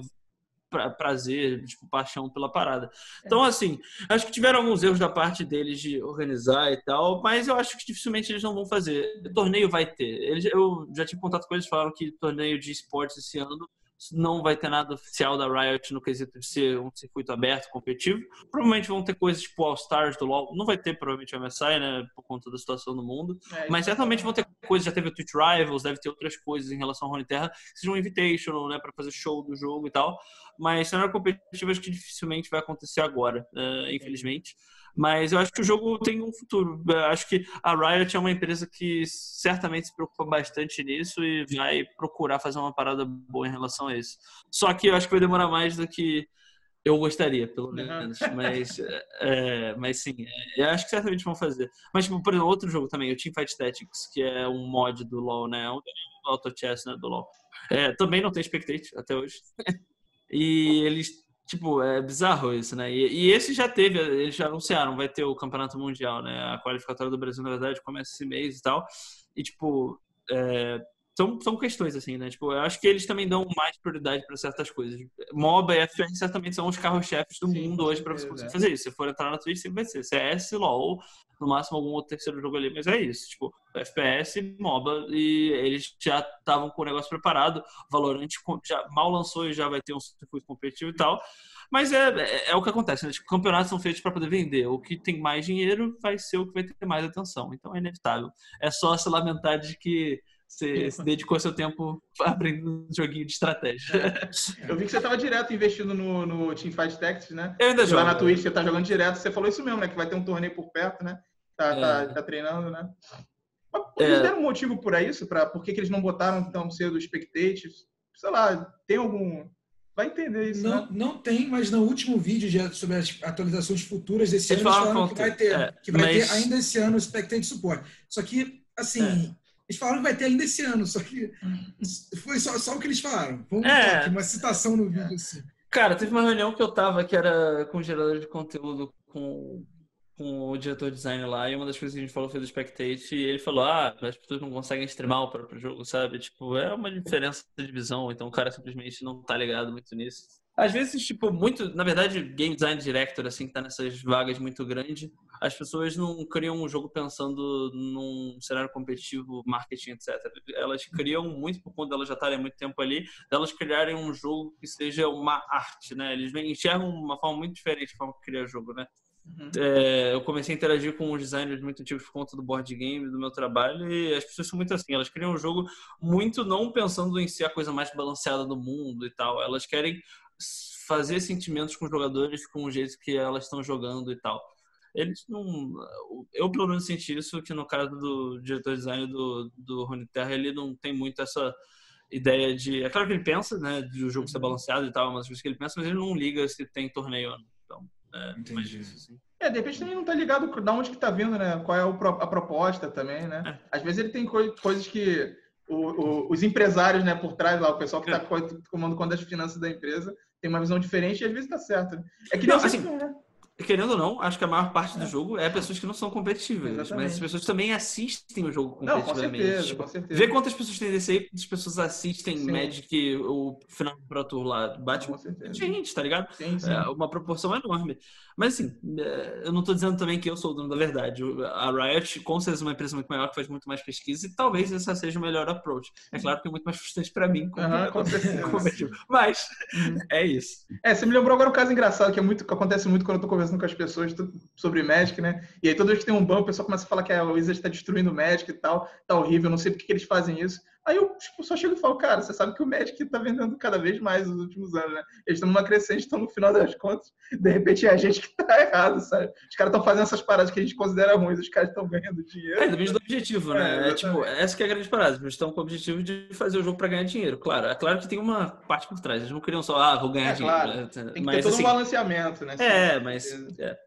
pra, prazer, tipo, paixão pela parada. Então, assim, acho que tiveram alguns erros da parte deles de organizar e tal, mas eu acho que dificilmente eles não vão fazer. O torneio vai ter. Eles, eu já tive contato com eles, falaram que torneio de esportes esse ano não vai ter nada oficial da Riot no quesito de ser um circuito aberto, competitivo. Provavelmente vão ter coisas tipo All Stars do LoL. Não vai ter, provavelmente, o MSI, né? Por conta da situação do mundo. É, mas certamente vão ter coisas. Já teve o Twitch Rivals, deve ter outras coisas em relação ao Terra que sejam um invitational, né? Para fazer show do jogo e tal. Mas cenário competitivo acho que dificilmente vai acontecer agora, uh, infelizmente. Mas eu acho que o jogo tem um futuro. Eu acho que a Riot é uma empresa que certamente se preocupa bastante nisso e vai procurar fazer uma parada boa em relação a isso. Só que eu acho que vai demorar mais do que eu gostaria, pelo menos. Uhum. Mas, é, mas sim, é, eu acho que certamente vão fazer. Mas, tipo, por exemplo, outro jogo também, o Teamfight Tactics, que é um mod do LoL, né? É um auto chess né, do LoL. É, também não tem Spectate até hoje. e eles Tipo, é bizarro isso, né? E, e, esse já teve, eles já anunciaram, vai ter o Campeonato Mundial, né? A qualificatória do Brasil, na verdade, começa esse mês e tal. E, tipo, é, são, são questões, assim, né? Tipo, eu acho que eles também dão mais prioridade para certas coisas. MOBA e FPS certamente são os carros-chefes do Sim, mundo hoje para você conseguir fazer isso. Se for entrar na Twitch, sempre vai ser CS, LoL, no máximo algum outro terceiro jogo ali, mas é isso. Tipo, FPS, MOBA, e eles já estavam com o negócio preparado. Valorant já mal lançou e já vai ter um circuito competitivo e tal. Mas é, é, é o que acontece, né? Tipo, campeonatos são feitos para poder vender. O que tem mais dinheiro vai ser o que vai ter mais atenção. Então é inevitável. É só se lamentar de que você se dedicou seu tempo aprendendo um joguinho de estratégia. É. Eu vi que você estava direto investindo no, no Teamfight Tactics, né? Eu ainda jogo. Lá na Twitch você tá jogando direto. Você falou isso mesmo, né? Que vai ter um torneio por perto, né? Tá, tá é. tá, tá treinando, né? Mas, eles é. deram um motivo para isso? Pra, por que, que eles não botaram tão cedo os spectators? Sei lá, tem algum... Vai entender isso, não, né? não tem, mas no último vídeo de, sobre as atualizações futuras desse ano, eles falaram que vai ter, é, que vai mas... ter ainda esse ano o Spectate Support. Só que assim, é. Eles falaram que vai ter ainda esse ano, só que foi só, só o que eles falaram. Vamos é. aqui, uma citação no vídeo assim. Cara, teve uma reunião que eu tava que era com gerador de conteúdo com, com o diretor de design lá, e uma das coisas que a gente falou foi do Spectate, e ele falou: Ah, as pessoas não conseguem streamar o próprio jogo, sabe? Tipo, é uma diferença de visão, então o cara simplesmente não tá ligado muito nisso. Às vezes, tipo, muito, na verdade, game design director, assim, que tá nessas vagas muito grandes, as pessoas não criam um jogo pensando num cenário competitivo, marketing, etc. Elas criam muito por conta delas já estarem há muito tempo ali, delas criarem um jogo que seja uma arte, né? Eles enxergam uma forma muito diferente de forma que cria jogo, né? Uhum. É, eu comecei a interagir com os designers muito antigos por conta do board game, do meu trabalho, e as pessoas são muito assim, elas criam um jogo muito não pensando em ser a coisa mais balanceada do mundo e tal, elas querem fazer sentimentos com os jogadores com o jeito que elas estão jogando e tal. Eles não. Eu, pelo menos, senti isso, que no caso do diretor de design do, do Rony Terra, ele não tem muito essa ideia de. É claro que ele pensa, né, de o jogo ser uhum. balanceado e tal, coisas que ele pensa, mas ele não liga se tem torneio ou não. Então, é, Entendi. Isso, assim. É, de repente também não tá ligado de onde que tá vindo, né? Qual é a proposta também, né? É. Às vezes ele tem coisas que o, o, os empresários, né, por trás lá, o pessoal que está é. comando conta das finanças da empresa, tem uma visão diferente e às vezes está certo. Né? É que não, assim, né? querendo ou não, acho que a maior parte do é. jogo é pessoas que não são competitivas, Exatamente. mas as pessoas também assistem o jogo competitivamente. Não, com certeza, tipo, com certeza. Vê quantas pessoas tem desse aí, quantas pessoas assistem sim. Magic, o final do Pro Tour lá, bate com gente, tá ligado? Sim, sim. É uma proporção enorme. Mas assim, é, eu não tô dizendo também que eu sou o dono da verdade. A Riot, com certeza, é uma empresa muito maior que faz muito mais pesquisa e talvez essa seja o melhor approach. É claro que é muito mais frustrante para mim, como, uhum, com certeza. Mas uhum. é isso. É, você me lembrou agora um caso engraçado que é muito que acontece muito quando eu tô conversando com as pessoas sobre Magic, né? E aí toda vez que tem um ban, o pessoal começa a falar que a Wizard está destruindo o Magic e tal, tá horrível, não sei por que eles fazem isso. Aí eu tipo, só chego e falo, cara, você sabe que o Magic está vendendo cada vez mais nos últimos anos, né? Eles estão numa crescente, estão no final das contas, de repente é a gente que está errado, sabe? Os caras estão fazendo essas paradas que a gente considera ruins, os caras estão ganhando dinheiro. É, depende do objetivo, né? É, é, tipo, essa que é a grande parada. Eles estão com o objetivo de fazer o jogo para ganhar dinheiro. Claro, é claro que tem uma parte por trás. Eles não queriam só, ah, vou ganhar é, dinheiro. Claro. Né? Tem que mas, ter todo assim, um balanceamento, né? É, mas... É.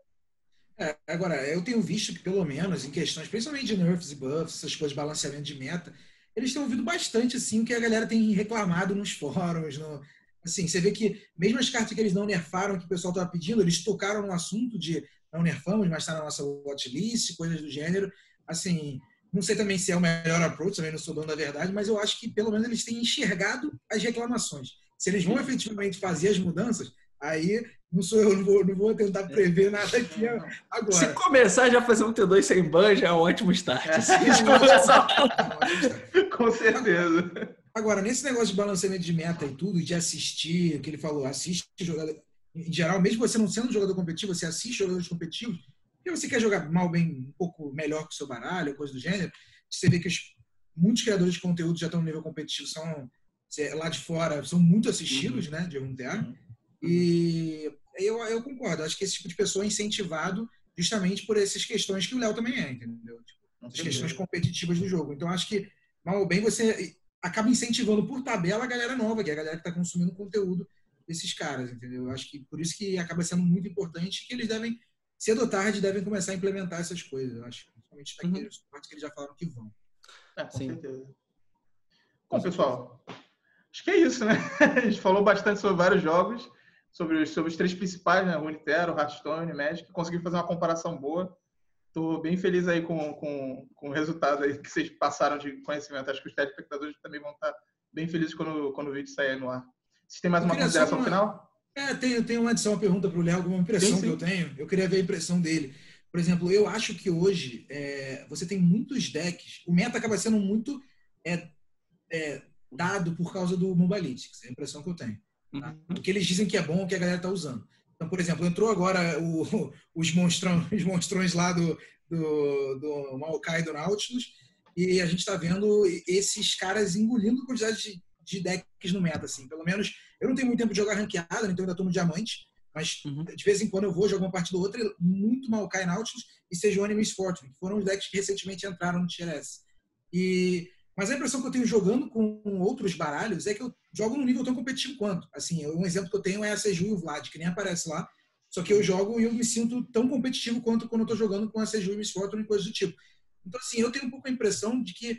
É, agora, eu tenho visto que, pelo menos, em questões, principalmente de nerfs e buffs, essas coisas de balanceamento de meta, eles têm ouvido bastante, assim, o que a galera tem reclamado nos fóruns, no, assim, você vê que mesmo as cartas que eles não nerfaram, que o pessoal estava pedindo, eles tocaram no assunto de não nerfamos, mas está na nossa watchlist, coisas do gênero, assim, não sei também se é o melhor approach, também não sou dono da verdade, mas eu acho que pelo menos eles têm enxergado as reclamações. Se eles vão efetivamente fazer as mudanças, aí não sou eu, não vou, não vou tentar prever nada aqui agora. Se começar já a fazer um T2 sem ban, já é um ótimo start. É. Com certeza. Agora, nesse negócio de balanceamento de meta e tudo, de assistir, o que ele falou, assiste jogador. Em geral, mesmo você não sendo um jogador competitivo, você assiste jogadores competitivos, e você quer jogar mal, bem, um pouco melhor que o seu baralho, coisa do gênero, você vê que os, muitos criadores de conteúdo já estão no nível competitivo, são lá de fora, são muito assistidos, uhum. né, de algum termo. Uhum. E eu, eu concordo. Acho que esse tipo de pessoa é incentivado justamente por essas questões que o Léo também é, entendeu? Tipo, as questões competitivas do jogo. Então, acho que, mal ou bem, você acaba incentivando por tabela a galera nova, que é a galera que está consumindo conteúdo desses caras, entendeu? Acho que por isso que acaba sendo muito importante que eles devem, cedo ou tarde, devem começar a implementar essas coisas. Eu acho, principalmente naqueles uhum. partes que eles já falaram que vão. É, com Sim. certeza. Bom, pessoal, acho que é isso, né? A gente falou bastante sobre vários jogos sobre, sobre os três principais, né? Runeterra, Hearthstone, Magic. Consegui fazer uma comparação boa. Estou bem feliz aí com, com, com o resultado aí que vocês passaram de conhecimento. Acho que os telespectadores também vão estar bem felizes quando, quando o vídeo sair no ar. Vocês têm mais uma consideração uma... final? É, tenho, tenho uma adição, uma pergunta para o Léo, alguma impressão sim, sim. que eu tenho. Eu queria ver a impressão dele. Por exemplo, eu acho que hoje é, você tem muitos decks. O meta acaba sendo muito é, é, dado por causa do Mobalytics, é a impressão que eu tenho. Tá? O que eles dizem que é bom, o que a galera está usando. Então, por exemplo, entrou agora o, os, monstrão, os monstrões lá do, do, do Maokai do Nautilus, e a gente está vendo esses caras engolindo quantidade de, de, decks no meta. Assim. Pelo menos, eu não tenho muito tempo de jogar ranqueada, então eu ainda estou no diamante, mas uhum. de vez em quando eu vou jogar uma partida ou outra, muito Maokai Nautilus e Sejuani Miss Fortune, que foram os decks que recentemente entraram no Tier S. E mas a impressão que eu tenho jogando com outros baralhos é que eu jogo num nível tão competitivo quanto. Assim, um exemplo que eu tenho é a Seju e o Vlad, que nem aparece lá. Só que eu jogo e eu me sinto tão competitivo quanto quando eu tô jogando com a Seju e Miss Fortune e coisas do tipo. Então, assim, eu tenho um pouco a impressão de que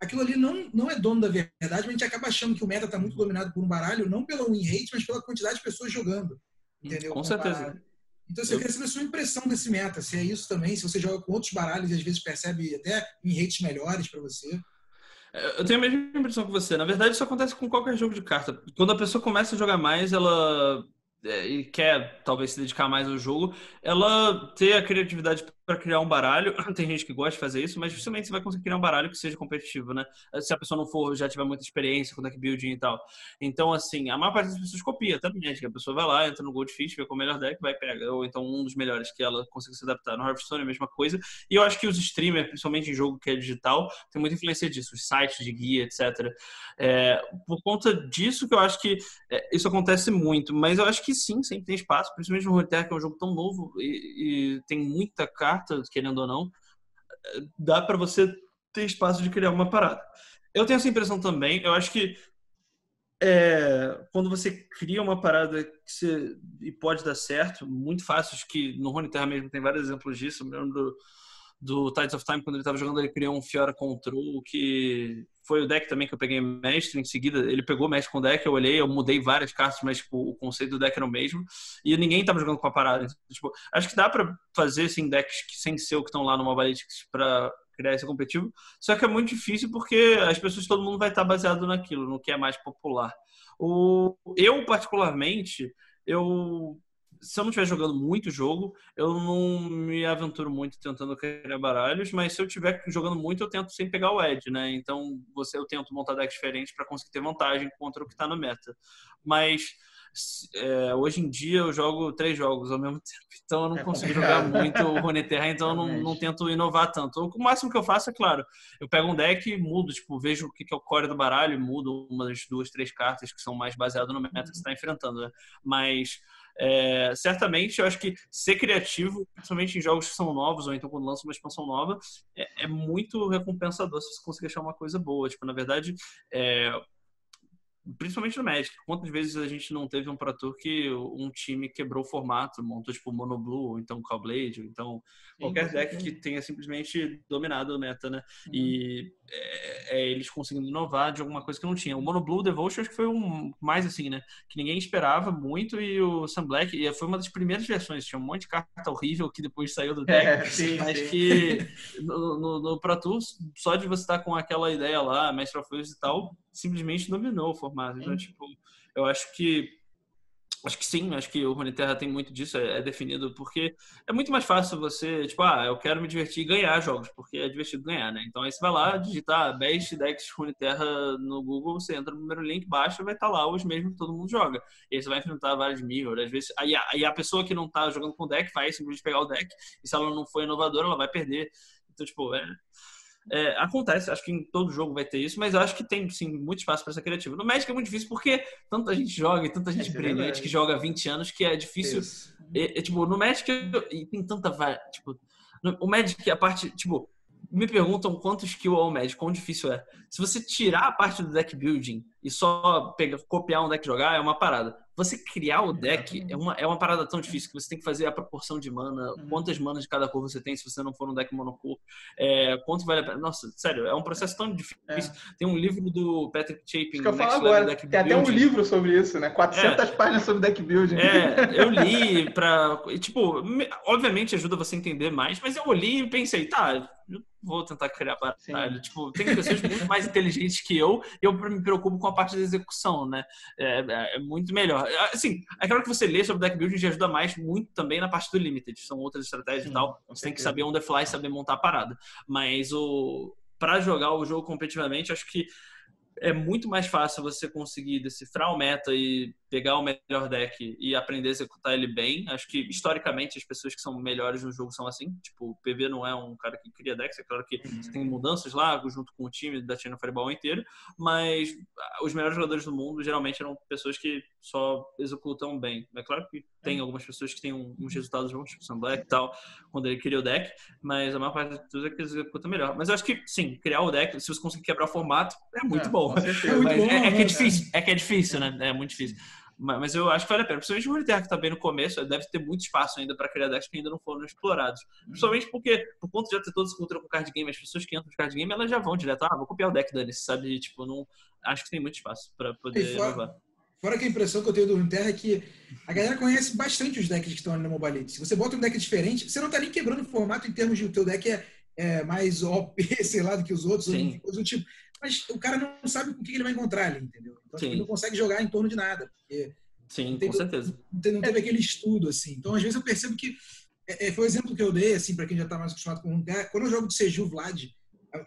aquilo ali não, não é dono da verdade, mas a gente acaba achando que o meta está muito dominado por um baralho, não pela win rate, mas pela quantidade de pessoas jogando. Entendeu? Com certeza. Então, assim, eu queria saber a sua impressão desse meta, se é isso também, se você joga com outros baralhos e às vezes percebe até win rates melhores para você. Eu tenho a mesma impressão que você. Na verdade, isso acontece com qualquer jogo de carta. Quando a pessoa começa a jogar mais, ela é, e quer talvez se dedicar mais ao jogo, ela ter a criatividade para criar um baralho. Tem gente que gosta de fazer isso, mas dificilmente você vai conseguir criar um baralho que seja competitivo, né? Se a pessoa não for, já tiver muita experiência com deck building e tal. Então, assim, a maior parte das pessoas copia, até Magic. A pessoa vai lá, entra no Goldfish, vê qual é o melhor deck, vai pegar. Ou então um dos melhores que ela consiga se adaptar. No Hearthstone é a mesma coisa. E eu acho que os streamers, principalmente em jogo que é digital, tem muita influência disso. Os sites de guia, etc. É, por conta disso que eu acho que é, isso acontece muito. Mas eu acho que sim, sempre tem espaço. Principalmente no Runeterra, que é um jogo tão novo e, e tem muita carta carta, querendo ou não, dá para você ter espaço de criar uma parada. Eu tenho essa impressão também. Eu acho que é, quando você cria uma parada que você, e pode dar certo, muito fácil, acho que no Rune Terra mesmo tem vários exemplos disso. Eu lembro do, do Tides of Time, quando ele estava jogando, ele criou um Fiora Control, que foi o deck também que eu peguei mestre. Em seguida, ele pegou mestre com deck, eu olhei, eu mudei várias cartas, mas tipo, o conceito do deck era o mesmo. E ninguém estava jogando com a parada. Então, tipo, acho que dá para fazer assim, decks que, sem ser o que estão lá no Legends para criar esse competitivo. Só que é muito difícil porque as pessoas, todo mundo vai estar baseado naquilo, no que é mais popular. O, eu, particularmente, eu se eu não estiver jogando muito jogo, eu não me aventuro muito tentando criar baralhos, mas se eu estiver jogando muito, eu tento sem pegar o edge, né? Então, você eu tento montar decks diferentes para conseguir ter vantagem contra o que está no meta. Mas é, hoje em dia eu jogo três jogos ao mesmo tempo, então eu não é consigo jogar muito o Runeterra, então eu não, não, tento inovar tanto. O máximo que eu faço é, claro, eu pego um deck e mudo, tipo, vejo o que é o core do baralho mudo umas duas, três cartas que são mais baseadas no meta que você está enfrentando, né? Mas é, certamente, eu acho que ser criativo, principalmente em jogos que são novos, ou então quando lança uma expansão nova, é, é muito recompensador se você conseguir achar uma coisa boa. Tipo, na verdade, é, principalmente no Magic. Quantas vezes a gente não teve um Pro Tour que um time quebrou o formato, montou tipo Mono Blue, ou então Cowblade, ou então qualquer deck que tenha simplesmente dominado o meta, né? Uhum. E é, é, eles conseguindo inovar de alguma coisa que não tinha. O Mono Blue Devotion acho que foi um mais assim, né? Que ninguém esperava muito e o Sun Black e foi uma das primeiras versões. Tinha um monte de carta horrível que depois saiu do deck, é, sim, mas sim. que no, no, no Pro Tour, só de você estar com aquela ideia lá, Master of Waves e tal, simplesmente dominou o formato. Então, tipo, eu acho que Acho que sim, acho que o Runeterra tem muito disso, é, é, definido, porque é muito mais fácil você, tipo, ah, eu quero me divertir e ganhar jogos, porque é divertido ganhar, né? Então aí você vai lá, digitar Best Decks Runeterra no Google, você entra no primeiro link, baixa, vai estar tá lá os mesmos que todo mundo joga. E aí você vai enfrentar vários mirror, às vezes, aí, aí a pessoa que não tá jogando com o deck vai simplesmente pegar o deck, e se ela não for inovadora, ela vai perder. Então, tipo, é é, acontece, acho que em todo jogo vai ter isso, mas eu acho que tem sim muito espaço para ser criativo. No Magic é muito difícil porque tanta gente joga e tanta gente é brilhante que joga há 20 anos que é difícil. É, é, tipo, no Magic e tem tanta. Tipo, no, o Magic, a parte. Tipo, me perguntam quanto skill é o Magic, quão difícil é. Se você tirar a parte do deck building e só pegar, copiar um deck e jogar, é uma parada. Você criar o deck é uma, é uma parada tão difícil que você tem que fazer a proporção de mana, uhum. quantas manas de cada cor você tem se você não for um deck monocor, é, quanto vale a pena. Nossa, sério, é um processo tão difícil. É. Tem um livro do Patrick Chapin, que eu falo agora. Deck tem até um livro sobre isso, né? 400 é. páginas sobre deck building. É, eu li pra. Tipo, obviamente ajuda você a entender mais, mas eu li e pensei, tá, vou tentar criar batalha. Tipo, tem pessoas muito mais inteligentes que eu e eu me preocupo com a parte da execução, né? É, é, é muito melhor. Assim, é claro que você lê sobre deck building já ajuda mais muito também na parte do limited. São outras estratégias Sim, e tal. Você tem que saber on the fly, saber montar a parada. Mas o para jogar o jogo competitivamente, acho que é muito mais fácil você conseguir decifrar o meta e pegar o melhor deck e aprender a executar ele bem. Acho que historicamente as pessoas que são melhores no jogo são assim. Tipo, o PV não é um cara que cria decks, é claro que uhum. você tem mudanças lá junto com o time da China Fireball inteiro, mas ah, os melhores jogadores do mundo geralmente eram pessoas que só executam bem. É claro que tem algumas pessoas que têm uns resultados bons, tipo Sam Black e tal, quando ele cria o deck, mas a maior parte das pessoas é que executa melhor. Mas eu acho que sim, criar o deck, se você conseguir quebrar o formato, é muito é, bom. É, muito bom, é, é, que é difícil, é que é difícil, né? É muito difícil. Mas eu acho que vale a pena. Principalmente o Runeterra, que está bem no começo, deve ter muito espaço ainda para criar decks que ainda não foram explorados. Principalmente porque, por conta de já ter toda essa cultura com card game, as pessoas que entram no card game, elas já vão direto, ah, vou copiar o deck Dani, sabe? Tipo, não... acho que tem muito espaço para poder fora, Fora que a impressão que eu tenho do Runeterra é que a galera conhece bastante os decks que estão ali no Mobile League. Se você bota um deck diferente, você não está nem quebrando o formato em termos de o teu deck é, é mais OP, sei lá, do que os outros, Sim. ou do tipo mas o cara não sabe com o que ele vai encontrar ali, entendeu? Então, ele não consegue jogar em torno de nada, porque Sim, com certeza. Não, teve, não teve aquele estudo, assim. Então, às vezes, eu percebo que. É, é foi o exemplo que eu dei, assim, para quem já está mais acostumado com o Quando eu jogo de Seju Vlad,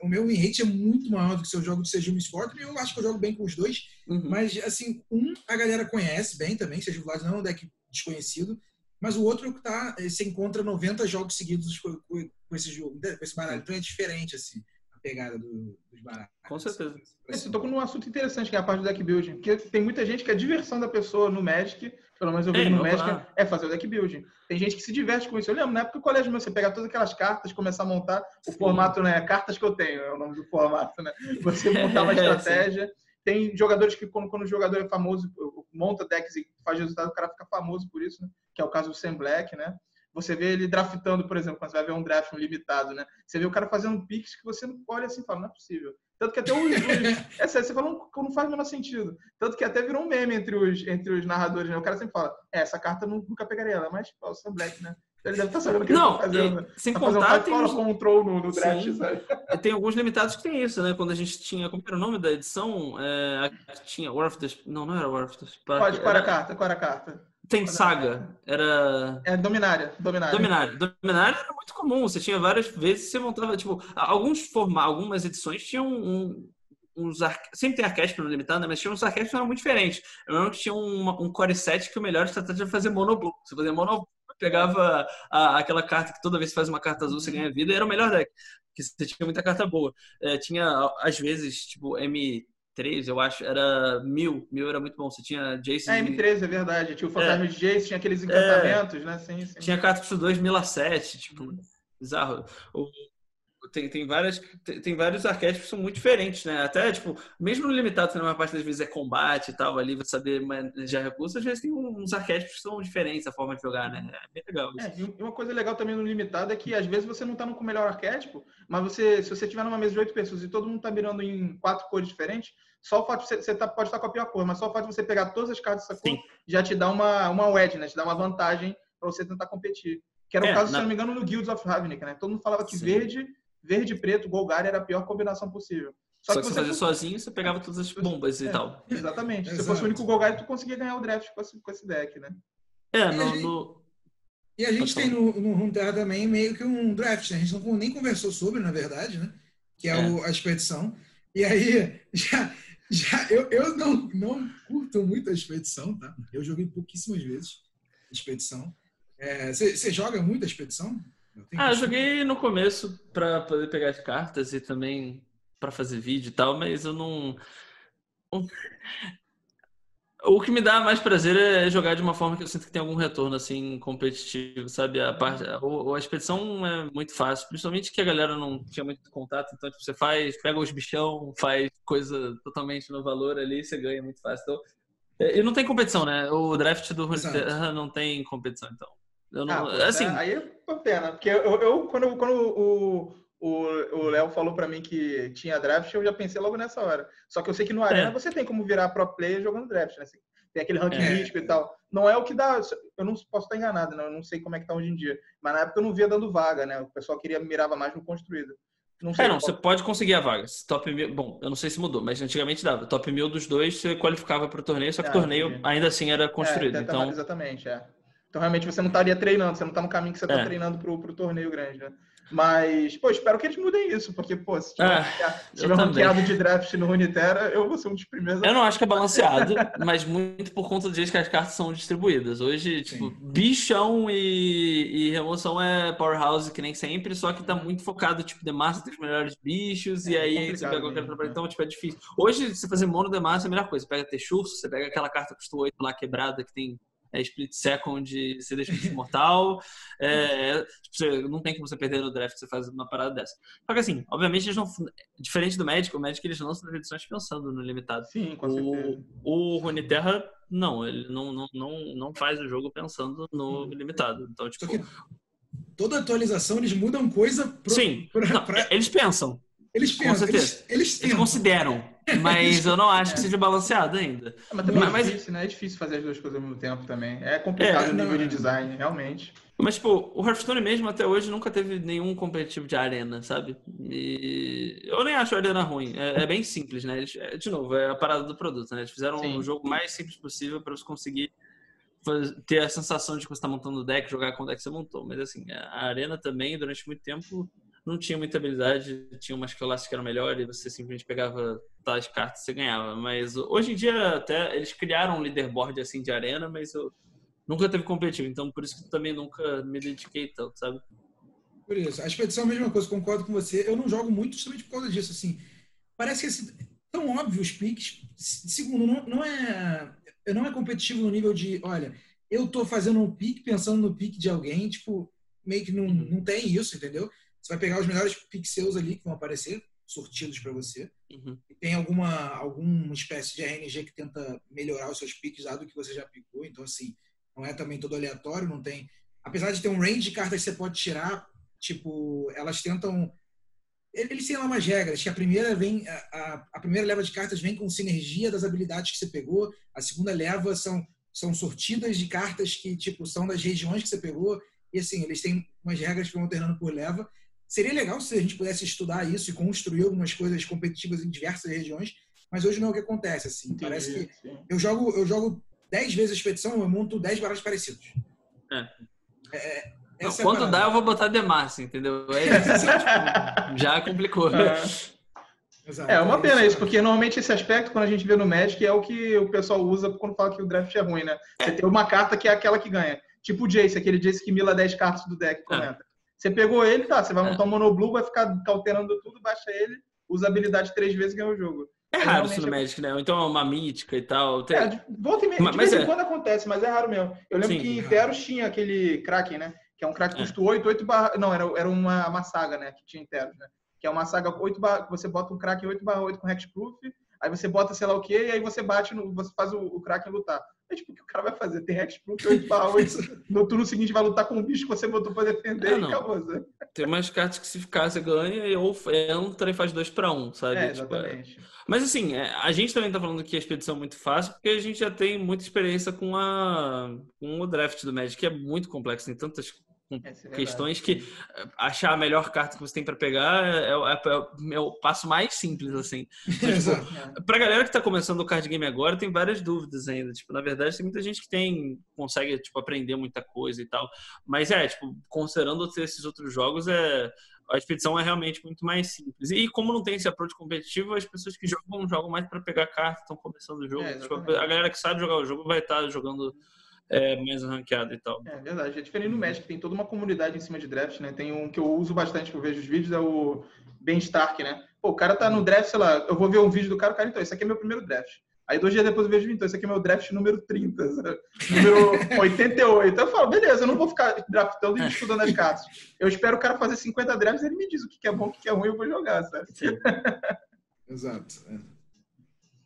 o meu rate é muito maior do que se eu jogo de Seju Sport, e eu acho que eu jogo bem com os dois. Uhum. Mas, assim, um a galera conhece bem também, Seju Vlad não é um deck desconhecido, mas o outro que tá, você encontra 90 jogos seguidos com, com esse jogo, com esse baralho. Então é diferente, assim pegada do, dos baratos. Com certeza. Você tocou num assunto interessante, que é a parte do deck building. Porque tem muita gente que a diversão da pessoa no Magic, pelo menos eu vejo é, no Magic, lá. é fazer o deck building. Tem gente que se diverte com isso. Eu lembro, na época do colégio, você pegar todas aquelas cartas, começar a montar o formato, né? Cartas que eu tenho, é o nome do formato, né? Você montar uma estratégia. Tem jogadores que, quando, quando o jogador é famoso, monta decks e faz resultado, o cara fica famoso por isso, né? Que é o caso do Sam Black, né? Você vê ele draftando, por exemplo, quando você vai ver um draft um limitado, né? Você vê o cara fazendo picks que você olha assim e fala, não é possível. Tanto que até os. os é sério, você fala, não, não faz o menor sentido. Tanto que até virou um meme entre os, entre os narradores, né? O cara sempre fala, é, essa carta nunca pegaria ela, mas ó, o Sam Black, né? Ele deve estar tá sabendo o que não, ele está fazendo. E, sem tá contar, tem uns... control no, no draft, Sim. sabe? Tem alguns limitados que tem isso, né? Quando a gente tinha, como era o nome da edição? É, tinha War of the... Não, não era War of the Spark. Pode, qual era a carta? Qual era a carta? Tem saga. Era. É Dominária. Dominária. Dominária. Dominária era muito comum. Você tinha várias vezes, você montava, tipo, alguns forma, algumas edições tinham um, uns ar... sempre tem arquétipo no limitado, né? mas tinha uns arquétipos que eram muito diferentes. Eu lembro que tinha um, um core set que o melhor estratégia era fazer monoblue. Você fazia monoblue, pegava a, aquela carta que toda vez que faz uma carta azul você ganha vida, e era o melhor deck. Porque você tinha muita carta boa. É, tinha, às vezes, tipo, M 13, eu acho, era mil. Mil era muito bom. Você tinha Jason. É, M13, é verdade. Tinha o Fantasma é. de Jason, tinha aqueles encantamentos, é. né? Sim, sim. Tinha carta que custou 2 mil a 7, tipo, bizarro. O, tem, tem, várias, tem, tem, vários arquétipos que são muito diferentes, né? Até, tipo, mesmo no limitado, na maior parte das vezes é combate e tal, ali você saber manejar recursos, às vezes tem uns arquétipos que são diferentes a forma de jogar, né? É bem legal isso. É, e uma coisa legal também no limitado é que às vezes você não tá com o melhor arquétipo, mas você, se você tiver numa mesa de oito pessoas e todo mundo tá mirando em quatro cores diferentes, só o fato de você, você tá, pode estar com a pior cor, mas só o fato de você pegar todas as cartas dessa cor Sim. já te dá uma, uma wedge, né? Te dá uma vantagem para você tentar competir. Que era o é, caso, na... se não me engano, no Guilds of Ravnica, né? Todo mundo falava que Sim. verde, verde e preto, Golgari era a pior combinação possível. Só, Só que, você fazia sozinho, você pegava todas as bombas é, e tal. Exatamente. Se você fosse o único Golgari, tu conseguia ganhar o draft com esse, com esse deck, né? É, no, e a gente, no... e a gente tem no, no Runeterra também meio que um draft, né? A gente não, nem conversou sobre, na verdade, né? Que é, é. O, a expedição. E aí, já, já, eu, eu não, não curto muito a expedição, tá? Eu joguei pouquíssimas vezes expedição. Você é, joga muito a expedição? Ah, joguei no começo para poder pegar as cartas e também para fazer vídeo e tal, mas eu não. O que me dá mais prazer é jogar de uma forma que eu sinto que tem algum retorno assim competitivo, sabe? A parte, a, a expedição é muito fácil, principalmente que a galera não tinha muito contato, então tipo, você faz, pega os bichão, faz coisa totalmente no valor ali, você ganha muito fácil. Então, é, e não tem competição, né? O draft do Runeterra não tem competição, então. Eu não, ah, assim, é, aí é uma pena, porque eu, eu quando, quando o o Léo falou para mim que tinha draft, eu já pensei logo nessa hora. Só que eu sei que no Arena é. você tem como virar pro player jogando draft, né? Tem aquele ranking é. mítico e tal. Não é o que dá. Eu não posso estar enganado, né? Eu não sei como é que tá hoje em dia. Mas na época eu não via dando vaga, né? O pessoal queria mirava mais no construído. Não sei é, não, você pode conseguir a vaga. Top mil, bom, eu não sei se mudou, mas antigamente dava. Top mil dos dois você qualificava para o torneio, só que o é, torneio entendi. ainda assim era construído. É, então... Exatamente, é. Então realmente você não estaria treinando, você não está no caminho que você está é. treinando para o torneio grande, né? Mas, pô, espero que eles mudem isso, porque, pô, se tiver, é, tiver um ranqueado de draft no Runeterra, eu vou ser um dos primeiros. Eu não acho que é balanceado, mas muito por conta disso que as cartas são distribuídas. Hoje, tipo, Sim. bichão e, e, remoção é powerhouse que nem sempre, só que tá muito focado, tipo, Demacia tem os melhores bichos, é, e aí você pega qualquer trabalho. Né? Então, tipo, é difícil. Hoje, você fazer mono Demacia é a melhor coisa. Você pega Texurso, você pega aquela carta que custa 8 lá quebrada, que tem é split second, você deixa de mortal. É, você, não tem como você perder no draft, você faz uma parada dessa. Só que assim, obviamente, eles não. Diferente do Magic, o Magic eles lançam as edições pensando no limitado. Sim, com o, certeza. O Runeterra não, ele não, não, não, não faz o jogo pensando no Uhum. ilimitado. Então, tipo, toda atualização eles mudam coisa pro, sim, pra- não, pra- eles pensam, eles com pensam, eles, certeza. eles eles tentam. consideram, mas eu não acho que seja balanceado ainda. Mas também Mas- é difícil, né? É difícil fazer as duas coisas ao mesmo tempo também. É complicado É, o nível não, de é. design, realmente. Mas, tipo, o Hearthstone mesmo até hoje nunca teve nenhum competitivo de arena, sabe? E eu nem acho a arena ruim. É, é bem simples, né? Eles- é, de novo, é a parada do produto, né? Eles fizeram Sim. o jogo mais simples possível para você conseguir ter a sensação de que você está montando o deck, jogar com o deck que você montou. Mas, assim, a arena também, durante muito tempo, não tinha muita habilidade. Tinha umas classes que eram melhores e você simplesmente pegava tais cartas e você ganhava. Mas hoje em dia, até, eles criaram um leaderboard, assim, de arena, mas eu nunca teve competitivo. Então, por isso que também nunca me dediquei tanto, sabe? Por isso. A expedição é a mesma coisa, concordo com você. Eu não jogo muito justamente por causa disso, assim. Parece que assim, tão óbvio os piques. Se- Segundo, não, não é não é competitivo no nível de, olha, eu tô fazendo um pique pensando no pique de alguém, tipo, meio que não, Uhum. não tem isso, entendeu? Você vai pegar os melhores seus ali que vão aparecer, sortidos para você. Uhum. E tem alguma, alguma espécie de RNG que tenta melhorar os seus piques dado que você já picou. Então, assim, não é também todo aleatório, não tem. Apesar de ter um range de cartas que você pode tirar, tipo, elas tentam. Eles têm lá umas regras, que a primeira vem. A, a, a primeira leva de cartas vem com sinergia das habilidades que você pegou, a segunda leva são, são sortidas de cartas que, tipo, são das regiões que você pegou. E assim, eles têm umas regras que vão alternando por leva. Seria legal se a gente pudesse estudar isso e construir algumas coisas competitivas em diversas regiões, mas hoje não é o que acontece, assim. Parece que Entendi, sim. eu jogo, eu jogo 10 vezes a expedição, eu monto 10 baralhos parecidos. É. É, Não, essa é quando parada. dá, eu vou botar Demacia, entendeu? É isso, tipo, já complicou. É uma pena isso. isso, porque normalmente esse aspecto, quando a gente vê no Magic, é o que o pessoal usa quando fala que o draft é ruim, né? Você tem uma carta que é aquela que ganha. Tipo o Jace, aquele Jace que mila 10 cartas do deck, comenta. Você pegou ele, tá, você vai montar um monoblue, vai ficar alterando tudo, baixa ele, usa habilidade três vezes e ganha o jogo. É raro isso no realmente Magic, né? Ou então é uma mítica e tal. Tem- É, de, volta e meia, Mas- de vez em é. quando acontece, mas é raro mesmo. Eu lembro Sim. que em Teros tinha aquele Kraken, né? Que é um Kraken que É. custa 8, 8 barra... Não, era, era uma, uma saga, né? Que tinha em Teros, né? Que é uma saga 8 barra... Você bota um Kraken 8 barra 8 com Hexproof, aí você bota sei lá o quê, e aí você bate, no, você faz o, o Kraken lutar. É tipo, o que o cara vai fazer? Tem Hexproof 8 barra 8, no turno seguinte vai lutar com um bicho que você botou pra defender Ah, e acabou, sabe? Tem umas cartas que se ficar, você ganha, ou entra e faz dois pra um, sabe? É, Tipo, é- exatamente. Mas assim, é, a gente também tá falando que a expedição é muito fácil, porque a gente já tem muita experiência com, a, com o draft do Magic, que é muito complexo, tem tantas com Essa é questões que eh, achar a melhor carta que você tem pra pegar é, o- é o- é o passo mais simples, assim. Exato. É. Pra galera que tá começando o card game agora, tem várias dúvidas ainda. Tipo, na verdade, tem muita gente que tem, consegue, tipo, aprender muita coisa e tal. Mas é, tipo, considerando esses outros jogos, é, a expedição é realmente muito mais simples. E como não tem esse approach competitivo, as pessoas que jogam, jogam mais pra pegar carta, estão começando o jogo. É, Tipo, a galera que sabe jogar o jogo vai estar jogando é, mais ranqueado e tal. É verdade. É diferente no Magic, tem toda uma comunidade em cima de draft, né? Tem um que eu uso bastante, que eu vejo os vídeos, é o Ben Stark, né? Pô, o cara tá no draft, sei lá, eu vou ver um vídeo do cara, o cara, então, esse aqui é meu primeiro draft. Aí dois dias depois eu vejo, então, esse aqui é meu draft número 30, sabe? número 88. Eu falo, beleza, eu não vou ficar draftando e estudando as cartas. Eu espero o cara fazer 50 drafts e ele me diz o que é bom, o que é ruim, eu vou jogar, sabe? Sim. Exato. é.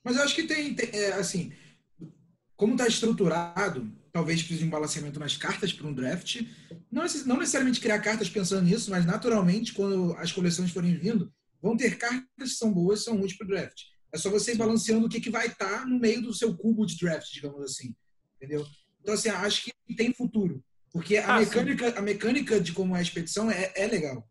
Mas eu acho que tem, tem, é, assim, como está estruturado, talvez precise de um balanceamento nas cartas para um draft. Não, necess- não necessariamente criar cartas pensando nisso, mas naturalmente, quando as coleções forem vindo, vão ter cartas que são boas e são úteis para o draft. É só você ir balanceando o que, que vai estar no meio do seu cubo de draft, digamos assim. Entendeu? Então, assim, acho que tem futuro. Porque a, Ah, sim. mecânica, a mecânica de como é a expedição é, é legal.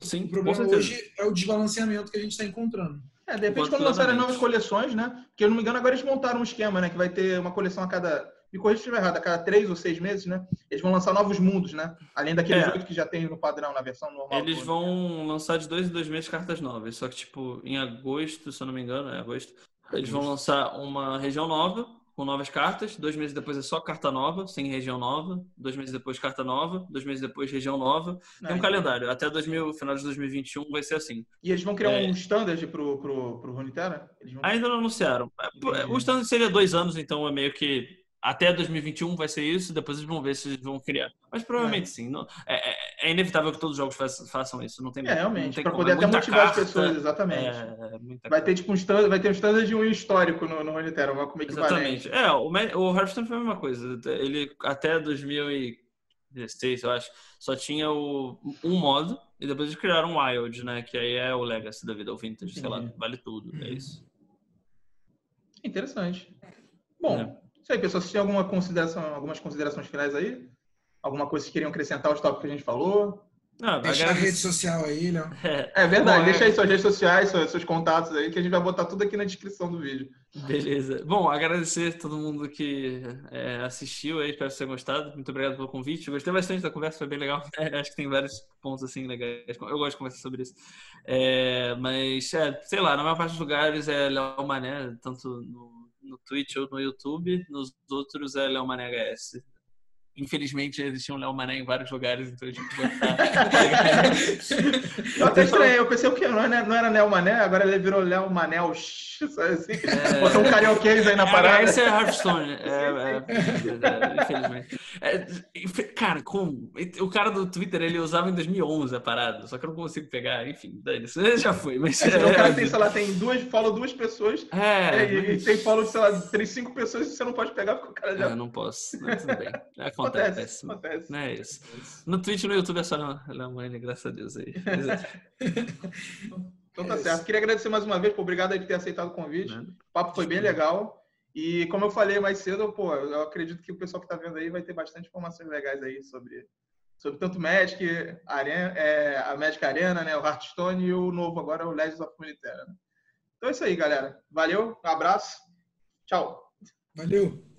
Sim, O com problema hoje é o desbalanceamento que a gente está encontrando. É, de repente, quando lançarem novas coleções, né? Porque, eu não me engano, agora eles montaram um esquema, né? Que vai ter uma coleção a cada. Me corrija se estiver errado, a cada três ou seis meses, né? Eles vão lançar novos mundos, né? Além daqueles É. oito que já tem no padrão, na versão normal. Eles vão lançar de dois em dois meses cartas novas. Só que, tipo, em agosto, se eu não me engano, é agosto, eles vão lançar uma região nova, com novas cartas. Dois meses depois é só carta nova, sem região nova. Dois meses depois, carta nova. Dois meses depois, região nova. Tem um calendário. Até 2000, final de 2021 vai ser assim. E eles vão criar É. um standard pro, pro, pro Runeterra? Vão... Ainda não anunciaram. É, Entendi. O standard seria dois anos, então é meio que até 2021 vai ser isso, depois eles vão ver se eles vão criar. Mas provavelmente é. sim. Não, é, é, é, inevitável que todos os jogos façam isso. Não tem, é, realmente. Para poder até motivar carta, as pessoas, exatamente. É, vai ter tipo um standard, vai ter um standard de um histórico no, no Runeterra, como equivalente. Exatamente. É, o, o Hearthstone foi a mesma coisa. Ele até 2016, eu acho, só tinha o, um modo e depois eles criaram o Wild, né? Que aí é o Legacy da vida, o Vintage, sei lá, vale tudo. É isso. Interessante. Bom, é. Isso aí, pessoal. Vocês têm alguma consideração, algumas considerações finais aí? Alguma coisa que queriam acrescentar aos tópicos que a gente falou? Não, deixa a rede social aí, Léo. É, é verdade, Bom, deixa é... aí suas redes sociais, seus, seus, contatos aí, que a gente vai botar tudo aqui na descrição do vídeo. Beleza. Bom, agradecer a todo mundo que é, assistiu aí, espero que tenha gostado. Muito obrigado pelo convite. gostei bastante da conversa, foi bem legal. É, acho que tem vários pontos assim legais. Eu gosto de conversar sobre isso. É, mas, é, sei lá, na maior parte dos lugares é Léo Mané, tanto no, no Twitch ou no YouTube. Nos outros é Léo Mané HS. Infelizmente existia um Léo Mané em vários lugares, então a gente vai Eu até estranhei, eu pensei o quê? Não era, não era Léo Mané, agora ele virou Léo Manel, assim. É... Botou um carioquês aí na parada. Esse é Hearthstone, é, é, é, infelizmente. É, cara, como? O cara do Twitter, ele usava em 2011 a parada, só que eu não consigo pegar, enfim, dane-se, já foi. Mas, é, o cara tem, sei lá, tem duas, follow duas pessoas, é, e, mas... e tem follow, sei lá, tem cinco pessoas e você não pode pegar porque o cara já... Eu não posso, mas tudo bem. Acontece, acontece. acontece. Não é isso. No Twitch e no YouTube é só Alemanha, graças a Deus aí. então tá é certo. Queria agradecer mais uma vez, por obrigado por ter aceitado o convite. O papo foi bem legal. E como eu falei mais cedo, pô, eu acredito que o pessoal que está vendo aí vai ter bastante informações legais aí sobre, sobre tanto Magic, Arena, é, a Magic Arena, né, o Hearthstone e o novo agora, o Legends of Runeterra. Né? Então é isso aí, galera. Valeu, um abraço. Tchau. Valeu.